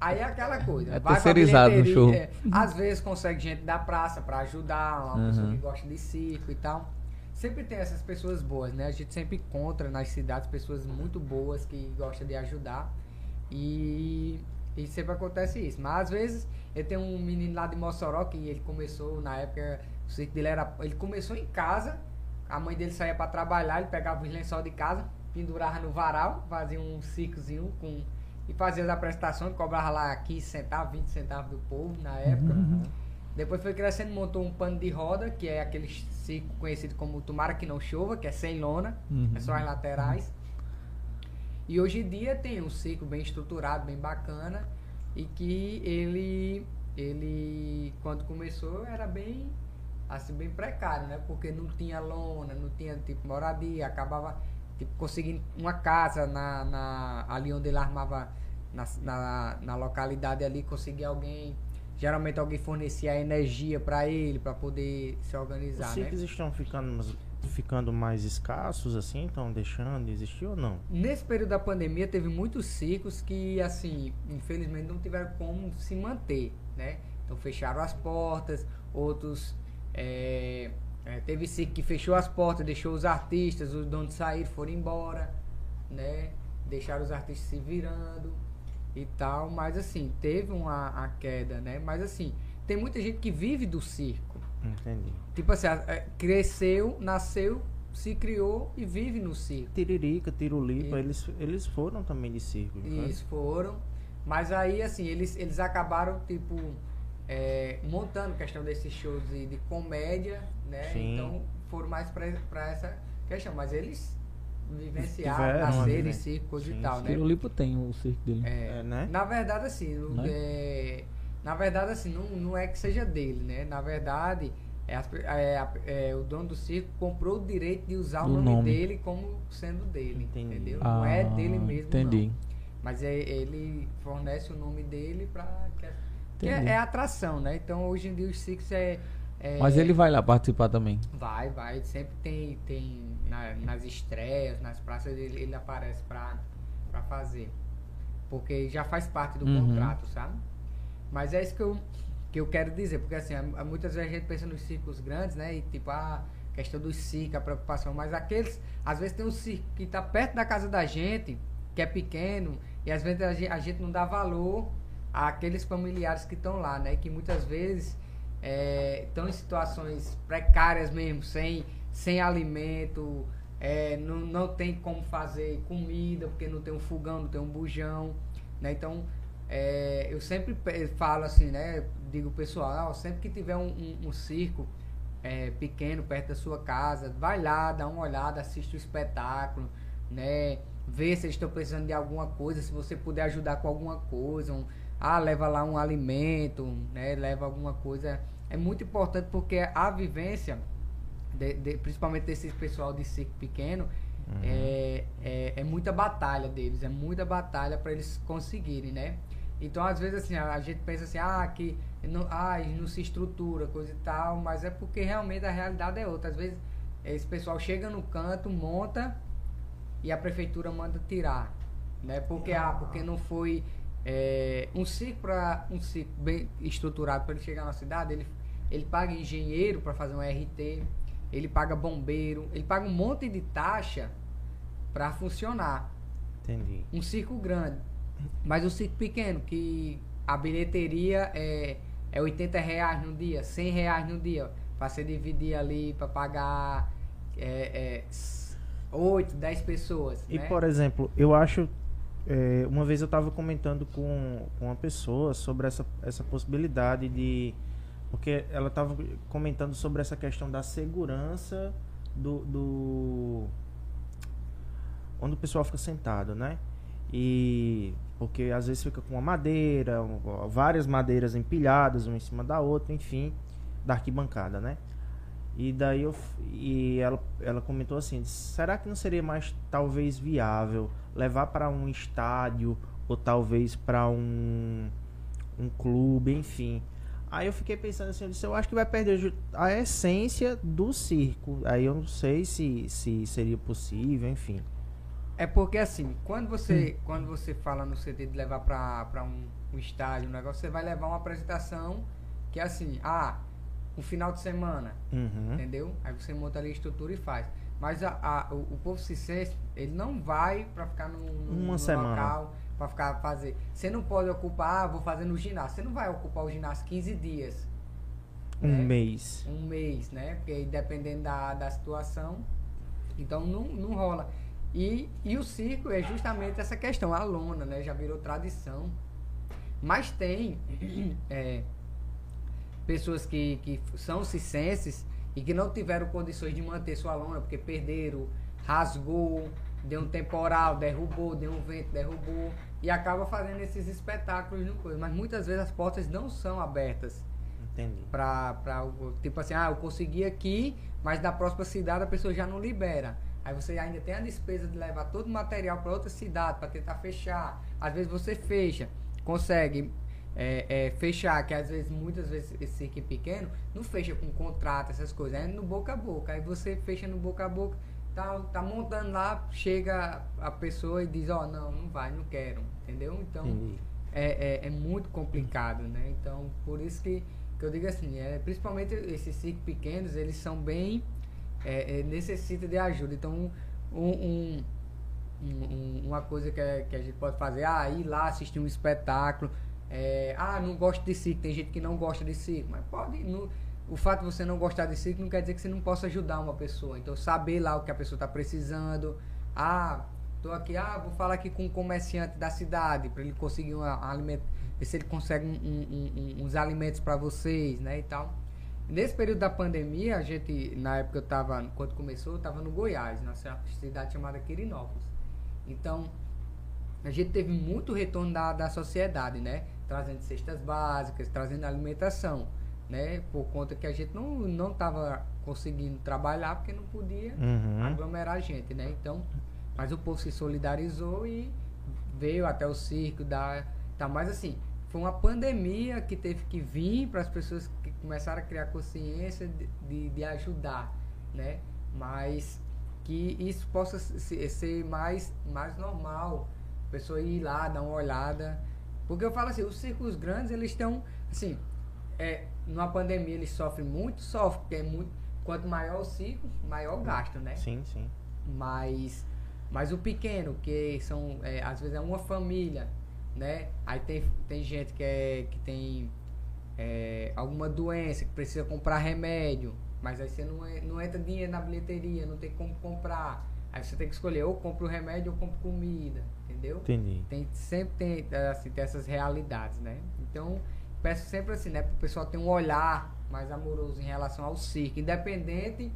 Aí é aquela coisa. É vai terceirizado no show. é, às vezes consegue gente da praça pra ajudar, uma pessoa Uhum. que gosta de circo e tal. Sempre tem essas pessoas boas, né? A gente sempre encontra nas cidades pessoas muito boas que gostam de ajudar. E, e sempre acontece isso. Mas às vezes eu tenho um menino lá de Mossoró que ele começou na época, o circo dele era. Ele começou em casa, a mãe dele saía pra trabalhar, ele pegava os lençol de casa, pendurava no varal, fazia um circozinho com. E fazia as apresentações, cobrava lá 15 centavos, 20 centavos do povo na época. Depois foi crescendo, montou um pano de roda, que é aquele circo conhecido como Tomara que não chova, que é sem lona, Uhum. é só as laterais. E hoje em dia tem um circo bem estruturado, bem bacana, e que ele, ele quando começou era bem assim bem precário, né? Porque não tinha lona, não tinha tipo moradia, acabava tipo, conseguindo uma casa na, na ali onde ele armava na, na, na localidade ali, conseguia alguém geralmente alguém fornecia energia para ele para poder se Os organizar, né? estão ficando, mais- ficando mais escassos, assim? Estão deixando de existir ou não? Nesse período da pandemia, teve muitos circos que, assim, infelizmente não tiveram como se manter, né? Então fecharam as portas, outros. é, é, teve circo que fechou as portas, deixou os artistas, os donos saíram, foram embora, né? Deixaram os artistas se virando e tal, mas assim, teve uma a queda, né? Mas assim, tem muita gente que vive do circo. Entendi. Tipo assim, é, cresceu, nasceu, se criou e vive no circo. Tiririca, Tirulipa, E- eles, eles foram também de circo. Isso, foram. Mas aí, assim, eles, eles acabaram, tipo, é, montando questão desses shows de, de comédia, né? Sim. Então foram mais pra, pra essa questão. Mas eles vivenciaram, nasceram né? em circos Sim, e tal, sim. né? Pirolipo tem o circo dele. É, É, né? Na verdade, assim, o- Né? é, na verdade, assim, não, não é que seja dele, né? Na verdade, é, as é, a- é, o dono do circo comprou o direito de usar o O nome, nome. dele como sendo dele, Entendi. entendeu? não é Ah, dele mesmo, Entendi. não. Mas é, ele fornece o nome dele para que, é- é, é atração, né? Então, hoje em dia, os circos é... é- Mas ele vai lá participar também. Vai, vai. Sempre tem, tem na- nas estreias, nas praças, ele, ele aparece pra, pra fazer. Porque já faz parte do Uhum. contrato, sabe? Mas é isso que eu, que eu quero dizer. Porque assim, muitas vezes a gente pensa nos circos grandes, né? E tipo, a questão dos circos, a preocupação. Mas aqueles, às vezes tem um circo que tá perto da casa da gente, que é pequeno, e às vezes a gente, a gente não dá valor àqueles familiares que estão lá, né? Que muitas vezes estão em situações precárias mesmo, sem, sem alimento, é, não, não tem como fazer comida, porque não tem um fogão, não tem um bujão, né? Então, é, eu sempre falo assim, né? Digo pessoal, "Ah, sempre que tiver um, um- um circo é, pequeno perto da sua casa, vai lá, dá uma olhada, assiste o espetáculo, né? Vê se eles estão precisando de alguma coisa, se você puder ajudar com alguma coisa, um, ah, leva lá um alimento, né? Leva alguma coisa. É muito importante porque a vivência, de- de- principalmente desse pessoal de circo pequeno, é, é, é muita batalha deles, é muita batalha para eles conseguirem, né? Então, às vezes, assim, a, a gente pensa assim, ah, que não, ah, não se estrutura, coisa e tal, mas é porque realmente a realidade é outra. Às vezes, esse pessoal chega no canto, monta e a prefeitura manda tirar, né? Porque, ah, porque não foi é, um circo para um circo bem estruturado para ele chegar na cidade, ele, ele paga engenheiro para fazer um RT, ele paga bombeiro, ele paga um monte de taxa para funcionar. Entendi. Um circo grande, mas um circo pequeno que a bilheteria é é 80 reais no dia, 100 reais no dia, para você dividir ali para pagar é, é, 8, 10 pessoas. E, né? por exemplo, eu acho. É, uma vez eu estava comentando com, com uma pessoa sobre essa, essa possibilidade de. Porque ela estava comentando sobre essa questão da segurança do, do. onde o pessoal fica sentado, né? E. Porque às vezes fica com uma madeira, várias madeiras empilhadas, uma em cima da outra, enfim, da arquibancada, né? E daí eu e ela, ela comentou assim, será que não seria mais talvez viável levar para um estádio ou talvez para um um clube, enfim. Aí eu fiquei pensando assim, eu disse, eu acho que vai perder a essência do circo. Aí eu não sei se, se seria possível, enfim. É porque assim, quando você, quando você fala no sentido de levar para um, um estádio, um negócio, você vai levar uma apresentação que é assim, ah, um final de semana, Uhum. entendeu? Aí você monta ali a estrutura e faz. Mas a, a- o, o povo circense, ele não vai para ficar num, num- Uma num semana. local para ficar fazer. Você não pode ocupar, ah, vou fazer no ginásio. Você não vai ocupar o ginásio 15 dias, Um né? mês. um mês, né? Porque aí dependendo da, da situação, então não, não rola. E, e o circo é justamente essa questão, a lona, né? Já virou tradição. Mas tem é, pessoas que, que são circenses e que não tiveram condições de manter sua lona, porque perderam, rasgou, deu um temporal, derrubou, deu um vento, derrubou, e acaba fazendo esses espetáculos no coisa. Mas muitas vezes as portas não são abertas Entendi. pra, pra o- tipo assim, ah, eu consegui aqui, mas da próxima cidade a pessoa já não libera. Aí você ainda tem a despesa de levar todo o material para outra cidade para tentar fechar. Às vezes você fecha, consegue é, é, fechar, que às vezes, muitas vezes, esse circo pequeno não fecha com contrato, essas coisas, é no boca a boca. Aí você fecha no boca a boca, tá, tá montando lá, chega a pessoa e diz, ó, não, não vai, não quero, entendeu? Então é, é, é muito complicado, né? Então, por isso que, que eu digo assim, é, principalmente esses circos pequenos, eles são bem. É, é, necessita de ajuda. Então, um, um- um- uma coisa que, é- que a gente pode fazer, ah, ir lá assistir um espetáculo. É, ah, não gosto de circo, tem gente que não gosta de circo, mas pode. não- o fato de você não gostar de circo não quer dizer que você não possa ajudar uma pessoa. Então, saber lá o que a pessoa está precisando. Ah, tô aqui, ah, vou falar aqui com um comerciante da cidade para ele conseguir um alimento, ver se ele consegue um- um- um- uns alimentos para vocês, né, e tal. Nesse período da pandemia, a gente, na época eu tava, quando começou, eu tava no Goiás, na ci- cidade chamada Quirinópolis. Então, a gente teve muito retorno da, da sociedade, né? Trazendo cestas básicas, trazendo alimentação, né? Por conta que a gente não, não tava conseguindo trabalhar porque não podia Uhum. aglomerar gente, né? Então, mas o povo se solidarizou e veio até o circo da tá mais assim, foi uma pandemia que teve que vir para as pessoas que começaram a criar consciência de, de, de ajudar, né? Mas que isso possa se- ser mais mais normal, a pessoa ir lá dar uma olhada, porque eu falo assim, os circos grandes eles estão assim, é, numa pandemia eles sofrem muito, sofrem, porque é muito, quanto maior o circo, maior o gasto, né? Sim, sim. Mas, mas o pequeno, que são, é, às vezes é uma família, né? Aí tem, tem gente que, é, que tem é, alguma doença, que precisa comprar remédio, mas aí você não, é- não entra dinheiro na bilheteria, não tem como comprar. Aí você tem que escolher, ou compra o remédio ou compra comida, entendeu? Entendi. Tem, sempre tem, assim, tem essas realidades, né? Então, peço sempre assim, né? Para o pessoal ter um olhar mais amoroso em relação ao circo, independente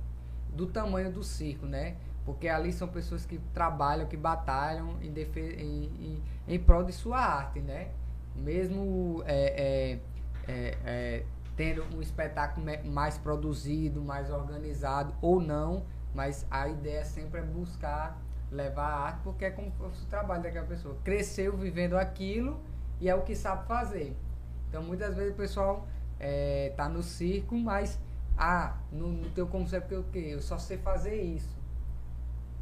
do tamanho do circo, né? Porque ali são pessoas que trabalham, que batalham em, defe- em, em, em prol de sua arte, né? Mesmo é, é, é, é, tendo um espetáculo mais produzido, mais organizado ou não, mas a ideia sempre é buscar levar a arte porque é como se fosse o trabalho daquela pessoa. Cresceu vivendo aquilo e é o que sabe fazer. Então muitas vezes o pessoal é, tá no circo, mas ah, tenho como ser porque o quê? Eu só sei fazer isso.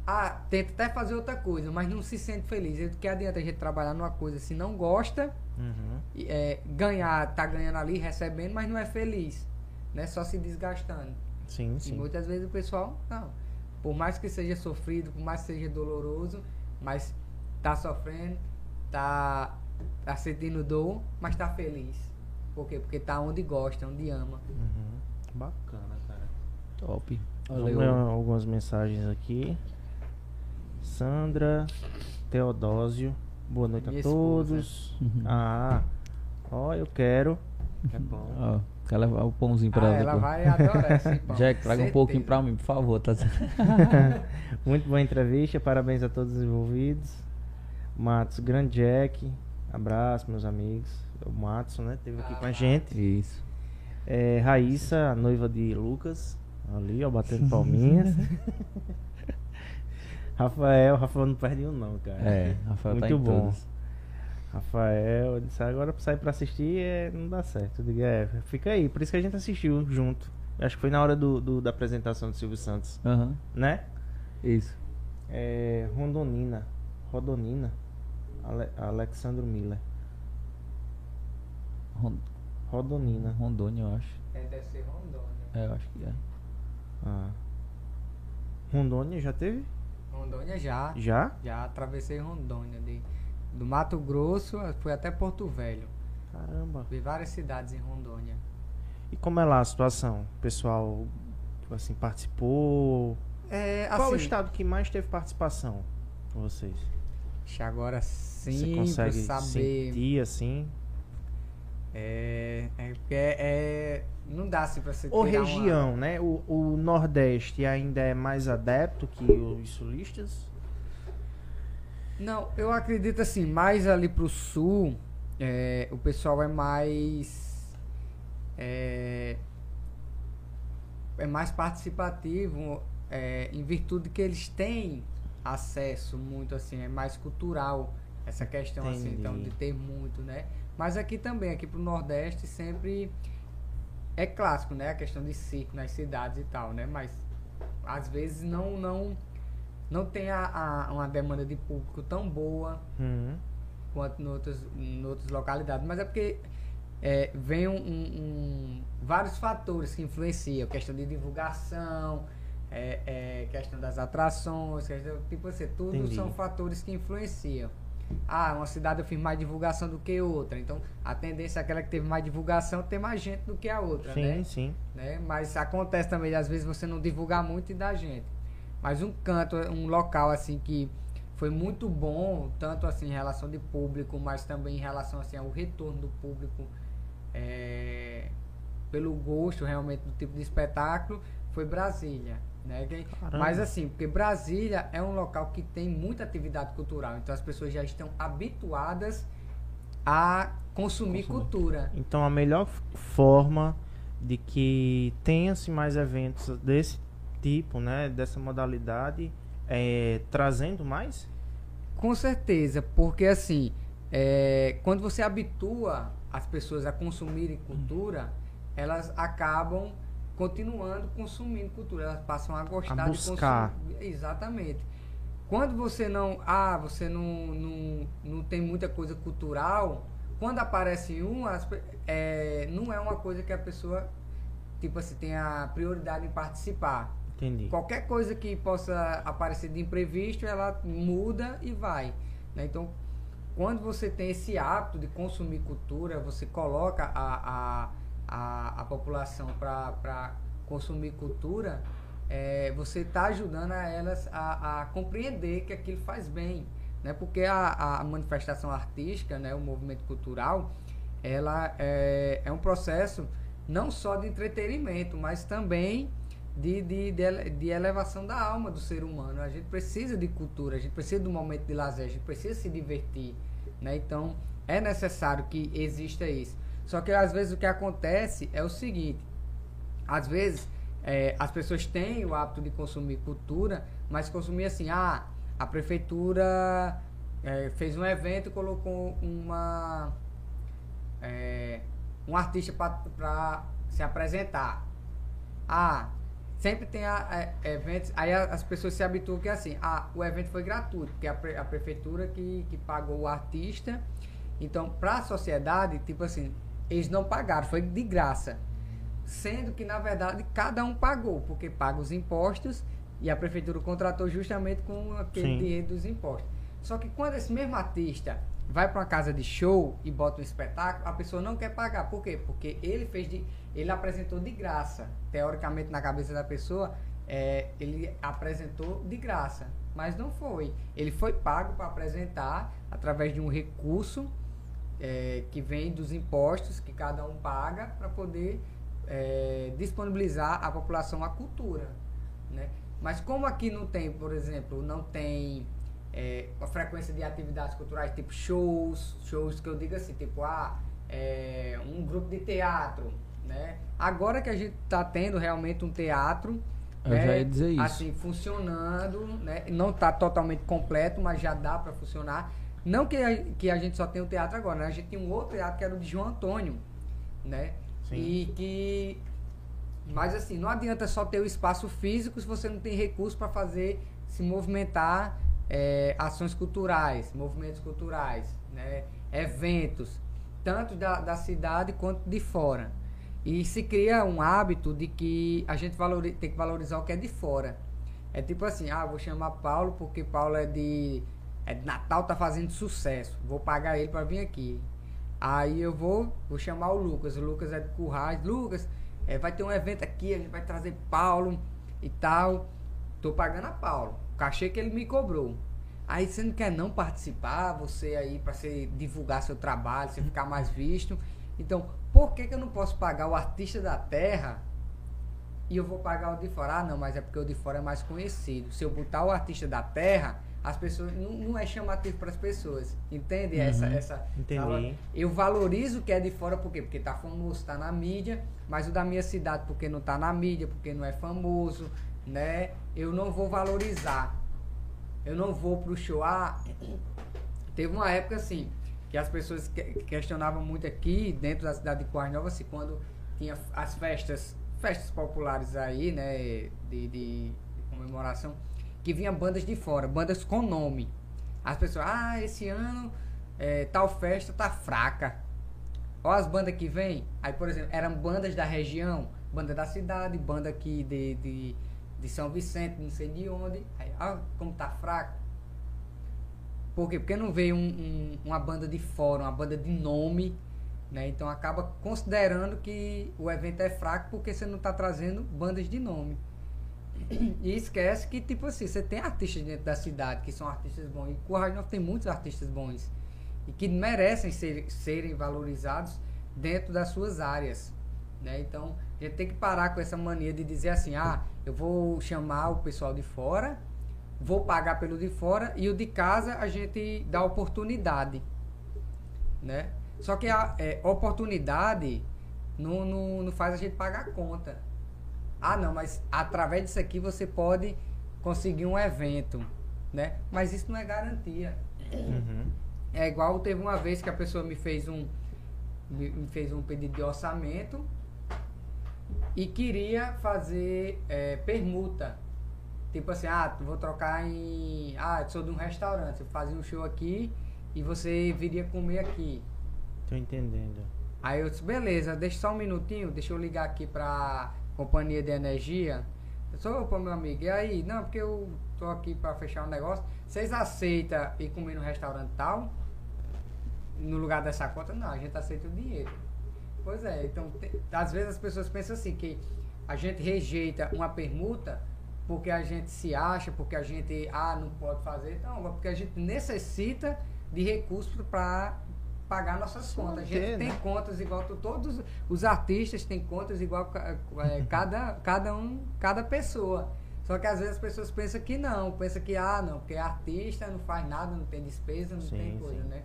Ah, tenta até fazer outra coisa, mas não se sente feliz. E Que adianta a gente trabalhar numa coisa se não gosta, Uhum. e, é, ganhar, tá ganhando ali, recebendo, mas não é feliz, né? Só se desgastando. Sim, E sim. muitas vezes o pessoal, não. Por mais que seja sofrido, por mais que seja doloroso, mas tá sofrendo, tá, tá sentindo dor, mas tá feliz. Por quê? Porque tá onde gosta, onde ama. Uhum. Bacana, cara. Top. Vamos ler algumas mensagens aqui. Sandra, Teodósio, boa noite Minha a esposa. todos. Uhum. Ah, ó, eu quero. É bom. Ó, quer levar o pãozinho pra Ah, ela ela depois? vai adorar esse pão. Jack, traga um pouquinho pra mim, por favor. Tá... Muito boa entrevista, parabéns a todos os envolvidos. Matos, grande Jack, abraço, meus amigos. O Matos, né? Teve aqui com a Ah, gente. Isso. É, Raíssa, a noiva de Lucas, ali, ó, batendo palminhas. Rafael, Rafael não perde um não, cara. É, Rafael tá Muito em bom. todas. Rafael, eu disse, agora pra sair pra assistir é, não dá certo. Eu digo, é, fica aí. Por isso que a gente assistiu junto. Acho que foi na hora do, do- da apresentação do Silvio Santos, Aham, né? isso. É, Rondonina. Rodonina. Ale, Alexandro Miller. Ron- Rodonina. Rondônia, eu acho. É, deve ser Rondônia. É, eu acho que é. Ah. Rondônia já teve? Rondônia já. Já? Já atravessei Rondônia. De, do Mato Grosso, fui até Porto Velho. Caramba. Vi várias cidades em Rondônia. E como é lá a situação? O pessoal, assim, participou? É, Qual o assim, estado que mais teve participação com vocês? Agora sim, Você consegue saber. sentir, assim? É, é é, é- não dá assim pra você Ou tirar uma- região, né? O, o Nordeste ainda é mais adepto que os sulistas? Não, eu acredito assim, mais ali pro sul, é, o pessoal é mais. É, é mais participativo, é, em virtude que eles têm acesso muito assim, é mais cultural essa questão assim, então Entendi. de ter muito, né? Mas aqui também, aqui pro Nordeste sempre é clássico, né? A questão de circo nas cidades e tal, né? Mas às vezes não não não tem a, a- uma demanda de público tão boa Uhum. quanto em outras, em outras localidades. Mas é porque é, vem um, um- vários fatores que influenciam. Questão de divulgação, é, é, questão das atrações, questão, tipo assim, tudo Entendi. são fatores que influenciam. Ah, uma cidade eu fiz mais divulgação do que outra. Então, a tendência é aquela que teve mais divulgação ter mais gente do que a outra, Sim, né? sim. né? Mas acontece também, às vezes, você não divulgar muito e dá gente. Mas um canto, um local assim que foi muito bom, tanto assim em relação de público, mas também em relação assim ao retorno do público é, pelo gosto realmente do tipo de espetáculo, foi Brasília. Né? Caramba. Mas assim, porque Brasília é um local que tem muita atividade cultural, então as pessoas já estão habituadas a consumir cultura. Então a melhor forma de que tenha-se mais eventos desse tipo, né, dessa modalidade, é trazendo mais? Com certeza, porque assim, é, quando você habitua as pessoas a consumirem cultura, elas acabam continuando consumindo cultura, elas passam a gostar A buscar. de consumir. Exatamente. Quando você não, ah, você não, não, não tem muita coisa cultural, quando aparece um, as é, não é uma coisa que a pessoa, tipo assim, tem a prioridade em participar. Entendi. Qualquer coisa que possa aparecer de imprevisto, ela muda e vai. né? Então, quando você tem esse hábito de consumir cultura, você coloca a, a, a, a população para consumir cultura, é, você está ajudando a elas a, a compreender que aquilo faz bem. Né? Porque a, a manifestação artística, né? o movimento cultural, ela é, é um processo não só de entretenimento, mas também de, de, de, de elevação da alma do ser humano. A gente precisa de cultura, a gente precisa um momento de lazer, a gente precisa se divertir. Né? Então, é necessário que exista isso. Só que às vezes o que acontece é o seguinte: às vezes é, as pessoas têm o hábito de consumir cultura, mas consumir assim, ah, a prefeitura é, fez um evento e colocou uma é, um artista para se apresentar. Ah, sempre tem a- é, eventos, aí a- as pessoas se habituam que é assim, ah, o evento foi gratuito, porque a, pre- a prefeitura que, que pagou o artista. Então, para a sociedade, tipo assim, eles não pagaram, foi de graça. Sendo que, na verdade, cada um pagou, porque paga os impostos e a prefeitura contratou justamente com aquele Sim. dinheiro dos impostos. Só que quando esse mesmo artista vai para uma casa de show e bota um espetáculo, a pessoa não quer pagar. Por quê? Porque ele fez de, ele apresentou de graça. Teoricamente, na cabeça da pessoa, é, ele apresentou de graça, mas não foi. Ele foi pago para apresentar através de um recurso é, que vem dos impostos que cada um paga para poder é, disponibilizar à população a cultura, né? Mas como aqui não tem, por exemplo, não tem é, a frequência de atividades culturais, tipo shows, shows que eu digo assim, tipo, ah, é, um grupo de teatro, né? Agora que a gente está tendo realmente um teatro, Eu né, já ia dizer isso. assim, funcionando, né? Não está totalmente completo, mas já dá para funcionar. Não que a, que a gente só tem o teatro agora, né? A gente tem um outro teatro que era o de João Antônio, né? Sim. E que mas assim, não adianta só ter o espaço físico se você não tem recurso para fazer se movimentar é, ações culturais, movimentos culturais, né? eventos, tanto da, da cidade quanto de fora. E se cria um hábito de que a gente tem que valorizar o que é de fora. É tipo assim, ah, vou chamar Paulo porque Paulo é de, é de Natal, tá fazendo sucesso. Vou pagar ele para vir aqui. Aí eu vou, vou chamar o Lucas. O Lucas é de Currais. Lucas, é, vai ter um evento aqui, a gente vai trazer Paulo e tal. Tô pagando a Paulo. O cachê que ele me cobrou. Aí você não quer não participar, você aí para divulgar seu trabalho, você ficar mais visto. Então, por que, que eu não posso pagar o artista da terra e eu vou pagar o de fora? Ah, não, mas é porque o de fora é mais conhecido. Se eu botar o artista da terra, as pessoas não, não é chamativo para as pessoas. Entende essa essa Entendi. eu valorizo o que é de fora, por quê? Porque tá famoso, tá na mídia, mas o da minha cidade, porque não tá na mídia, porque não é famoso, né? Eu não vou valorizar. Eu não vou pro show. Ah, teve uma época assim, que as pessoas que- questionavam muito aqui, dentro da cidade de Coas Novas, assim, quando tinha as festas, festas populares aí, né, de, de- comemoração, que vinha bandas de fora, bandas com nome. As pessoas, ah, esse ano é, tal festa tá fraca. Olha as bandas que vem. Aí, por exemplo, eram bandas da região, banda da cidade, banda aqui de, de, de São Vicente, não sei de onde. Aí, ah, como tá fraco. Por quê? Porque não veio um- um- uma banda de fora, uma banda de nome, né? Então acaba considerando que o evento é fraco porque você não está trazendo bandas de nome. E esquece que, tipo assim, você tem artistas dentro da cidade que são artistas bons. E Currais Novos tem muitos artistas bons. E que merecem ser, serem valorizados dentro das suas áreas. Né? Então, a gente tem que parar com essa mania de dizer assim, ah, eu vou chamar o pessoal de fora, vou pagar pelo de fora e o de casa a gente dá oportunidade. Né? Só que a é, oportunidade não, não, não faz a gente pagar a conta. Ah, não, mas através disso aqui você pode conseguir um evento, né? Mas isso não é garantia. Uhum. É igual teve uma vez que a pessoa me fez um me fez um pedido de orçamento e queria fazer é, permuta. Tipo assim, ah, vou trocar em. Ah, sou de um restaurante, você fazia um show aqui e você viria comer aqui. Tô entendendo. Aí eu disse, beleza, deixa só um minutinho, deixa eu ligar aqui pra companhia de energia. Eu sou opa, meu amigo, e aí? Não, porque eu tô aqui pra fechar um negócio. Vocês aceitam ir comer no restaurante tal? No lugar dessa conta? Não, a gente aceita o dinheiro. Pois é, então te- às vezes as pessoas pensam assim, que a gente rejeita uma permuta porque a gente se acha, porque a gente ah, não pode fazer, não, é porque a gente necessita de recursos para pagar nossas contas. A gente manter, tem né? contas igual to- todos os artistas têm contas igual é, cada, cada um, cada pessoa. Só que às vezes as pessoas pensam que não, pensam que ah, não, porque artista não faz nada, não tem despesa, não Sim, tem coisa, sim. né?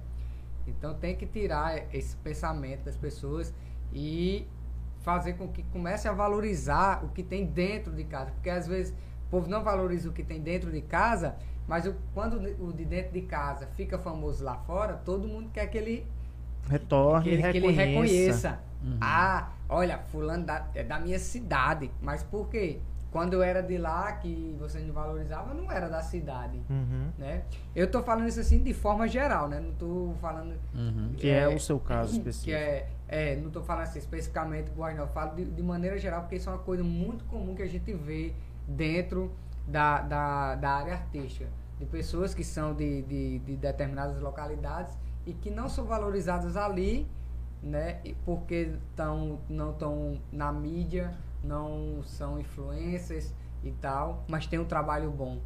Então tem que tirar esse pensamento das pessoas e fazer com que comece a valorizar o que tem dentro de casa. Porque às vezes o povo não valoriza o que tem dentro de casa, mas o- quando o de dentro de casa fica famoso lá fora, todo mundo quer que ele, Retorne que ele, que ele reconheça. reconheça. Ah, olha, fulano da- é da minha cidade. Mas por quê? Quando eu era de lá, que você não valorizava, eu não era da cidade. Uhum. Né? Eu tô falando isso assim de forma geral, né? Não tô falando Uhum. Que é, o seu caso que específico. é, é, não estou falando assim especificamente eu falo de, de maneira geral, porque isso é uma coisa muito comum que a gente vê dentro da, da, da área artística. De pessoas que são de, de, de determinadas localidades e que não são valorizadas ali, né? Porque tão, não estão na mídia, não são influencers e tal, mas tem um trabalho bom.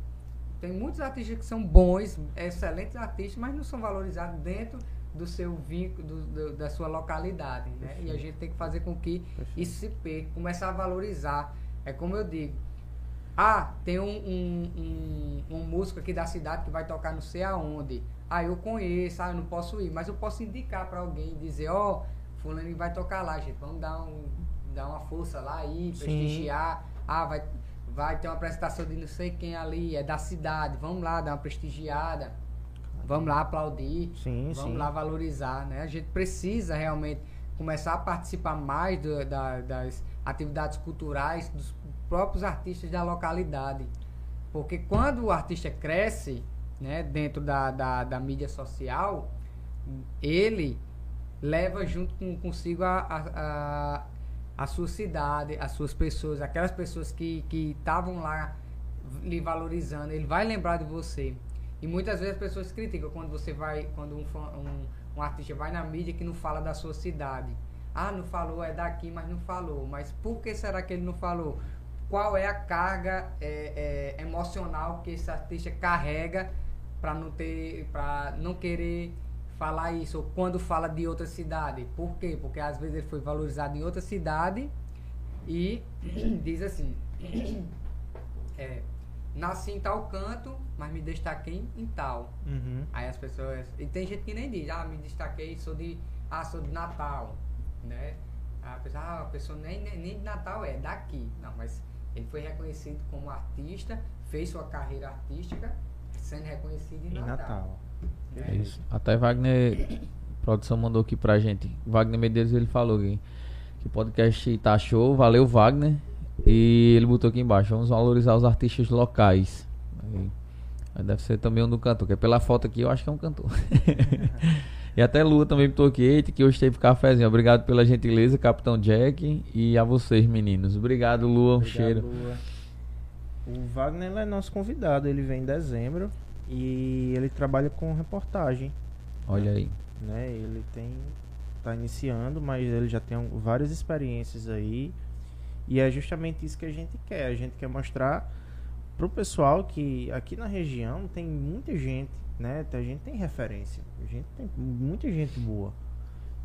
Tem muitos artistas que são bons, excelentes artistas, mas não são valorizados dentro do seu vínculo, do- do- da sua localidade, né? E a gente tem que fazer com que isso se perca, começar a valorizar. É como eu digo, ah, tem um, um, um, um músico aqui da cidade que vai tocar não sei aonde. Ah, eu conheço, ah, eu não posso ir, mas eu posso indicar para alguém, dizer, ó, fulano vai tocar lá, gente, vamos dar, um, dar uma força lá aí, Sim. prestigiar. Ah, vai, vai ter uma apresentação de não sei quem ali, é da cidade, vamos lá dar uma prestigiada. Vamos lá aplaudir. Sim, Vamos sim. lá valorizar, né? A gente precisa realmente começar a participar mais do- da- das atividades culturais dos próprios artistas da localidade. Porque quando o artista cresce, né, dentro da, da, da mídia social, ele leva junto com, consigo a, a, a, a sua cidade, as suas pessoas, aquelas pessoas que estavam lá lhe valorizando, ele vai lembrar de você. E muitas vezes as pessoas criticam quando você vai, quando um, um, um artista vai na mídia que não fala da sua cidade. Ah, não falou, é daqui, mas não falou. Mas por que será que ele não falou? Qual é a carga é, é, emocional que esse artista carrega para não ter, para não querer falar isso? Ou quando fala de outra cidade? Por quê? Porque às vezes ele foi valorizado em outra cidade e diz assim, é, nasci em tal canto, mas me destaquei em tal. Uhum. Aí as pessoas. E tem gente que nem diz, ah, me destaquei, sou de. Ah, sou de Natal. Né? A pessoa, ah, a pessoa nem, nem, nem de Natal é, daqui. Não, mas ele foi reconhecido como artista, fez sua carreira artística, sendo reconhecido em Em Natal. Natal. né? É isso. Até Wagner, a produção mandou aqui pra gente. Wagner Medeiros ele falou que, que o podcast tá show, valeu Wagner. E ele botou aqui embaixo, vamos valorizar os artistas locais. Aí, aí deve ser também um do cantor, que é pela foto aqui eu acho que é um cantor. e até Lua também aqui, eita, que hoje teve cafezinho. Obrigado pela gentileza, Capitão Jack. E a vocês, meninos. Obrigado, Lua. Um Obrigado, cheiro. Lua. O Wagner é nosso convidado, ele vem em dezembro e ele trabalha com reportagem, Olha aí. né? Ele tem tá iniciando, mas ele já tem um- várias experiências aí E é justamente isso que a gente quer. A gente quer mostrar pro pessoal que aqui na região tem muita gente, né? A gente tem referência. A gente tem muita gente boa.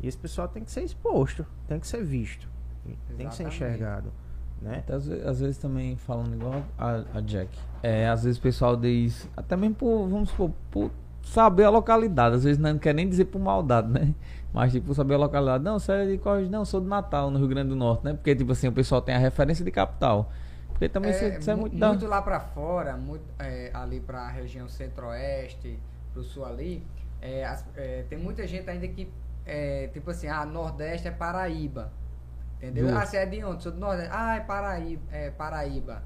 E esse pessoal tem que ser exposto, tem que ser visto, tem que ser Exatamente. enxergado, né? Até Às, ve- às vezes também falando igual a, a Jack. É, às vezes o pessoal diz, até mesmo por, vamos supor, por saber a localidade. Às vezes não quer nem dizer por maldade, né? Mas tipo, saber a localidade. Não, você é de qual região? Não, sou do Natal, no Rio Grande do Norte, né? Porque tipo assim, o pessoal tem a referência de capital. Porque também isso isso é, mu- muito, da- muito lá pra fora, muito, é, ali pra região centro-oeste, pro sul ali, é, as- é, tem muita gente ainda que, é, tipo assim, ah, Nordeste é Paraíba. Entendeu? Justo. Ah, você é de onde? Sou do Nordeste. Ah, é Paraíba. É Paraíba.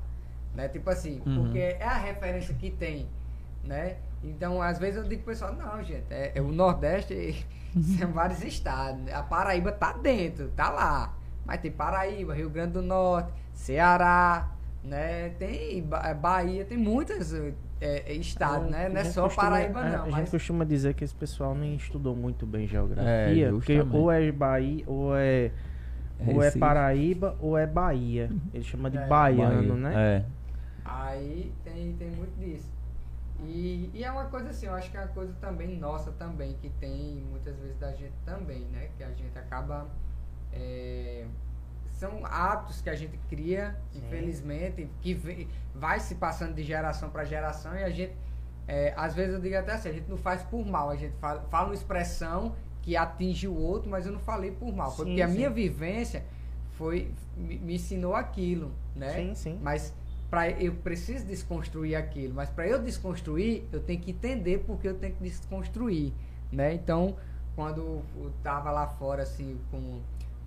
Né? Tipo assim, Uhum. porque é a referência que tem, né? Então, às vezes eu digo pro pessoal, não, gente, é, é o Nordeste são vários estados. né? A Paraíba tá dentro, tá lá. Mas tem Paraíba, Rio Grande do Norte, Ceará, né? Tem Ba- Bahia, tem muitos é, é, estados, A né? Não é gente só costuma- Paraíba, não. A gente mas- costuma dizer que esse pessoal nem estudou muito bem É, geografia. porque justamente. ou é Bahia, ou é, ou é. Paraíba, ou é Bahia. Ele chama de É, baiano, Bahia. né? É. Aí tem, tem muito disso. E, e é uma coisa assim, eu acho que é uma coisa também nossa também, que tem muitas vezes da gente também, né? Que a gente acaba. São hábitos que a gente cria, Sim. infelizmente, que vai se passando de geração para geração e a gente. é, às vezes eu digo até assim, a gente não faz por mal, a gente fala, fala uma expressão que atinge o outro, mas eu não falei por mal. Foi Sim, porque a sim. minha vivência foi, me, me ensinou aquilo, né? Sim, sim. Mas pra, eu preciso desconstruir aquilo. Mas para eu desconstruir, eu tenho que entender porque eu tenho que desconstruir, né? Então, quando eu tava lá fora, assim, com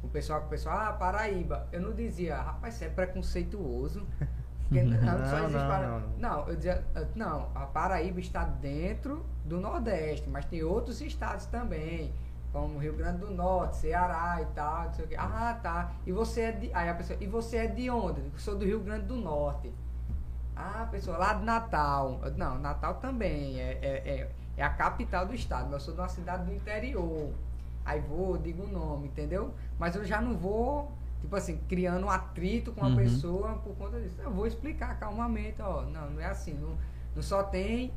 o pessoal, com o pessoal, ah, Paraíba, eu não dizia, rapaz, você é preconceituoso. Porque não, Não, só existe não, Para- não, não. não, eu dizia, ah, não, a Paraíba está dentro do Nordeste, mas tem outros estados também, como Rio Grande do Norte, Ceará e tal, não sei o quê. Ah, tá. E você é de. Aí a pessoa, e você é de onde? Eu sou do Rio Grande do Norte. Ah, pessoa, lá de Natal. Eu, Não, Natal também. É, é, é, é a capital do estado. mas Eu sou de uma cidade do interior. Aí vou, digo o nome, entendeu? Mas eu já não vou, tipo assim, criando um atrito com a Uhum. pessoa por conta disso. Eu vou explicar calmamente, ó. Não, não é assim. Não, não só tem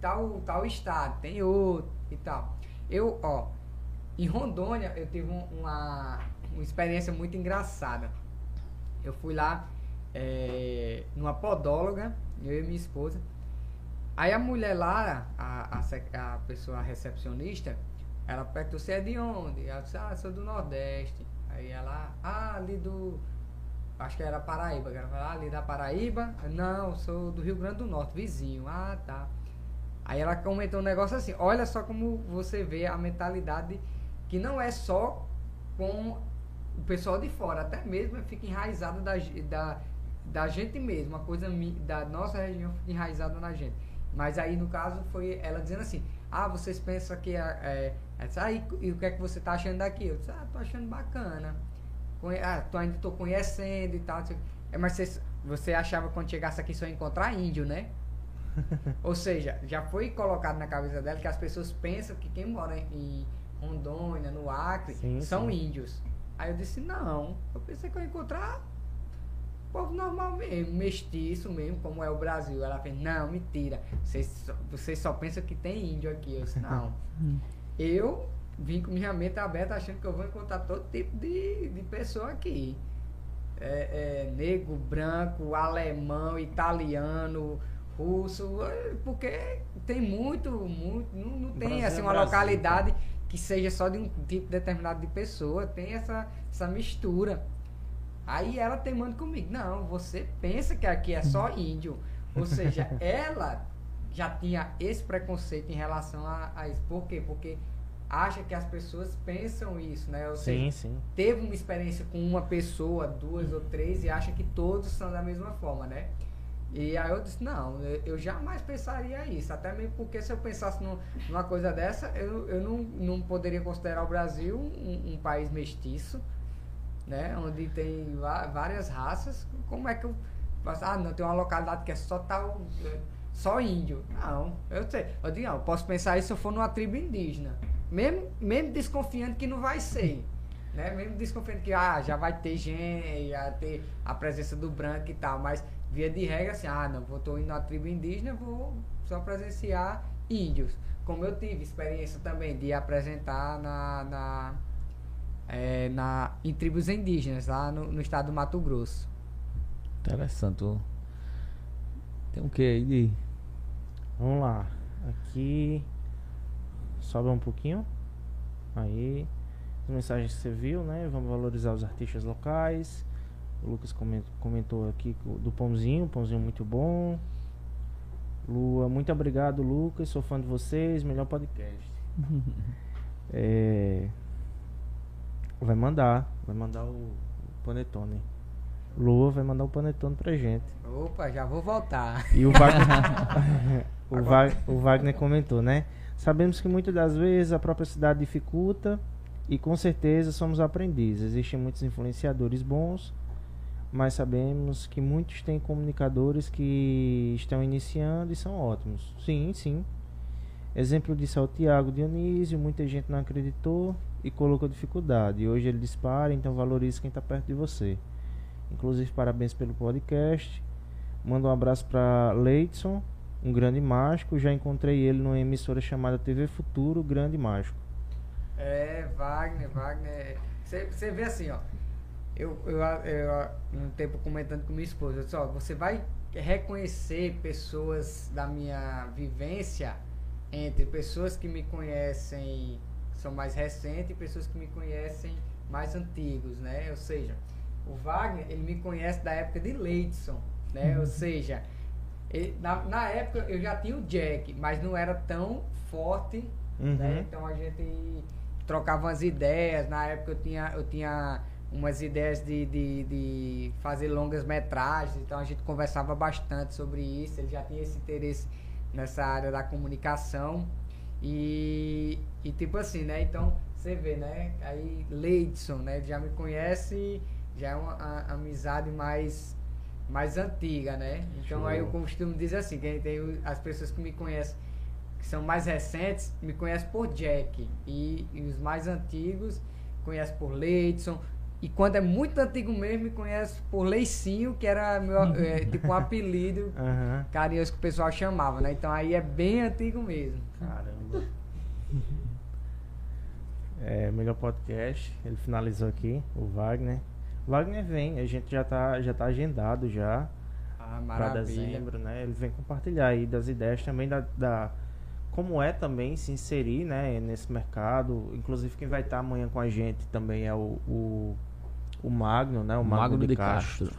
tal, tal estado, tem outro e tal. Eu, ó, em Rondônia eu tive um- uma, uma experiência muito engraçada. Eu fui lá é, numa podóloga, eu e minha esposa. Aí a mulher lá, a, a, a pessoa recepcionista, ela perguntou, você é de onde? Ela disse, ah, sou do Nordeste. Aí ela, ah, ali do. Acho que era Paraíba. Ela falou, ah, ali da Paraíba? Não, sou do Rio Grande do Norte, vizinho. Ah, tá. Aí ela comentou um negócio assim, olha só como você vê a mentalidade que não é só com o pessoal de fora, até mesmo fica enraizada da, da, da gente mesmo, uma coisa da nossa região fica enraizada na gente. Mas aí no caso foi ela dizendo assim, ah, vocês pensam que é, ela disse, ah, e, e o que é que você tá achando daqui? Eu disse, ah, tô achando bacana. Conhe- Ah, tô, ainda tô conhecendo e tal. É, mas você, você achava quando chegasse aqui só ia encontrar índio, né? Ou seja, já foi colocado na cabeça dela que as pessoas pensam que quem mora em Rondônia, no Acre, Sim, são sim. índios. Aí eu disse, não, eu pensei que eu ia encontrar povo normal mesmo, mestiço mesmo, como é o Brasil. Ela fez, não, mentira, vocês só, vocês só pensam que tem índio aqui. Eu disse, não. eu vim com minha mente aberta achando que eu vou encontrar todo tipo de, de pessoa aqui. É, é, negro, branco, alemão, italiano, russo, porque tem muito, muito, não, não tem Brasil é assim uma Brasil, localidade que seja só de um tipo determinado de pessoa, tem essa, essa mistura. Aí ela teimando comigo, não, você pensa que aqui é só índio. Ou seja, ela já tinha esse preconceito em relação a, a isso. Por quê? Porque acha que as pessoas pensam isso, né? Ou seja, Sim, sim. teve uma experiência com uma pessoa, duas ou três, e acha que todos são da mesma forma, né? E aí eu disse, não, eu, jamais pensaria isso, até mesmo porque se eu pensasse num- numa coisa dessa, eu, eu não, não poderia considerar o Brasil um, um país mestiço, né? Onde tem várias raças, como é que eu? Ah, não, tem uma localidade que é só tal, é, só índio. Não, eu sei, eu digo, não, posso pensar isso se eu for numa tribo indígena, mesmo, mesmo desconfiando que não vai ser. né? Mesmo desconfiando que ah, já vai ter gente, já ter a presença do branco e tal, mas via de regra assim, ah, não, vou tô indo na tribo indígena, vou só presenciar índios. Como eu tive experiência também de apresentar na, na, é, na em tribos indígenas lá no, no estado do Mato Grosso. Interessante. Tem um que aí de. Vamos lá. Aqui. Sobe um pouquinho. Aí. As mensagens que você viu, né? Vamos valorizar os artistas locais. O Lucas comen- comentou aqui do pãozinho. Pãozinho muito bom. Lua, muito obrigado, Lucas. Sou fã de vocês. Melhor podcast. É, Vai mandar. Vai mandar o, o panetone. Lua vai mandar o panetone pra gente. Opa, já vou voltar. E o Wagner, o, Va- o Wagner comentou, né? Sabemos que muitas das vezes a própria cidade dificulta e com certeza somos aprendizes. Existem muitos influenciadores bons, mas sabemos que muitos têm comunicadores que estão iniciando e são ótimos. Sim, sim. Exemplo disso é o Tiago Dionísio, muita gente não acreditou e colocou dificuldade. Hoje ele dispara, então valorize quem está perto de você. Inclusive, parabéns pelo podcast. Manda um abraço para Leidson, um grande mágico. Já encontrei ele numa emissora chamada TV Futuro, grande mágico. É, Wagner, Wagner. Você vê assim, ó. Eu, eu, eu, um tempo comentando com minha esposa, eu disse, ó, você vai reconhecer pessoas da minha vivência entre pessoas que me conhecem, são mais recentes, e pessoas que me conhecem mais antigos, né? Ou seja, o Wagner, ele me conhece da época de Leidson, né? Ou seja, ele- na, na época eu já tinha o Jack, mas não era tão forte Uhum. né? Então a gente trocava umas ideias. Na época eu tinha, eu tinha umas ideias de, de, de fazer longas metragens, então a gente conversava bastante sobre isso. Ele já tinha esse interesse nessa área da comunicação. E, e tipo assim, né? Então você vê, né? Aí Leidson, né? Já me conhece, já é uma a- amizade mais mais antiga, né? Então aí eu Show. costumo dizer assim, que tem as pessoas que me conhecem que são mais recentes, me conhecem por Jack. E, e os mais antigos conhecem por Leidson. E quando é muito antigo mesmo, me conhece por Leicinho, que era meu, é, tipo um apelido Aham. carinhoso que o pessoal chamava, né? Então aí é bem antigo mesmo. Caramba. É, melhor podcast. Ele finalizou aqui, o Wagner. Wagner vem, a gente já tá, já tá agendado já Ah, para dezembro, né? Ele vem compartilhar aí das ideias também da, da como é também se inserir, né, nesse mercado. Inclusive quem vai estar amanhã com a gente também é o, o, o Magno, né? O Magno, de, Castro.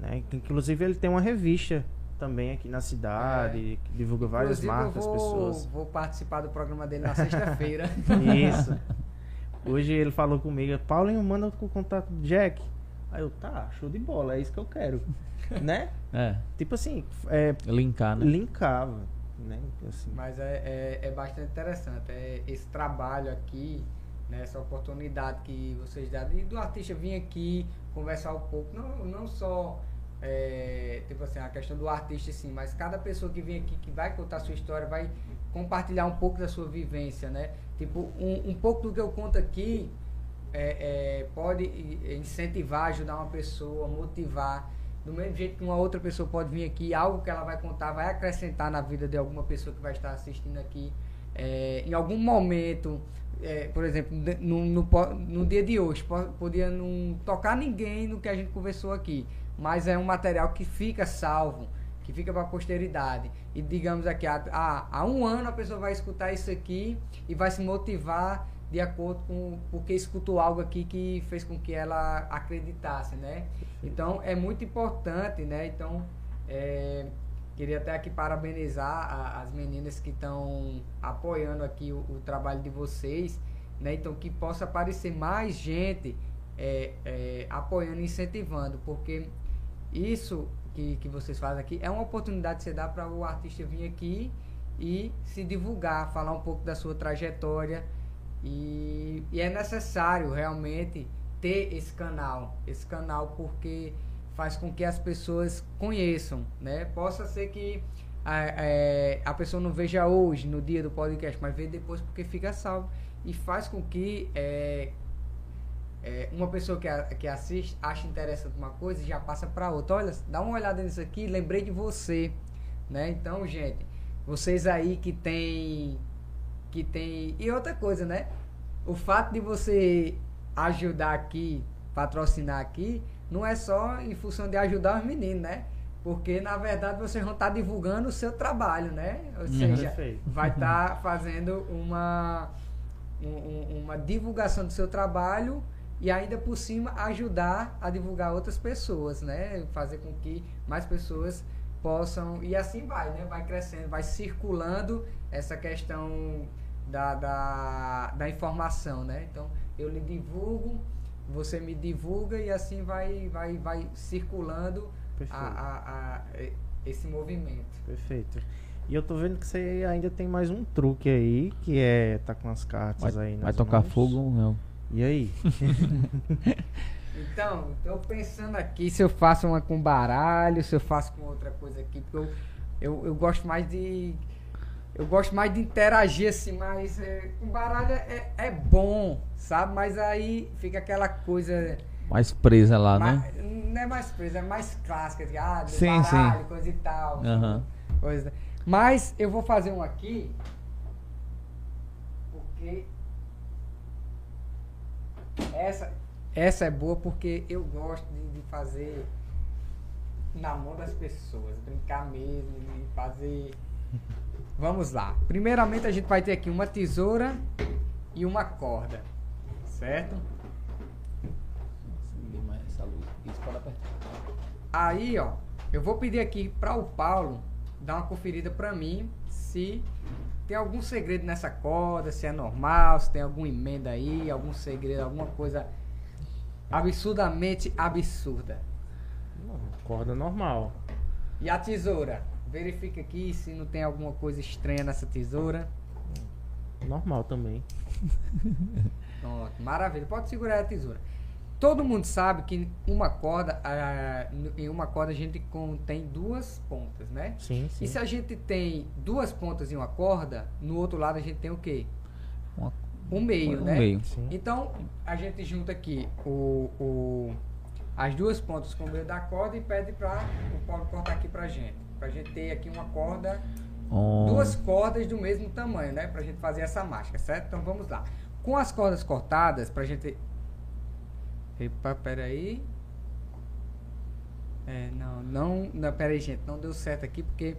né? Que, Inclusive ele tem uma revista também aqui na cidade, que divulga várias Inclusive, marcas, eu vou, pessoas. vou participar do programa dele na sexta-feira. Isso. Hoje ele falou comigo, Paulinho, manda o contato do Jack. Aí eu, tá, show de bola, é isso que eu quero. né? É, Tipo assim, é, linkar, né? linkava, né? Assim, Mas é, é, é bastante interessante. É esse trabalho aqui, né, essa oportunidade que vocês dão e do artista vir aqui conversar um pouco, não, não só é, tipo assim, a questão do artista sim, mas cada pessoa que vem aqui que vai contar sua história, vai compartilhar um pouco da sua vivência, né? Tipo, um, um pouco do que eu conto aqui é, é, pode incentivar, ajudar uma pessoa, motivar. Do mesmo jeito que uma outra pessoa pode vir aqui, algo que ela vai contar vai acrescentar na vida de alguma pessoa que vai estar assistindo aqui. É, em algum momento, é, por exemplo, no, no, no dia de hoje, po- podia não tocar ninguém no que a gente conversou aqui, mas é um material que fica salvo, que fica para a posteridade. E digamos aqui, há, há, um ano a pessoa vai escutar isso aqui e vai se motivar de acordo com porque escutou algo aqui que fez com que ela acreditasse, né? Então é muito importante, né? Então é, queria até aqui parabenizar a- as meninas que estão apoiando aqui o, o trabalho de vocês, né? Então que possa aparecer mais gente é, é, apoiando e incentivando, porque isso que, que vocês fazem aqui é uma oportunidade que você dá para o artista vir aqui e se divulgar, falar um pouco da sua trajetória. E, e é necessário realmente ter esse canal, esse canal porque faz com que as pessoas conheçam, né? Possa ser que a, é, a pessoa não veja hoje, no dia do podcast, mas vê depois porque fica salvo e faz com que é, é, uma pessoa que, a- que assiste acha interessante uma coisa e já passa para outra. Olha, dá uma olhada nisso aqui, lembrei de você, né? Então, gente, vocês aí que tem que tem e outra coisa, né? O fato de você ajudar aqui, patrocinar aqui, não é só em função de ajudar os meninos, né? Porque na verdade vocês vão estar divulgando o seu trabalho, né? Ou Uhum. seja, vai estar fazendo uma um- um- uma divulgação do seu trabalho e ainda por cima ajudar a divulgar outras pessoas, né? Fazer com que mais pessoas possam e assim vai, né? Vai crescendo, vai circulando essa questão da, da, da informação, né? Então eu lhe divulgo, você me divulga e assim vai vai vai circulando a, a- a- esse movimento. Perfeito. E eu tô vendo que você ainda tem mais um truque aí, que é tá com as cartas Vai, aí nas vai tocar mãos. fogo, não. E aí? Então, tô pensando aqui se eu faço uma com baralho, se eu faço com outra coisa aqui, porque eu, eu, eu gosto mais de. Eu gosto mais de interagir assim, mas é, com baralho é, é bom, sabe? Mas aí fica aquela coisa. Mais presa lá, ma- né? Não é mais presa, é mais clássica, de, ah, de Sim, baralho, sim. coisa e tal. Aham. Coisa. Mas eu vou fazer um aqui. Porque. Essa, essa é boa porque eu gosto de, de fazer na mão das pessoas, brincar mesmo, de fazer. Vamos lá. Primeiramente a gente vai ter aqui uma tesoura e uma corda. Certo? Aí, ó, eu vou pedir aqui para o Paulo dar uma conferida para mim se tem algum segredo nessa corda, se é normal, se tem alguma emenda aí, algum segredo, alguma coisa absurdamente absurda. Não, corda normal. E a tesoura? Verifica aqui se não tem alguma coisa estranha nessa tesoura. Normal também. Pronto, maravilha. Pode segurar a tesoura. Todo mundo sabe que uma corda, ah, em uma corda a gente contém duas pontas, né? Sim, sim. E se a gente tem duas pontas em uma corda, no outro lado a gente tem o quê? Uma- Um meio, um né? meio. Sim. Então, a gente junta aqui o, o- as duas pontas com o meio da corda e pede para o Paulo cortar aqui pra gente. Pra gente ter aqui uma corda, Um- duas cordas do mesmo tamanho, né? Pra gente fazer essa mágica, certo? Então vamos lá. Com as cordas cortadas, pra gente. Epa, peraí. É, não, não, não, peraí, gente, não deu certo aqui porque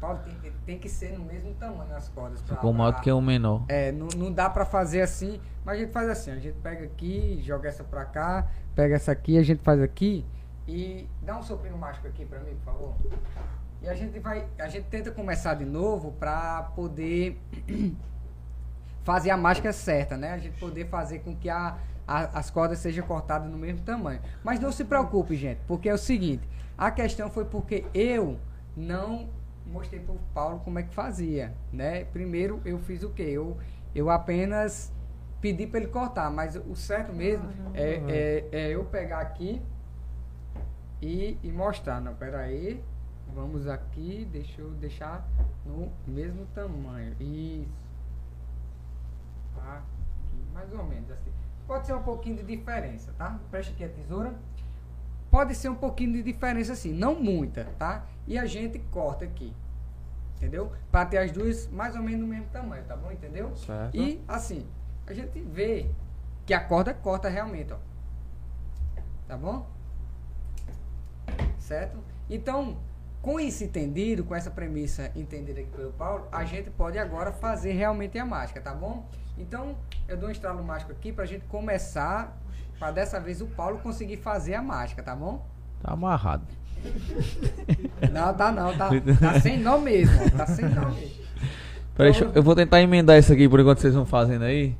Paulo tem, que- tem que ser no mesmo tamanho as cordas. pra- Ficou maior do que o menor. é, não, não dá pra fazer assim, mas a gente faz assim, a gente pega aqui, joga essa pra cá, pega essa aqui, a gente faz aqui e dá um soprinho mágico aqui pra mim, por favor. E a gente vai, a gente tenta começar de novo pra poder fazer a mágica certa, né? A gente poder fazer com que a, a- as cordas sejam cortadas no mesmo tamanho. Mas não se preocupe, gente, porque é o seguinte, a questão foi porque eu não mostrei pro Paulo como é que fazia, né? Primeiro eu fiz o quê? Eu, eu apenas pedi para ele cortar, mas o certo mesmo é, é, é eu pegar aqui e, e mostrar. Não, peraí. Vamos aqui, deixa eu deixar no mesmo tamanho. Isso. Aqui, mais ou menos assim. Pode ser um pouquinho de diferença, tá? Presta aqui a tesoura. Pode ser um pouquinho de diferença assim, não muita, tá? E a gente corta aqui. Entendeu? Para ter as duas mais ou menos no mesmo tamanho, tá bom? Entendeu? Certo. E assim, a gente vê que a corda corta realmente, ó. Tá bom? Certo? Então, com isso entendido, com essa premissa entendida aqui pelo Paulo, a gente pode agora fazer realmente a mágica, tá bom? Então, eu dou um estralo mágico aqui pra gente começar, para dessa vez o Paulo conseguir fazer a mágica, tá bom? Tá amarrado. Não, tá não, tá, tá sem nó mesmo, tá sem nó mesmo. Peraí, eu- eu vou tentar emendar isso aqui por enquanto vocês vão fazendo aí.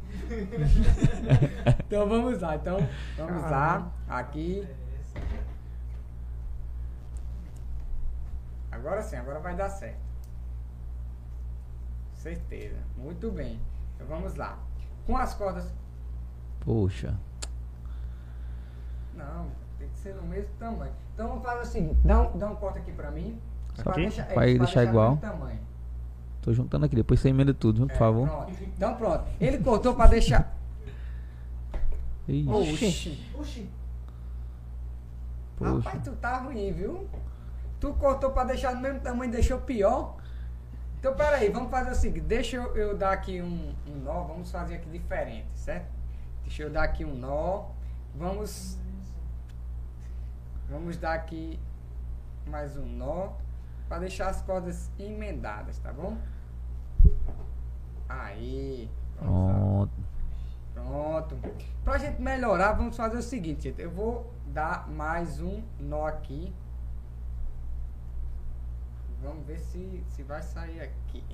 Então vamos lá, então vamos lá, aqui. Agora sim, agora vai dar certo. Certeza, muito bem. Então vamos lá. Com as cordas. Poxa. Não, tem que ser no mesmo tamanho. Então vamos fazer o seguinte: dá um, dá um corte aqui pra mim. Só pra aqui? deixar- é deixar no igual? Tô juntando aqui, depois você emenda tudo, viu, por É, favor. Pronto. Então pronto. Ele cortou pra deixar. Ixi, Oxi. Oxi. poxa. Rapaz, tu tá ruim, viu? Tu cortou pra deixar do mesmo tamanho e deixou pior. Então, peraí, vamos fazer o seguinte. Deixa eu, eu dar aqui um, um nó. Vamos fazer aqui diferente, certo? Deixa eu dar aqui um nó. Vamos... Vamos dar aqui mais um nó. Pra deixar as cordas emendadas, tá bom? Aí. Pronto. Pronto. Pra gente melhorar, vamos fazer o seguinte, gente. Eu vou dar mais um nó aqui. Vamos ver se, se vai sair aqui.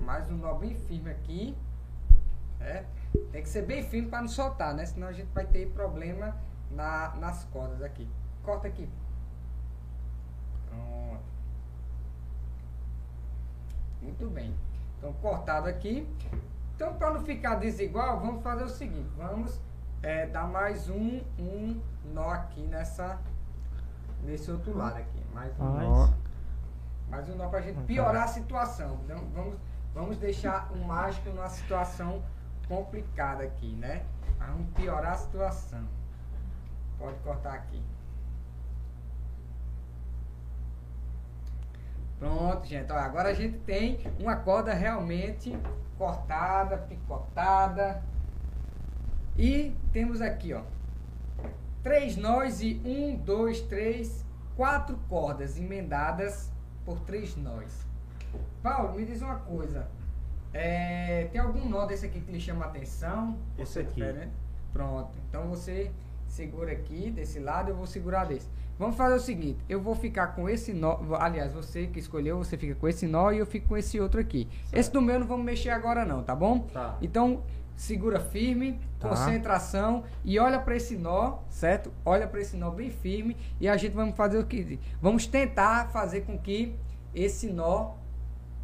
Mais um nó bem firme aqui. Certo? Tem que ser bem firme para não soltar, né? Senão a gente vai ter problema na, nas cordas aqui. Corta aqui. Pronto. Muito bem. Então, cortado aqui. Então, para não ficar desigual, vamos fazer o seguinte. Vamos eh, dar mais um, um nó aqui nessa, nesse outro lado aqui. Mais um Faz. nó. Mais um nó para a gente piorar a situação. Então, vamos, vamos deixar o mágico numa situação complicada aqui, né? Vamos piorar a situação. Pode cortar aqui. Pronto, gente. Olha, agora a gente tem uma corda realmente cortada, picotada. E temos aqui, ó, três nós e um, dois, três, quatro cordas emendadas por três nós. Paulo, me diz uma coisa. É, tem algum nó desse aqui que lhe chama a atenção? Esse Você aqui. diferente? Pronto. Então você segura aqui desse lado, eu vou segurar desse. Vamos fazer o seguinte, eu vou ficar com esse nó, aliás, você que escolheu, você fica com esse nó e eu fico com esse outro aqui. Esse do meu não vamos mexer agora não, tá bom? Tá. Então, segura firme, Tá. concentração e olha para esse nó, certo? Olha para esse nó bem firme e a gente vamos fazer o que? Vamos tentar fazer com que esse nó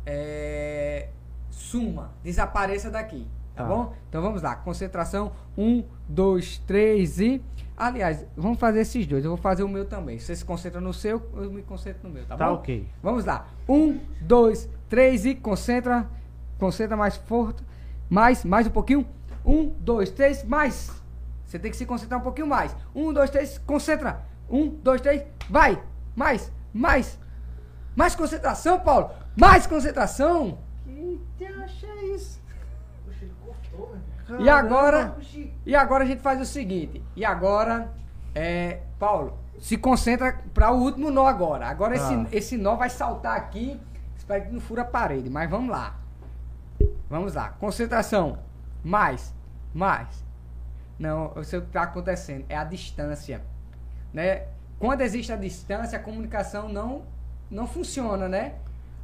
é, suma, desapareça daqui, tá, Tá. bom? Então vamos lá, concentração, um, dois, três e... Aliás, vamos fazer esses dois, eu vou fazer o meu também. Você se concentra no seu, eu me concentro no meu, tá, Tá bom? ok. Vamos lá. Um, dois, três e concentra. Concentra mais forte. Mais, mais um pouquinho. Um, dois, três, mais. Você tem que se concentrar um pouquinho mais. Um, dois, três, concentra. Um, dois, três, vai. Mais, mais. Mais concentração, Paulo. Mais concentração. Que te acha isso? Ele cortou, velho. E agora, e agora a gente faz o seguinte. E agora, é, Paulo, se concentra para o último nó agora. Agora Tá. esse, esse nó vai saltar aqui. Espero que não fura a parede, mas vamos lá. Vamos lá. Concentração. Mais, mais. Não, eu sei o que está acontecendo. É a distância, né? Quando existe a distância, a comunicação não não funciona, né?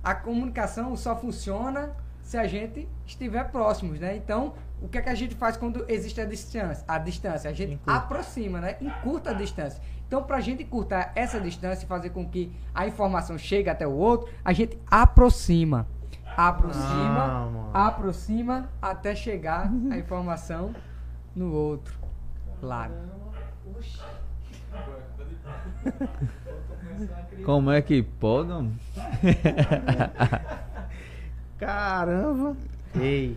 A comunicação só funciona se a gente estiver próximos, né? Então, o que é que a gente faz quando existe a distância? A distância, a gente Encurta. aproxima, né? Encurta a distância. Então, para a gente encurtar essa distância e fazer com que a informação chegue até o outro, a gente aproxima. Aproxima, Ah, aproxima até chegar a informação no outro lado. Como é que pode? Caramba. Ei.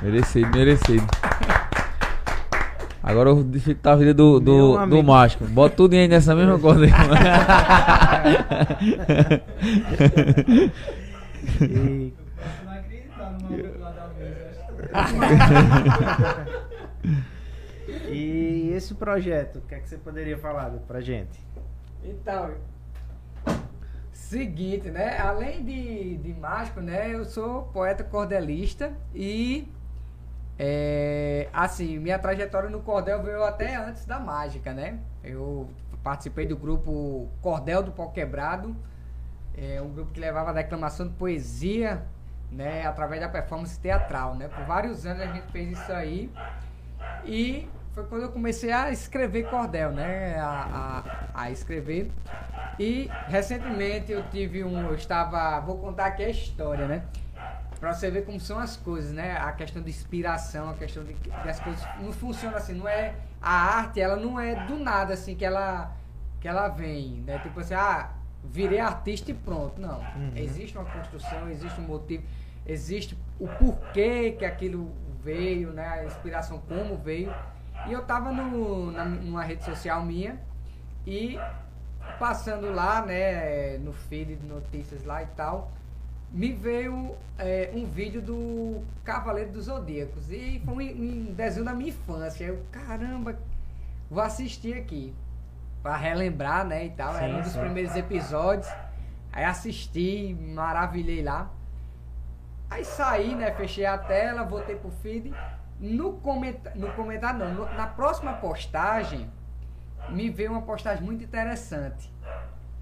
Merecido, merecido. Agora eu vou dificultar a vida do, do, do mágico. Bota tudo aí nessa mesma corda aí. Ei. Eu começo a não acreditar no maluco lá da mesa. E esse projeto, o que é que você poderia falar pra gente? Então, seguinte, né? Além de, de mágico, né? Eu sou poeta cordelista e é, assim, minha trajetória no cordel veio até antes da mágica, né? Eu participei do grupo Cordel do Pau Quebrado, é um grupo que levava a declamação de poesia, né? Através da performance teatral, né? Por vários anos a gente fez isso aí e foi quando eu comecei a escrever cordel, né? A, a, a escrever. E recentemente eu tive um. Eu estava. Vou contar aqui a história, né? Pra você ver como são as coisas, né? A questão de inspiração, a questão de que as coisas não funcionam assim, não é. A arte, ela não é do nada, assim, que ela, que ela vem, né? Tipo assim, ah, virei artista e pronto. Não. Uhum. Existe uma construção, existe um motivo. existe o porquê que aquilo veio, né? A inspiração como veio. E eu tava no, na, numa rede social minha e passando lá, né, no feed de notícias lá e tal, me veio é, um vídeo do Cavaleiro dos Zodíacos. E foi um, um desenho da minha infância. Eu, caramba, vou assistir aqui. Pra relembrar, né, e tal. Era Sim, um dos sim. primeiros episódios. Aí assisti, maravilhei lá. Aí saí, né, fechei a tela, voltei pro feed. No, comenta no comentário, não, no- na próxima postagem, me veio uma postagem muito interessante.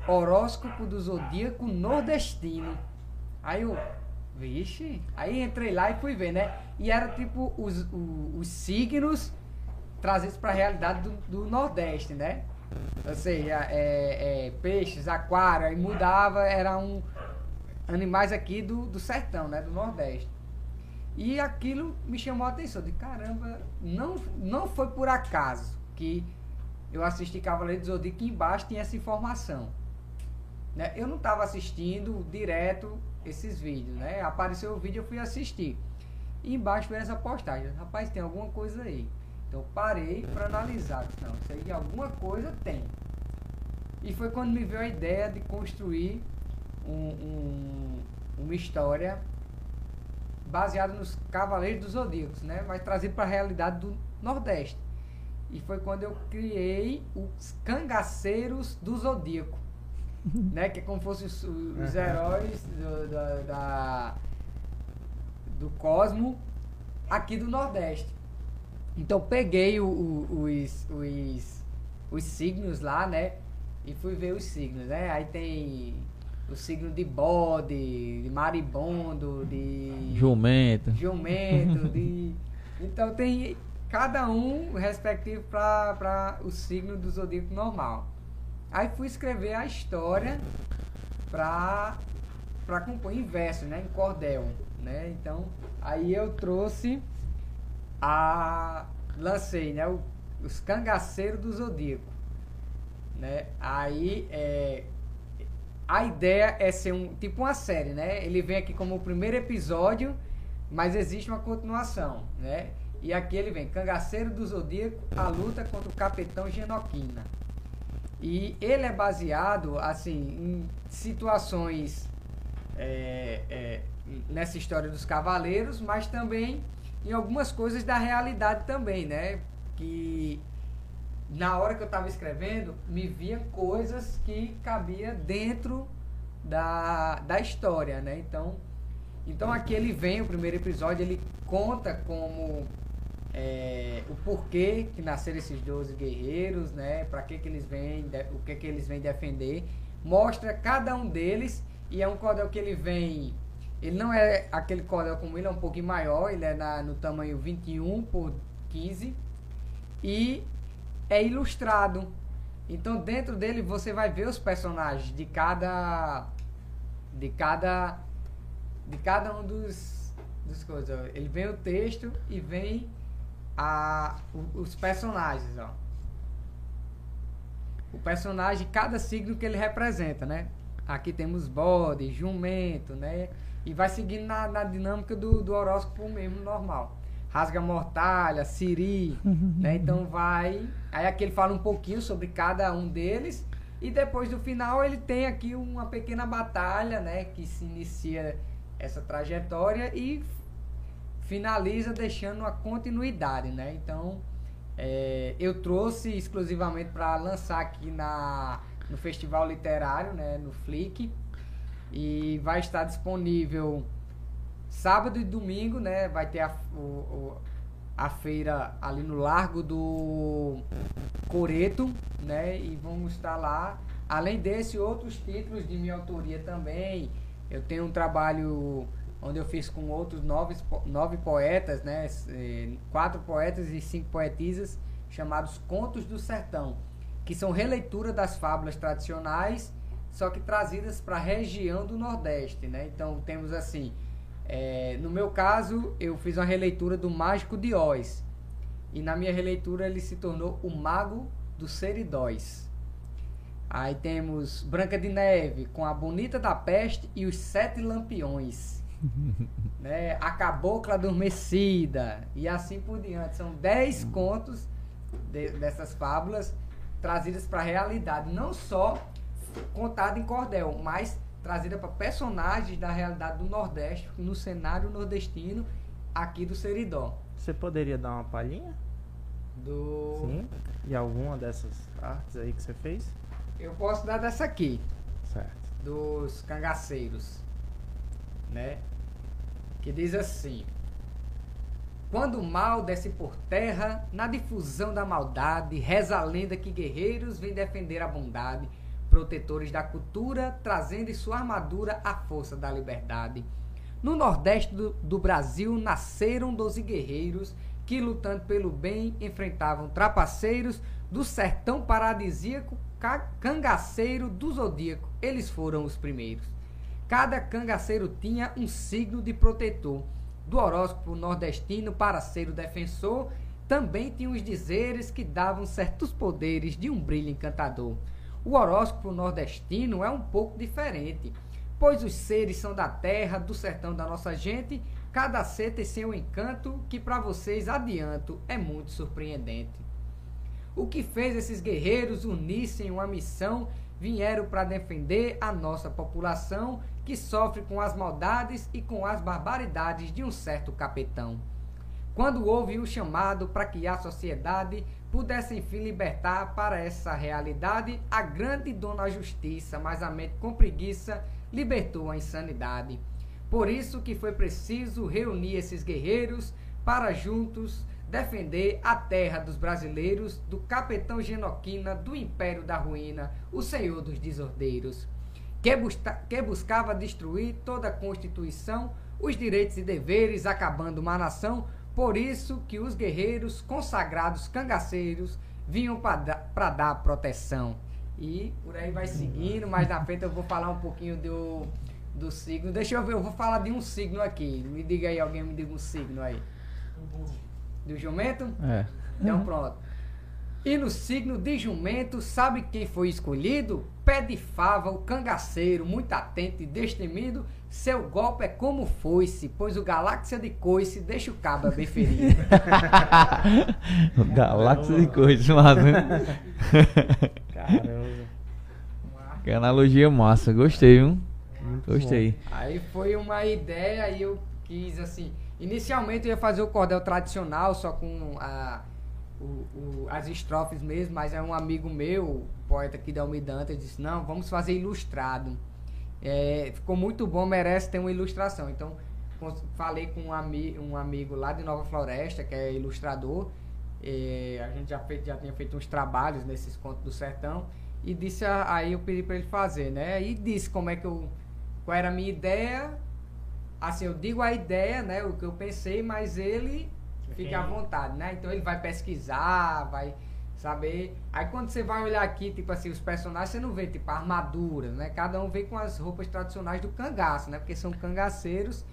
Horóscopo do Zodíaco Nordestino. Aí eu, vixe, aí entrei lá e fui ver, né? E era tipo os, o- os signos trazidos para a realidade do, do Nordeste, né? Ou seja, é, é, peixes, aquário, aí mudava, eram animais aqui do, do sertão, né? Do Nordeste. E aquilo me chamou a atenção. De caramba, não, não foi por acaso que eu assisti Cavaleiro do Zodíaco embaixo tinha essa informação. Né? Eu não estava assistindo direto esses vídeos, né? Apareceu o vídeo, eu fui assistir. E embaixo veio essa postagem. Rapaz, tem alguma coisa aí. Então parei para analisar. Não, isso aí alguma coisa tem. E foi quando me veio a ideia de construir um- um- uma história baseada nos Cavaleiros dos Zodíacos, né? Mas trazido para a realidade do Nordeste. E foi quando eu criei os Cangaceiros do Zodíaco. né? Que é como fossem os, os heróis do, da, da- do Cosmo aqui do Nordeste. Então peguei o- o- os, os, os signos lá, né? E fui ver os signos, né? Aí tem o signo de bode, de maribondo, de Jumento. jumento, de... Então tem cada um respectivo para o signo do zodíaco normal. Aí fui escrever a história para para compor em verso, né, em cordel, né? Então, aí eu trouxe a lancei, né, o- os cangaceiros do zodíaco, né? Aí é a ideia é ser um tipo uma série, né? Ele vem aqui como o primeiro episódio, mas existe uma continuação, né? E aqui ele vem Cangaceiro do Zodíaco, a luta contra o Capitão Genoquina. E ele é baseado assim em situações é, é, nessa história dos cavaleiros, mas também em algumas coisas da realidade também, né? Que na hora que eu estava escrevendo, me via coisas que cabia dentro da, da história, né? Então, então aqui ele vem, o primeiro episódio, ele conta como é, o porquê que nasceram esses 12 guerreiros, né? Para que que eles vêm, o que que eles vêm defender, mostra cada um deles e é um cordel que ele vem, ele não é aquele cordel como ele é um pouquinho maior, ele é na, no tamanho 21 por 15 e é ilustrado. Então dentro dele você vai ver os personagens de cada de cada de cada um dos dos coisas. Ele vem o texto e vem a os personagens, ó. O personagem, cada signo que ele representa, né? Aqui temos bode, jumento, né? E vai seguindo na, na dinâmica do, do horóscopo mesmo, normal. Rasga mortalha, siri, né? Então vai... Aí aqui ele fala um pouquinho sobre cada um deles. E depois do final ele tem aqui uma pequena batalha, né? Que se inicia essa trajetória e finaliza deixando uma continuidade, né? Então, é, eu trouxe exclusivamente para lançar aqui na, no Festival Literário, né? No Flick. E vai estar disponível sábado e domingo, né? Vai ter a, o- o- a feira ali no Largo do Coreto, né? E vamos estar lá. Além desse, outros títulos de minha autoria também. Eu tenho um trabalho onde eu fiz com outros nove, nove poetas, né? Eh, Quatro poetas e cinco poetisas, chamados Contos do Sertão, que são releitura das fábulas tradicionais, só que trazidas para a região do Nordeste, né? Então temos assim, eh, no meu caso, eu fiz uma releitura do Mágico de Oz. E na minha releitura ele se tornou o Mago dos Seridóis. Aí temos Branca de Neve com a Bonita da Peste e os Sete Lampiões. né? A Cabocla Adormecida e assim por diante. São 10 contos de- dessas fábulas trazidas para a realidade, não só contada em cordel, mas trazida para personagens da realidade do Nordeste, no cenário nordestino aqui do Seridó. Você poderia dar uma palhinha? Do Sim. E alguma dessas artes aí que você fez? Eu posso dar dessa aqui. Certo. dos cangaceiros, né? Que diz assim: Quando o mal desce por terra, na difusão da maldade, reza a lenda que guerreiros vêm defender a bondade, protetores da cultura, trazendo em sua armadura a força da liberdade. No Nordeste do, do Brasil nasceram doze guerreiros que, lutando pelo bem, enfrentavam trapaceiros do sertão paradisíaco, ca- cangaceiro do zodíaco. Eles foram os primeiros. Cada cangaceiro tinha um signo de protetor. Do horóscopo nordestino para ser o defensor, também tinha os dizeres que davam certos poderes de um brilho encantador. O horóscopo nordestino é um pouco diferente, pois os seres são da terra, do sertão da nossa gente, cada ser tem seu encanto que para vocês adianto é muito surpreendente. O que fez esses guerreiros unirem em uma missão, vieram para defender a nossa população que sofre com as maldades e com as barbaridades de um certo capitão. Quando houve o chamado para que a sociedade pudesse enfim libertar para essa realidade, a grande dona justiça, mas a mente com preguiça, libertou a insanidade. Por isso que foi preciso reunir esses guerreiros para juntos defender a terra dos brasileiros, do capitão Genoquina, do império da ruína, o senhor dos desordeiros, que, busca- que buscava destruir toda a Constituição, os direitos e deveres, acabando uma nação, por isso que os guerreiros consagrados cangaceiros vinham para dar proteção. E por aí vai seguindo, mais na frente eu vou falar um pouquinho do, do signo. Deixa eu ver, eu vou falar de um signo aqui. Me diga aí, alguém me diga um signo aí. Do jumento? É. Então pronto. E no signo de jumento, sabe quem foi escolhido? Pé de fava, o cangaceiro, muito atento e destemido. Seu golpe é como foice, pois o galáxia de coice deixa o cabra bem ferido. Galáxia de massa. né? Caramba. Que analogia massa. Gostei, viu? Muito Gostei. Aí foi uma ideia e eu quis assim. Inicialmente eu ia fazer o cordel tradicional, só com a, o- o- as estrofes mesmo, mas é um amigo meu, poeta aqui da Almidanta, disse, não, vamos fazer ilustrado. É, ficou muito bom, merece ter uma ilustração. Então, falei com um, ami um amigo lá de Nova Floresta, que é ilustrador. é, a gente já, fez, já tinha feito uns trabalhos nesses contos do sertão. E disse, a- aí eu pedi para ele fazer, né? E disse como é que eu. Qual era a minha ideia. Assim, eu digo a ideia, né? O que eu pensei, mas ele fica à vontade, né? Então ele vai pesquisar, vai saber. Aí quando você vai olhar aqui, tipo assim, os personagens, você não vê, tipo, a armadura, né? Cada um vem com as roupas tradicionais do cangaço, né? Porque são cangaceiros.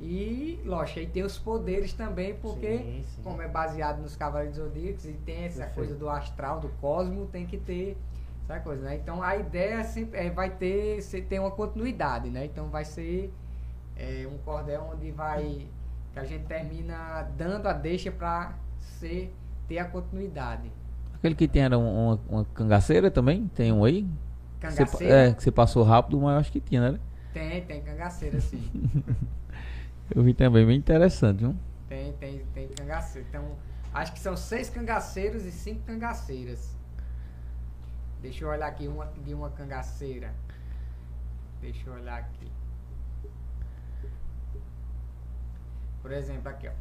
E, lógico, aí tem os poderes também, porque, Sim, sim. como é baseado nos Cavaleiros Zodíacos e tem essa Perfeito. coisa do astral, do cosmo, tem que ter essa coisa, né? Então a ideia sempre é, vai ter, tem uma continuidade, né? Então vai ser é, um cordel onde vai que a gente termina dando a deixa para ser ter a continuidade. Aquele que tinha era um- uma, uma cangaceira também? Tem um aí? Você Cangaceira? é, que você passou rápido, mas eu acho que tinha, né? Tem, tem cangaceira sim. Eu vi também, bem interessante, viu? tem, tem, tem cangaceira. Então, acho que são seis cangaceiros e cinco cangaceiras. Deixa eu olhar aqui uma de uma cangaceira. Deixa eu olhar aqui. Por exemplo, aqui, ó.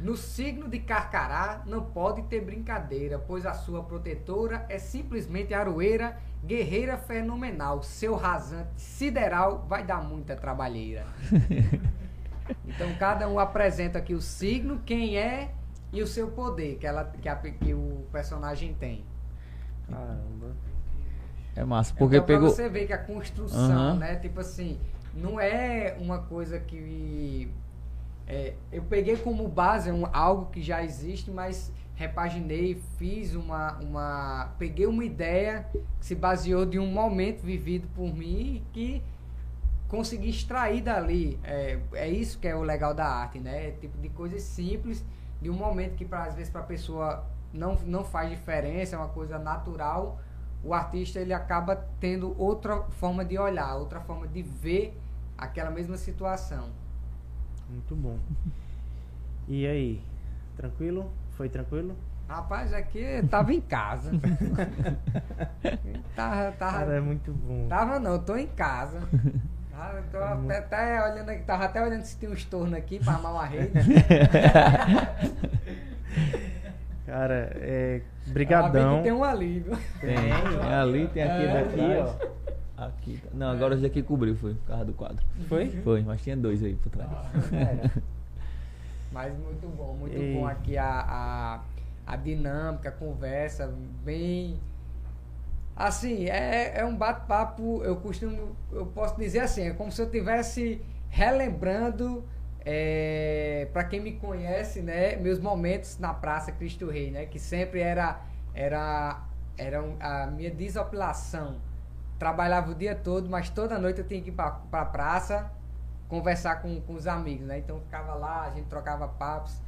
No signo de Carcará não pode ter brincadeira, pois a sua protetora é simplesmente aroeira, guerreira fenomenal. Seu rasante sideral vai dar muita trabalheira. Então cada um apresenta aqui o signo, quem é e o seu poder que, ela, que, a- que o personagem tem. Caramba. É massa, porque então, pra pegou. você ver que a construção, Aham. né? Tipo assim, não é uma coisa que. É, eu peguei como base um, algo que já existe, mas repaginei, fiz uma, uma. Peguei uma ideia que se baseou de um momento vivido por mim que conseguir extrair dali. É, é isso que é o legal da arte, né? É tipo de coisas simples, de um momento que pra, às vezes para a pessoa não, não faz diferença, é uma coisa natural. O artista ele acaba tendo outra forma de olhar, outra forma de ver aquela mesma situação. Muito bom. E aí? Tranquilo? Foi tranquilo? Rapaz, aqui eu tava em casa. tava, tava, Cara, é muito bom. tava não, eu tô em casa. Ah, tô até, até olhando aqui, tava até olhando se tem um estorno aqui pra armar uma rede. Cara, é. Brigadão. tem um ali, viu? Tem, tem ali, tem aquele É, daqui, ó. Aqui. tá- Não, agora esse daqui cobriu, foi, por causa do quadro. Foi? Foi, mas tinha dois aí por trás. Mas muito bom, muito E- bom aqui a, a, a dinâmica, a conversa, bem. Assim, é, é um bate-papo, eu costumo, eu posso dizer assim, é como se eu estivesse relembrando, é, para quem me conhece, né, meus momentos na Praça Cristo Rei, né, que sempre era, era, era a minha desopilação. Trabalhava o dia todo, mas toda noite eu tinha que ir para a praça conversar com, com os amigos, né? Então ficava lá, a gente trocava papos,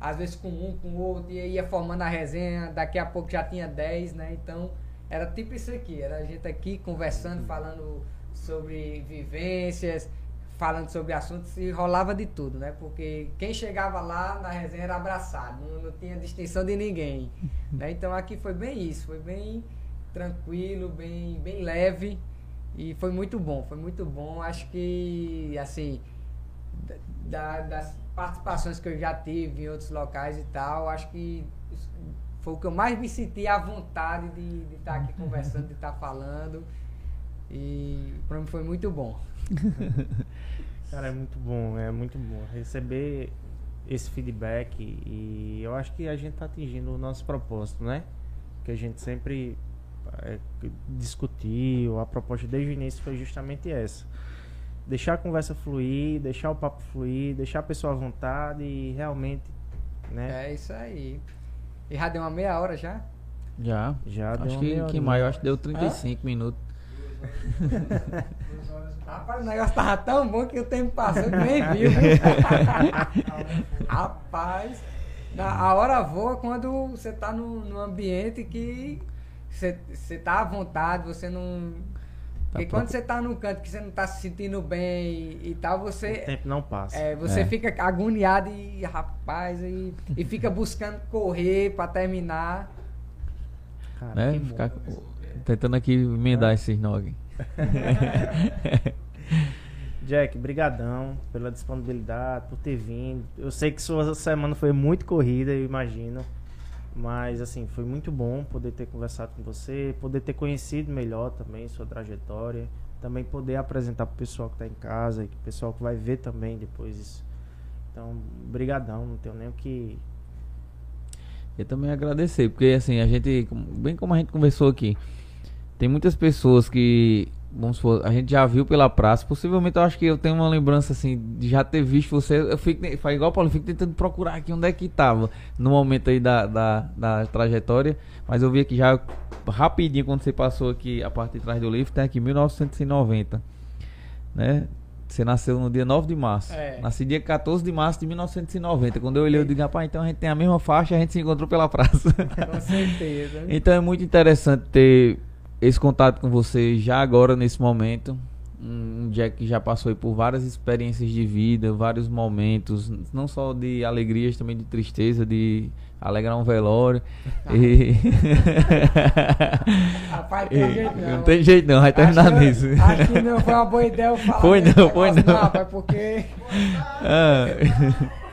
às vezes com um, com o outro, e ia formando a resenha, daqui a pouco já tinha 10, né? Então era tipo isso aqui, era a gente aqui conversando, falando sobre vivências, falando sobre assuntos e rolava de tudo, né? Porque quem chegava lá na resenha era abraçado, não, não tinha distinção de ninguém, né? Então aqui foi bem isso, foi bem tranquilo, bem, bem leve e foi muito bom, foi muito bom. Acho que, assim, da- das participações que eu já tive em outros locais e tal, acho que foi o que eu mais me senti à vontade de estar aqui conversando, de estar falando. E para mim foi muito bom. Cara, é muito bom, é muito bom receber esse feedback e eu acho que a gente tá atingindo o nosso propósito, né? Que a gente sempre discutiu, a proposta desde o início foi justamente essa. Deixar a conversa fluir, deixar o papo fluir, deixar a pessoa à vontade e realmente, né? É isso aí. E já deu uma meia hora já? Já. Já deu acho uma que, meia que horinha. maio, acho que deu 35 minutos. Rapaz, o negócio tava tão bom que o tempo passou que nem viu. Rapaz, a hora voa quando você tá num, num ambiente que você, tá à vontade, você não. Porque Tá quando pro- você tá num canto que você não tá se sentindo bem e tal, O você. tempo não passa. É, você É. fica agoniado e, rapaz, e, e fica buscando correr pra terminar. Cara, né? que bom. Ficar tentando aqui emendar esses nove. Jack, brigadão pela disponibilidade, por ter vindo. Eu sei que sua semana foi muito corrida, eu imagino. Mas, assim, foi muito bom poder ter conversado com você, poder ter conhecido melhor também sua trajetória. Também poder apresentar pro pessoal que tá em casa e pro pessoal que vai ver também depois isso. Então, brigadão, não tenho nem o que... Eu também agradecer, porque assim, a gente, bem como a gente conversou aqui, tem muitas pessoas que, vamos supor, a gente já viu pela praça, possivelmente eu acho que eu tenho uma lembrança assim, de já ter visto você, eu fico, faz igual Paulo, eu fico tentando procurar aqui onde é que tava, no momento aí da, da, da trajetória, mas eu vi aqui já rapidinho quando você passou aqui a parte de trás do livro, tem aqui 1990, né? Você nasceu no dia 9 de março. É. Nasci dia 14 de março de 1990. Quando eu olhei, eu digo, rapaz, então a gente tem a mesma faixa, a gente se encontrou pela praça. Com certeza. então é muito interessante ter esse contato com você já agora, nesse momento. Um Jack que já passou aí por várias experiências de vida, vários momentos, não só de alegrias, também de tristeza, de alegrar um velório. e... Rapaz, não tem jeito não. não tem jeito não, vai terminar acho que, nisso. Acho que não foi uma boa ideia eu falar. Foi não, foi negócio, não. rapaz, porque. Ah.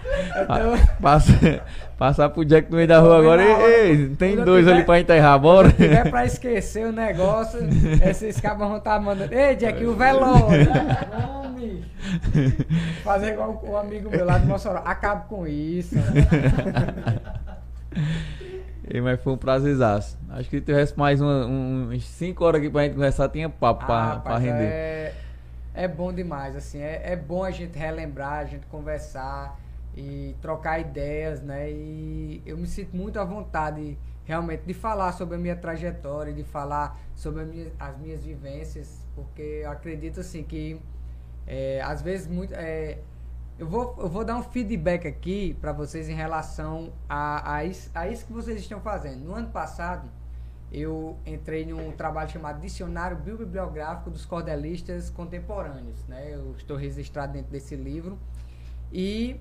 Eu Passa, passar pro Jack no meio da rua agora. rua. Ei, tem dois tiver- ali pra enterrar, bora. Se tiver pra esquecer o negócio, esses cabos vão estar mandando. Ei, Jack, o velório. Homem. Fazer igual o amigo meu lá de Mossoró. Acaba com isso. Ei, mas foi um prazerzaço. Acho que se tivesse mais uma, um, uns 5 horas aqui pra gente conversar, tinha papo pra, Ah, pra rapaz, render. É, é bom demais, assim, é, é bom a gente relembrar, a gente conversar e trocar ideias, né? E eu me sinto muito à vontade, realmente, de falar sobre a minha trajetória, de falar sobre minha- as minhas vivências, porque eu acredito, assim, que É, às vezes, muito, é, eu, vou, eu vou dar um feedback aqui para vocês em relação a, a, isso, a isso que vocês estão fazendo. No ano passado, eu entrei num trabalho chamado Dicionário Bibliográfico dos Cordelistas Contemporâneos. Né? Eu estou registrado dentro desse livro. E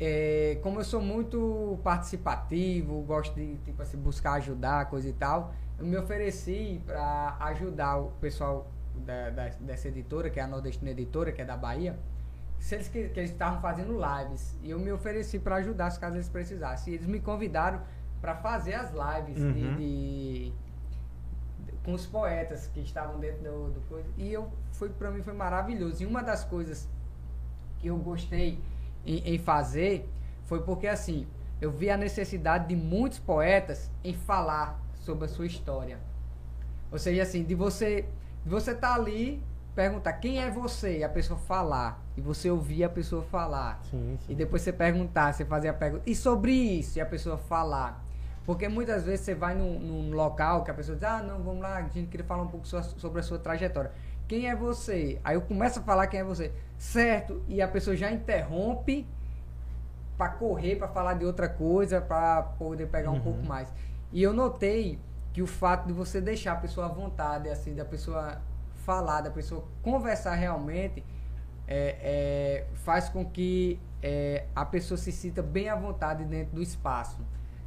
é, como eu sou muito participativo, gosto de tipo assim, buscar ajudar, coisa e tal, eu me ofereci para ajudar o pessoal da, da- dessa editora, que é a Nordestina Editora, que é da Bahia, se eles, que, que eles estavam fazendo lives. E eu me ofereci para ajudar, se caso eles precisassem. E eles me convidaram para fazer as lives de- Uhum. de, com os poetas que estavam dentro do, do coisa. E eu foi para mim foi maravilhoso. E uma das coisas que eu gostei em, em fazer foi porque assim eu vi a necessidade de muitos poetas em falar sobre a sua história. Ou seja, assim, de você de você tá ali perguntar quem é você e a pessoa falar e você ouvir a pessoa falar Sim, sim. e depois você perguntar, você fazer a pergunta e sobre isso e a pessoa falar. Porque muitas vezes você vai num, num local que a pessoa diz, ah, não, vamos lá, a gente queria falar um pouco sobre a sua trajetória. Quem é você? Aí eu começo a falar quem é você. Certo, e a pessoa já interrompe para correr, para falar de outra coisa, para poder pegar um pouco mais. E eu notei que o fato de você deixar a pessoa à vontade, assim, da pessoa falar, da pessoa conversar realmente, é, é, faz com que é, a pessoa se sinta bem à vontade dentro do espaço.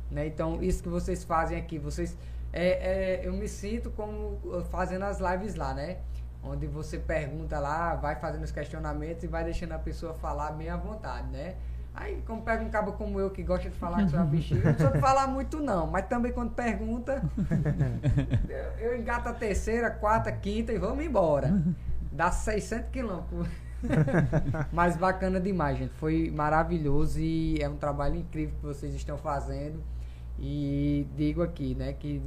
Né? Então, isso que vocês fazem aqui, vocês. É, é, eu me sinto como fazendo as lives lá, né? Onde você pergunta lá, vai fazendo os questionamentos e vai deixando a pessoa falar bem à vontade, né? Aí, como pega um cabo como eu que gosta de falar que sou uma bexiga, não sou de falar muito não, mas também quando pergunta, eu, eu engato a terceira, quarta, quinta e vamos embora. Dá 600 quilômetros. Mas bacana demais, gente. Foi maravilhoso e é um trabalho incrível que vocês estão fazendo. E digo aqui, né, que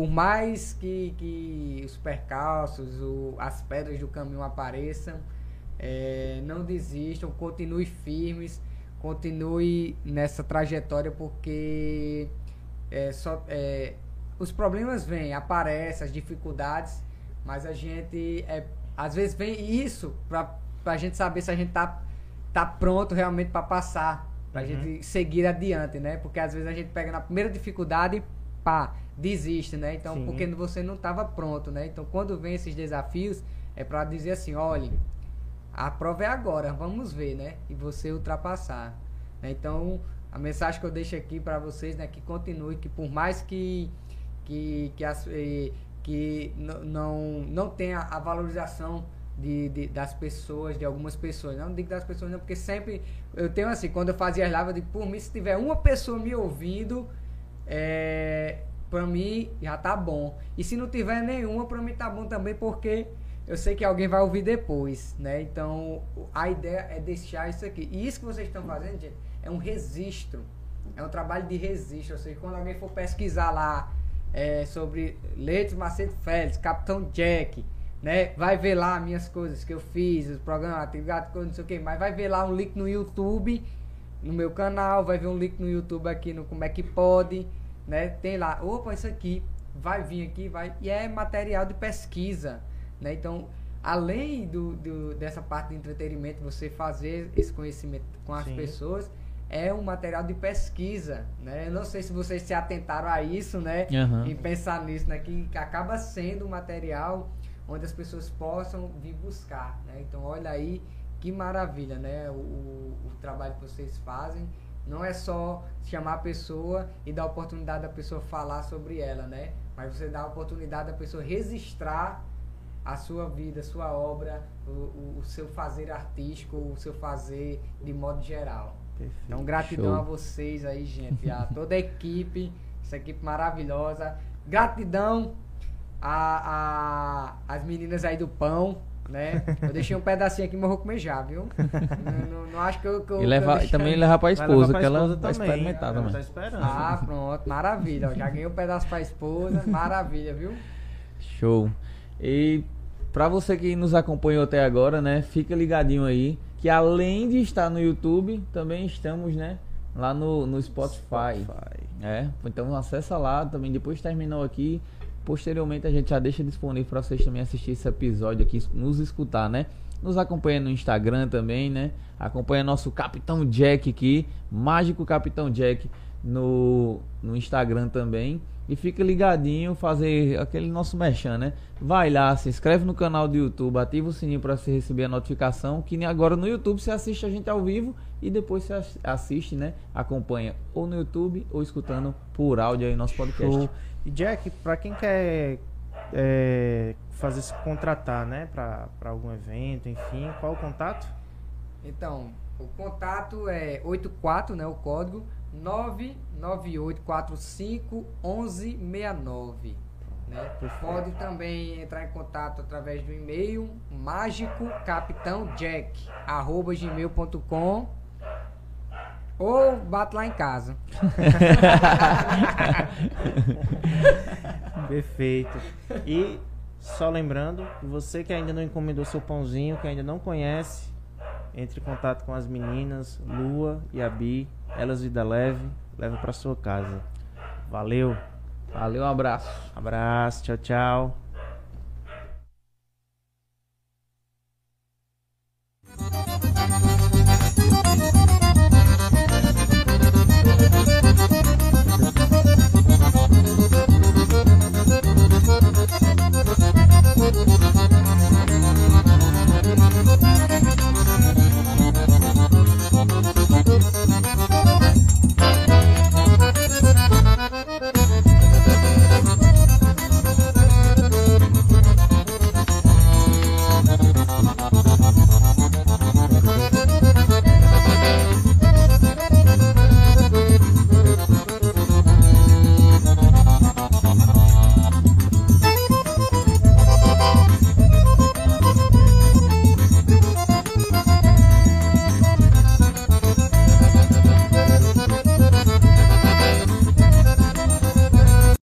por mais que, que os percalços, o- as pedras do caminho apareçam, é, não desistam, continue firmes, continue nessa trajetória porque é, só, é, os problemas vêm, aparecem, as dificuldades, mas a gente é, às vezes vem isso para a gente saber se a gente tá, tá pronto realmente para passar, para a gente seguir adiante, né? Porque às vezes a gente pega na primeira dificuldade, pá, desiste, né? Então, Sim. porque você não estava pronto, né? Então, quando vem esses desafios, é para dizer assim, olha, a prova é agora, vamos ver, né? E você ultrapassar. né? Então, a mensagem que eu deixo aqui para vocês, né, que continue, que por mais que que que, as, eh, que não não tenha a valorização de, de- das pessoas, de algumas pessoas, não digo das pessoas não, porque sempre eu tenho assim, quando eu fazia as lives, eu digo, por mim, se tiver uma pessoa me ouvindo, é, para mim já tá bom. E se não tiver nenhuma, para mim tá bom também, porque eu sei que alguém vai ouvir depois, né? Então, a ideia é deixar isso aqui. E isso que vocês estão fazendo, gente, é um registro. É um trabalho de registro. Ou seja, quando alguém for pesquisar lá é, sobre Leitos Macedo Félix, Capitão Jack, né? Vai ver lá minhas coisas que eu fiz, os programas, atividade, coisa, não sei o que, mas vai ver lá um link no YouTube, no meu canal, vai ver um link no YouTube aqui no Como é que pode, né? Tem lá, opa, isso aqui, vai vir aqui, vai. E é material de pesquisa, né? Então, além do, do- dessa parte de entretenimento, você fazer esse conhecimento com as Sim. pessoas, é um material de pesquisa, né? Eu não sei se vocês se atentaram a isso, né? Aham. E pensar nisso, né? Que, que acaba sendo um material onde as pessoas possam vir buscar, né? Então, olha aí que maravilha, né? O, o, o trabalho que vocês fazem não é só chamar a pessoa e dar a oportunidade da pessoa falar sobre ela, né? Mas você dá a oportunidade da pessoa registrar a sua vida, a sua obra, o, o, o seu fazer artístico, o seu fazer de modo geral. Perfeito. Então, gratidão Show. a vocês aí, gente. A toda a equipe, essa equipe maravilhosa. Gratidão a, a, as meninas aí do pão, né? Eu deixei um pedacinho aqui, mas eu vou comer já, viu? não, não- não acho que eu. Que eu E, que eu levar, e deixei- também levar pra esposa, levar pra que ela esposa vai também. experimentar Ela também. tá esperando. Ah, pronto, maravilha. ó, Já ganhei um pedaço pra esposa, maravilha, viu? Show. E pra você que nos acompanhou até agora, né, fica ligadinho aí que além de estar no YouTube, também estamos, né, lá no, no Spotify. Spotify. É, então acessa lá também, depois terminou aqui, Posteriormente a gente já deixa disponível para vocês também assistir esse episódio aqui, nos escutar, né? Nos acompanha no Instagram também, né? Acompanha nosso Capitão Jack aqui, Mágico Capitão Jack no, no Instagram também. E fica ligadinho, fazer aquele nosso merchan, né? Vai lá, se inscreve no canal do YouTube, ativa o sininho para você receber a notificação. Que agora no YouTube você assiste a gente ao vivo e depois você ass- assiste, né? Acompanha ou no YouTube ou escutando por áudio aí nosso podcast. Show. E Jack, pra quem quer é, fazer se contratar, né? Pra algum evento, enfim, qual o contato? Então, o contato é 84, né, o código 998451169. Né? Pode também entrar em contato através do e-mail mágicocapitãojack@gmail.com ou bate lá em casa. Perfeito. E só lembrando, você que ainda não encomendou seu pãozinho, que ainda não conhece, entre em contato com as meninas, Lua e Abi, elas vida leve, leva para sua casa. Valeu, Valeu, um abraço. abraço, tchau, tchau.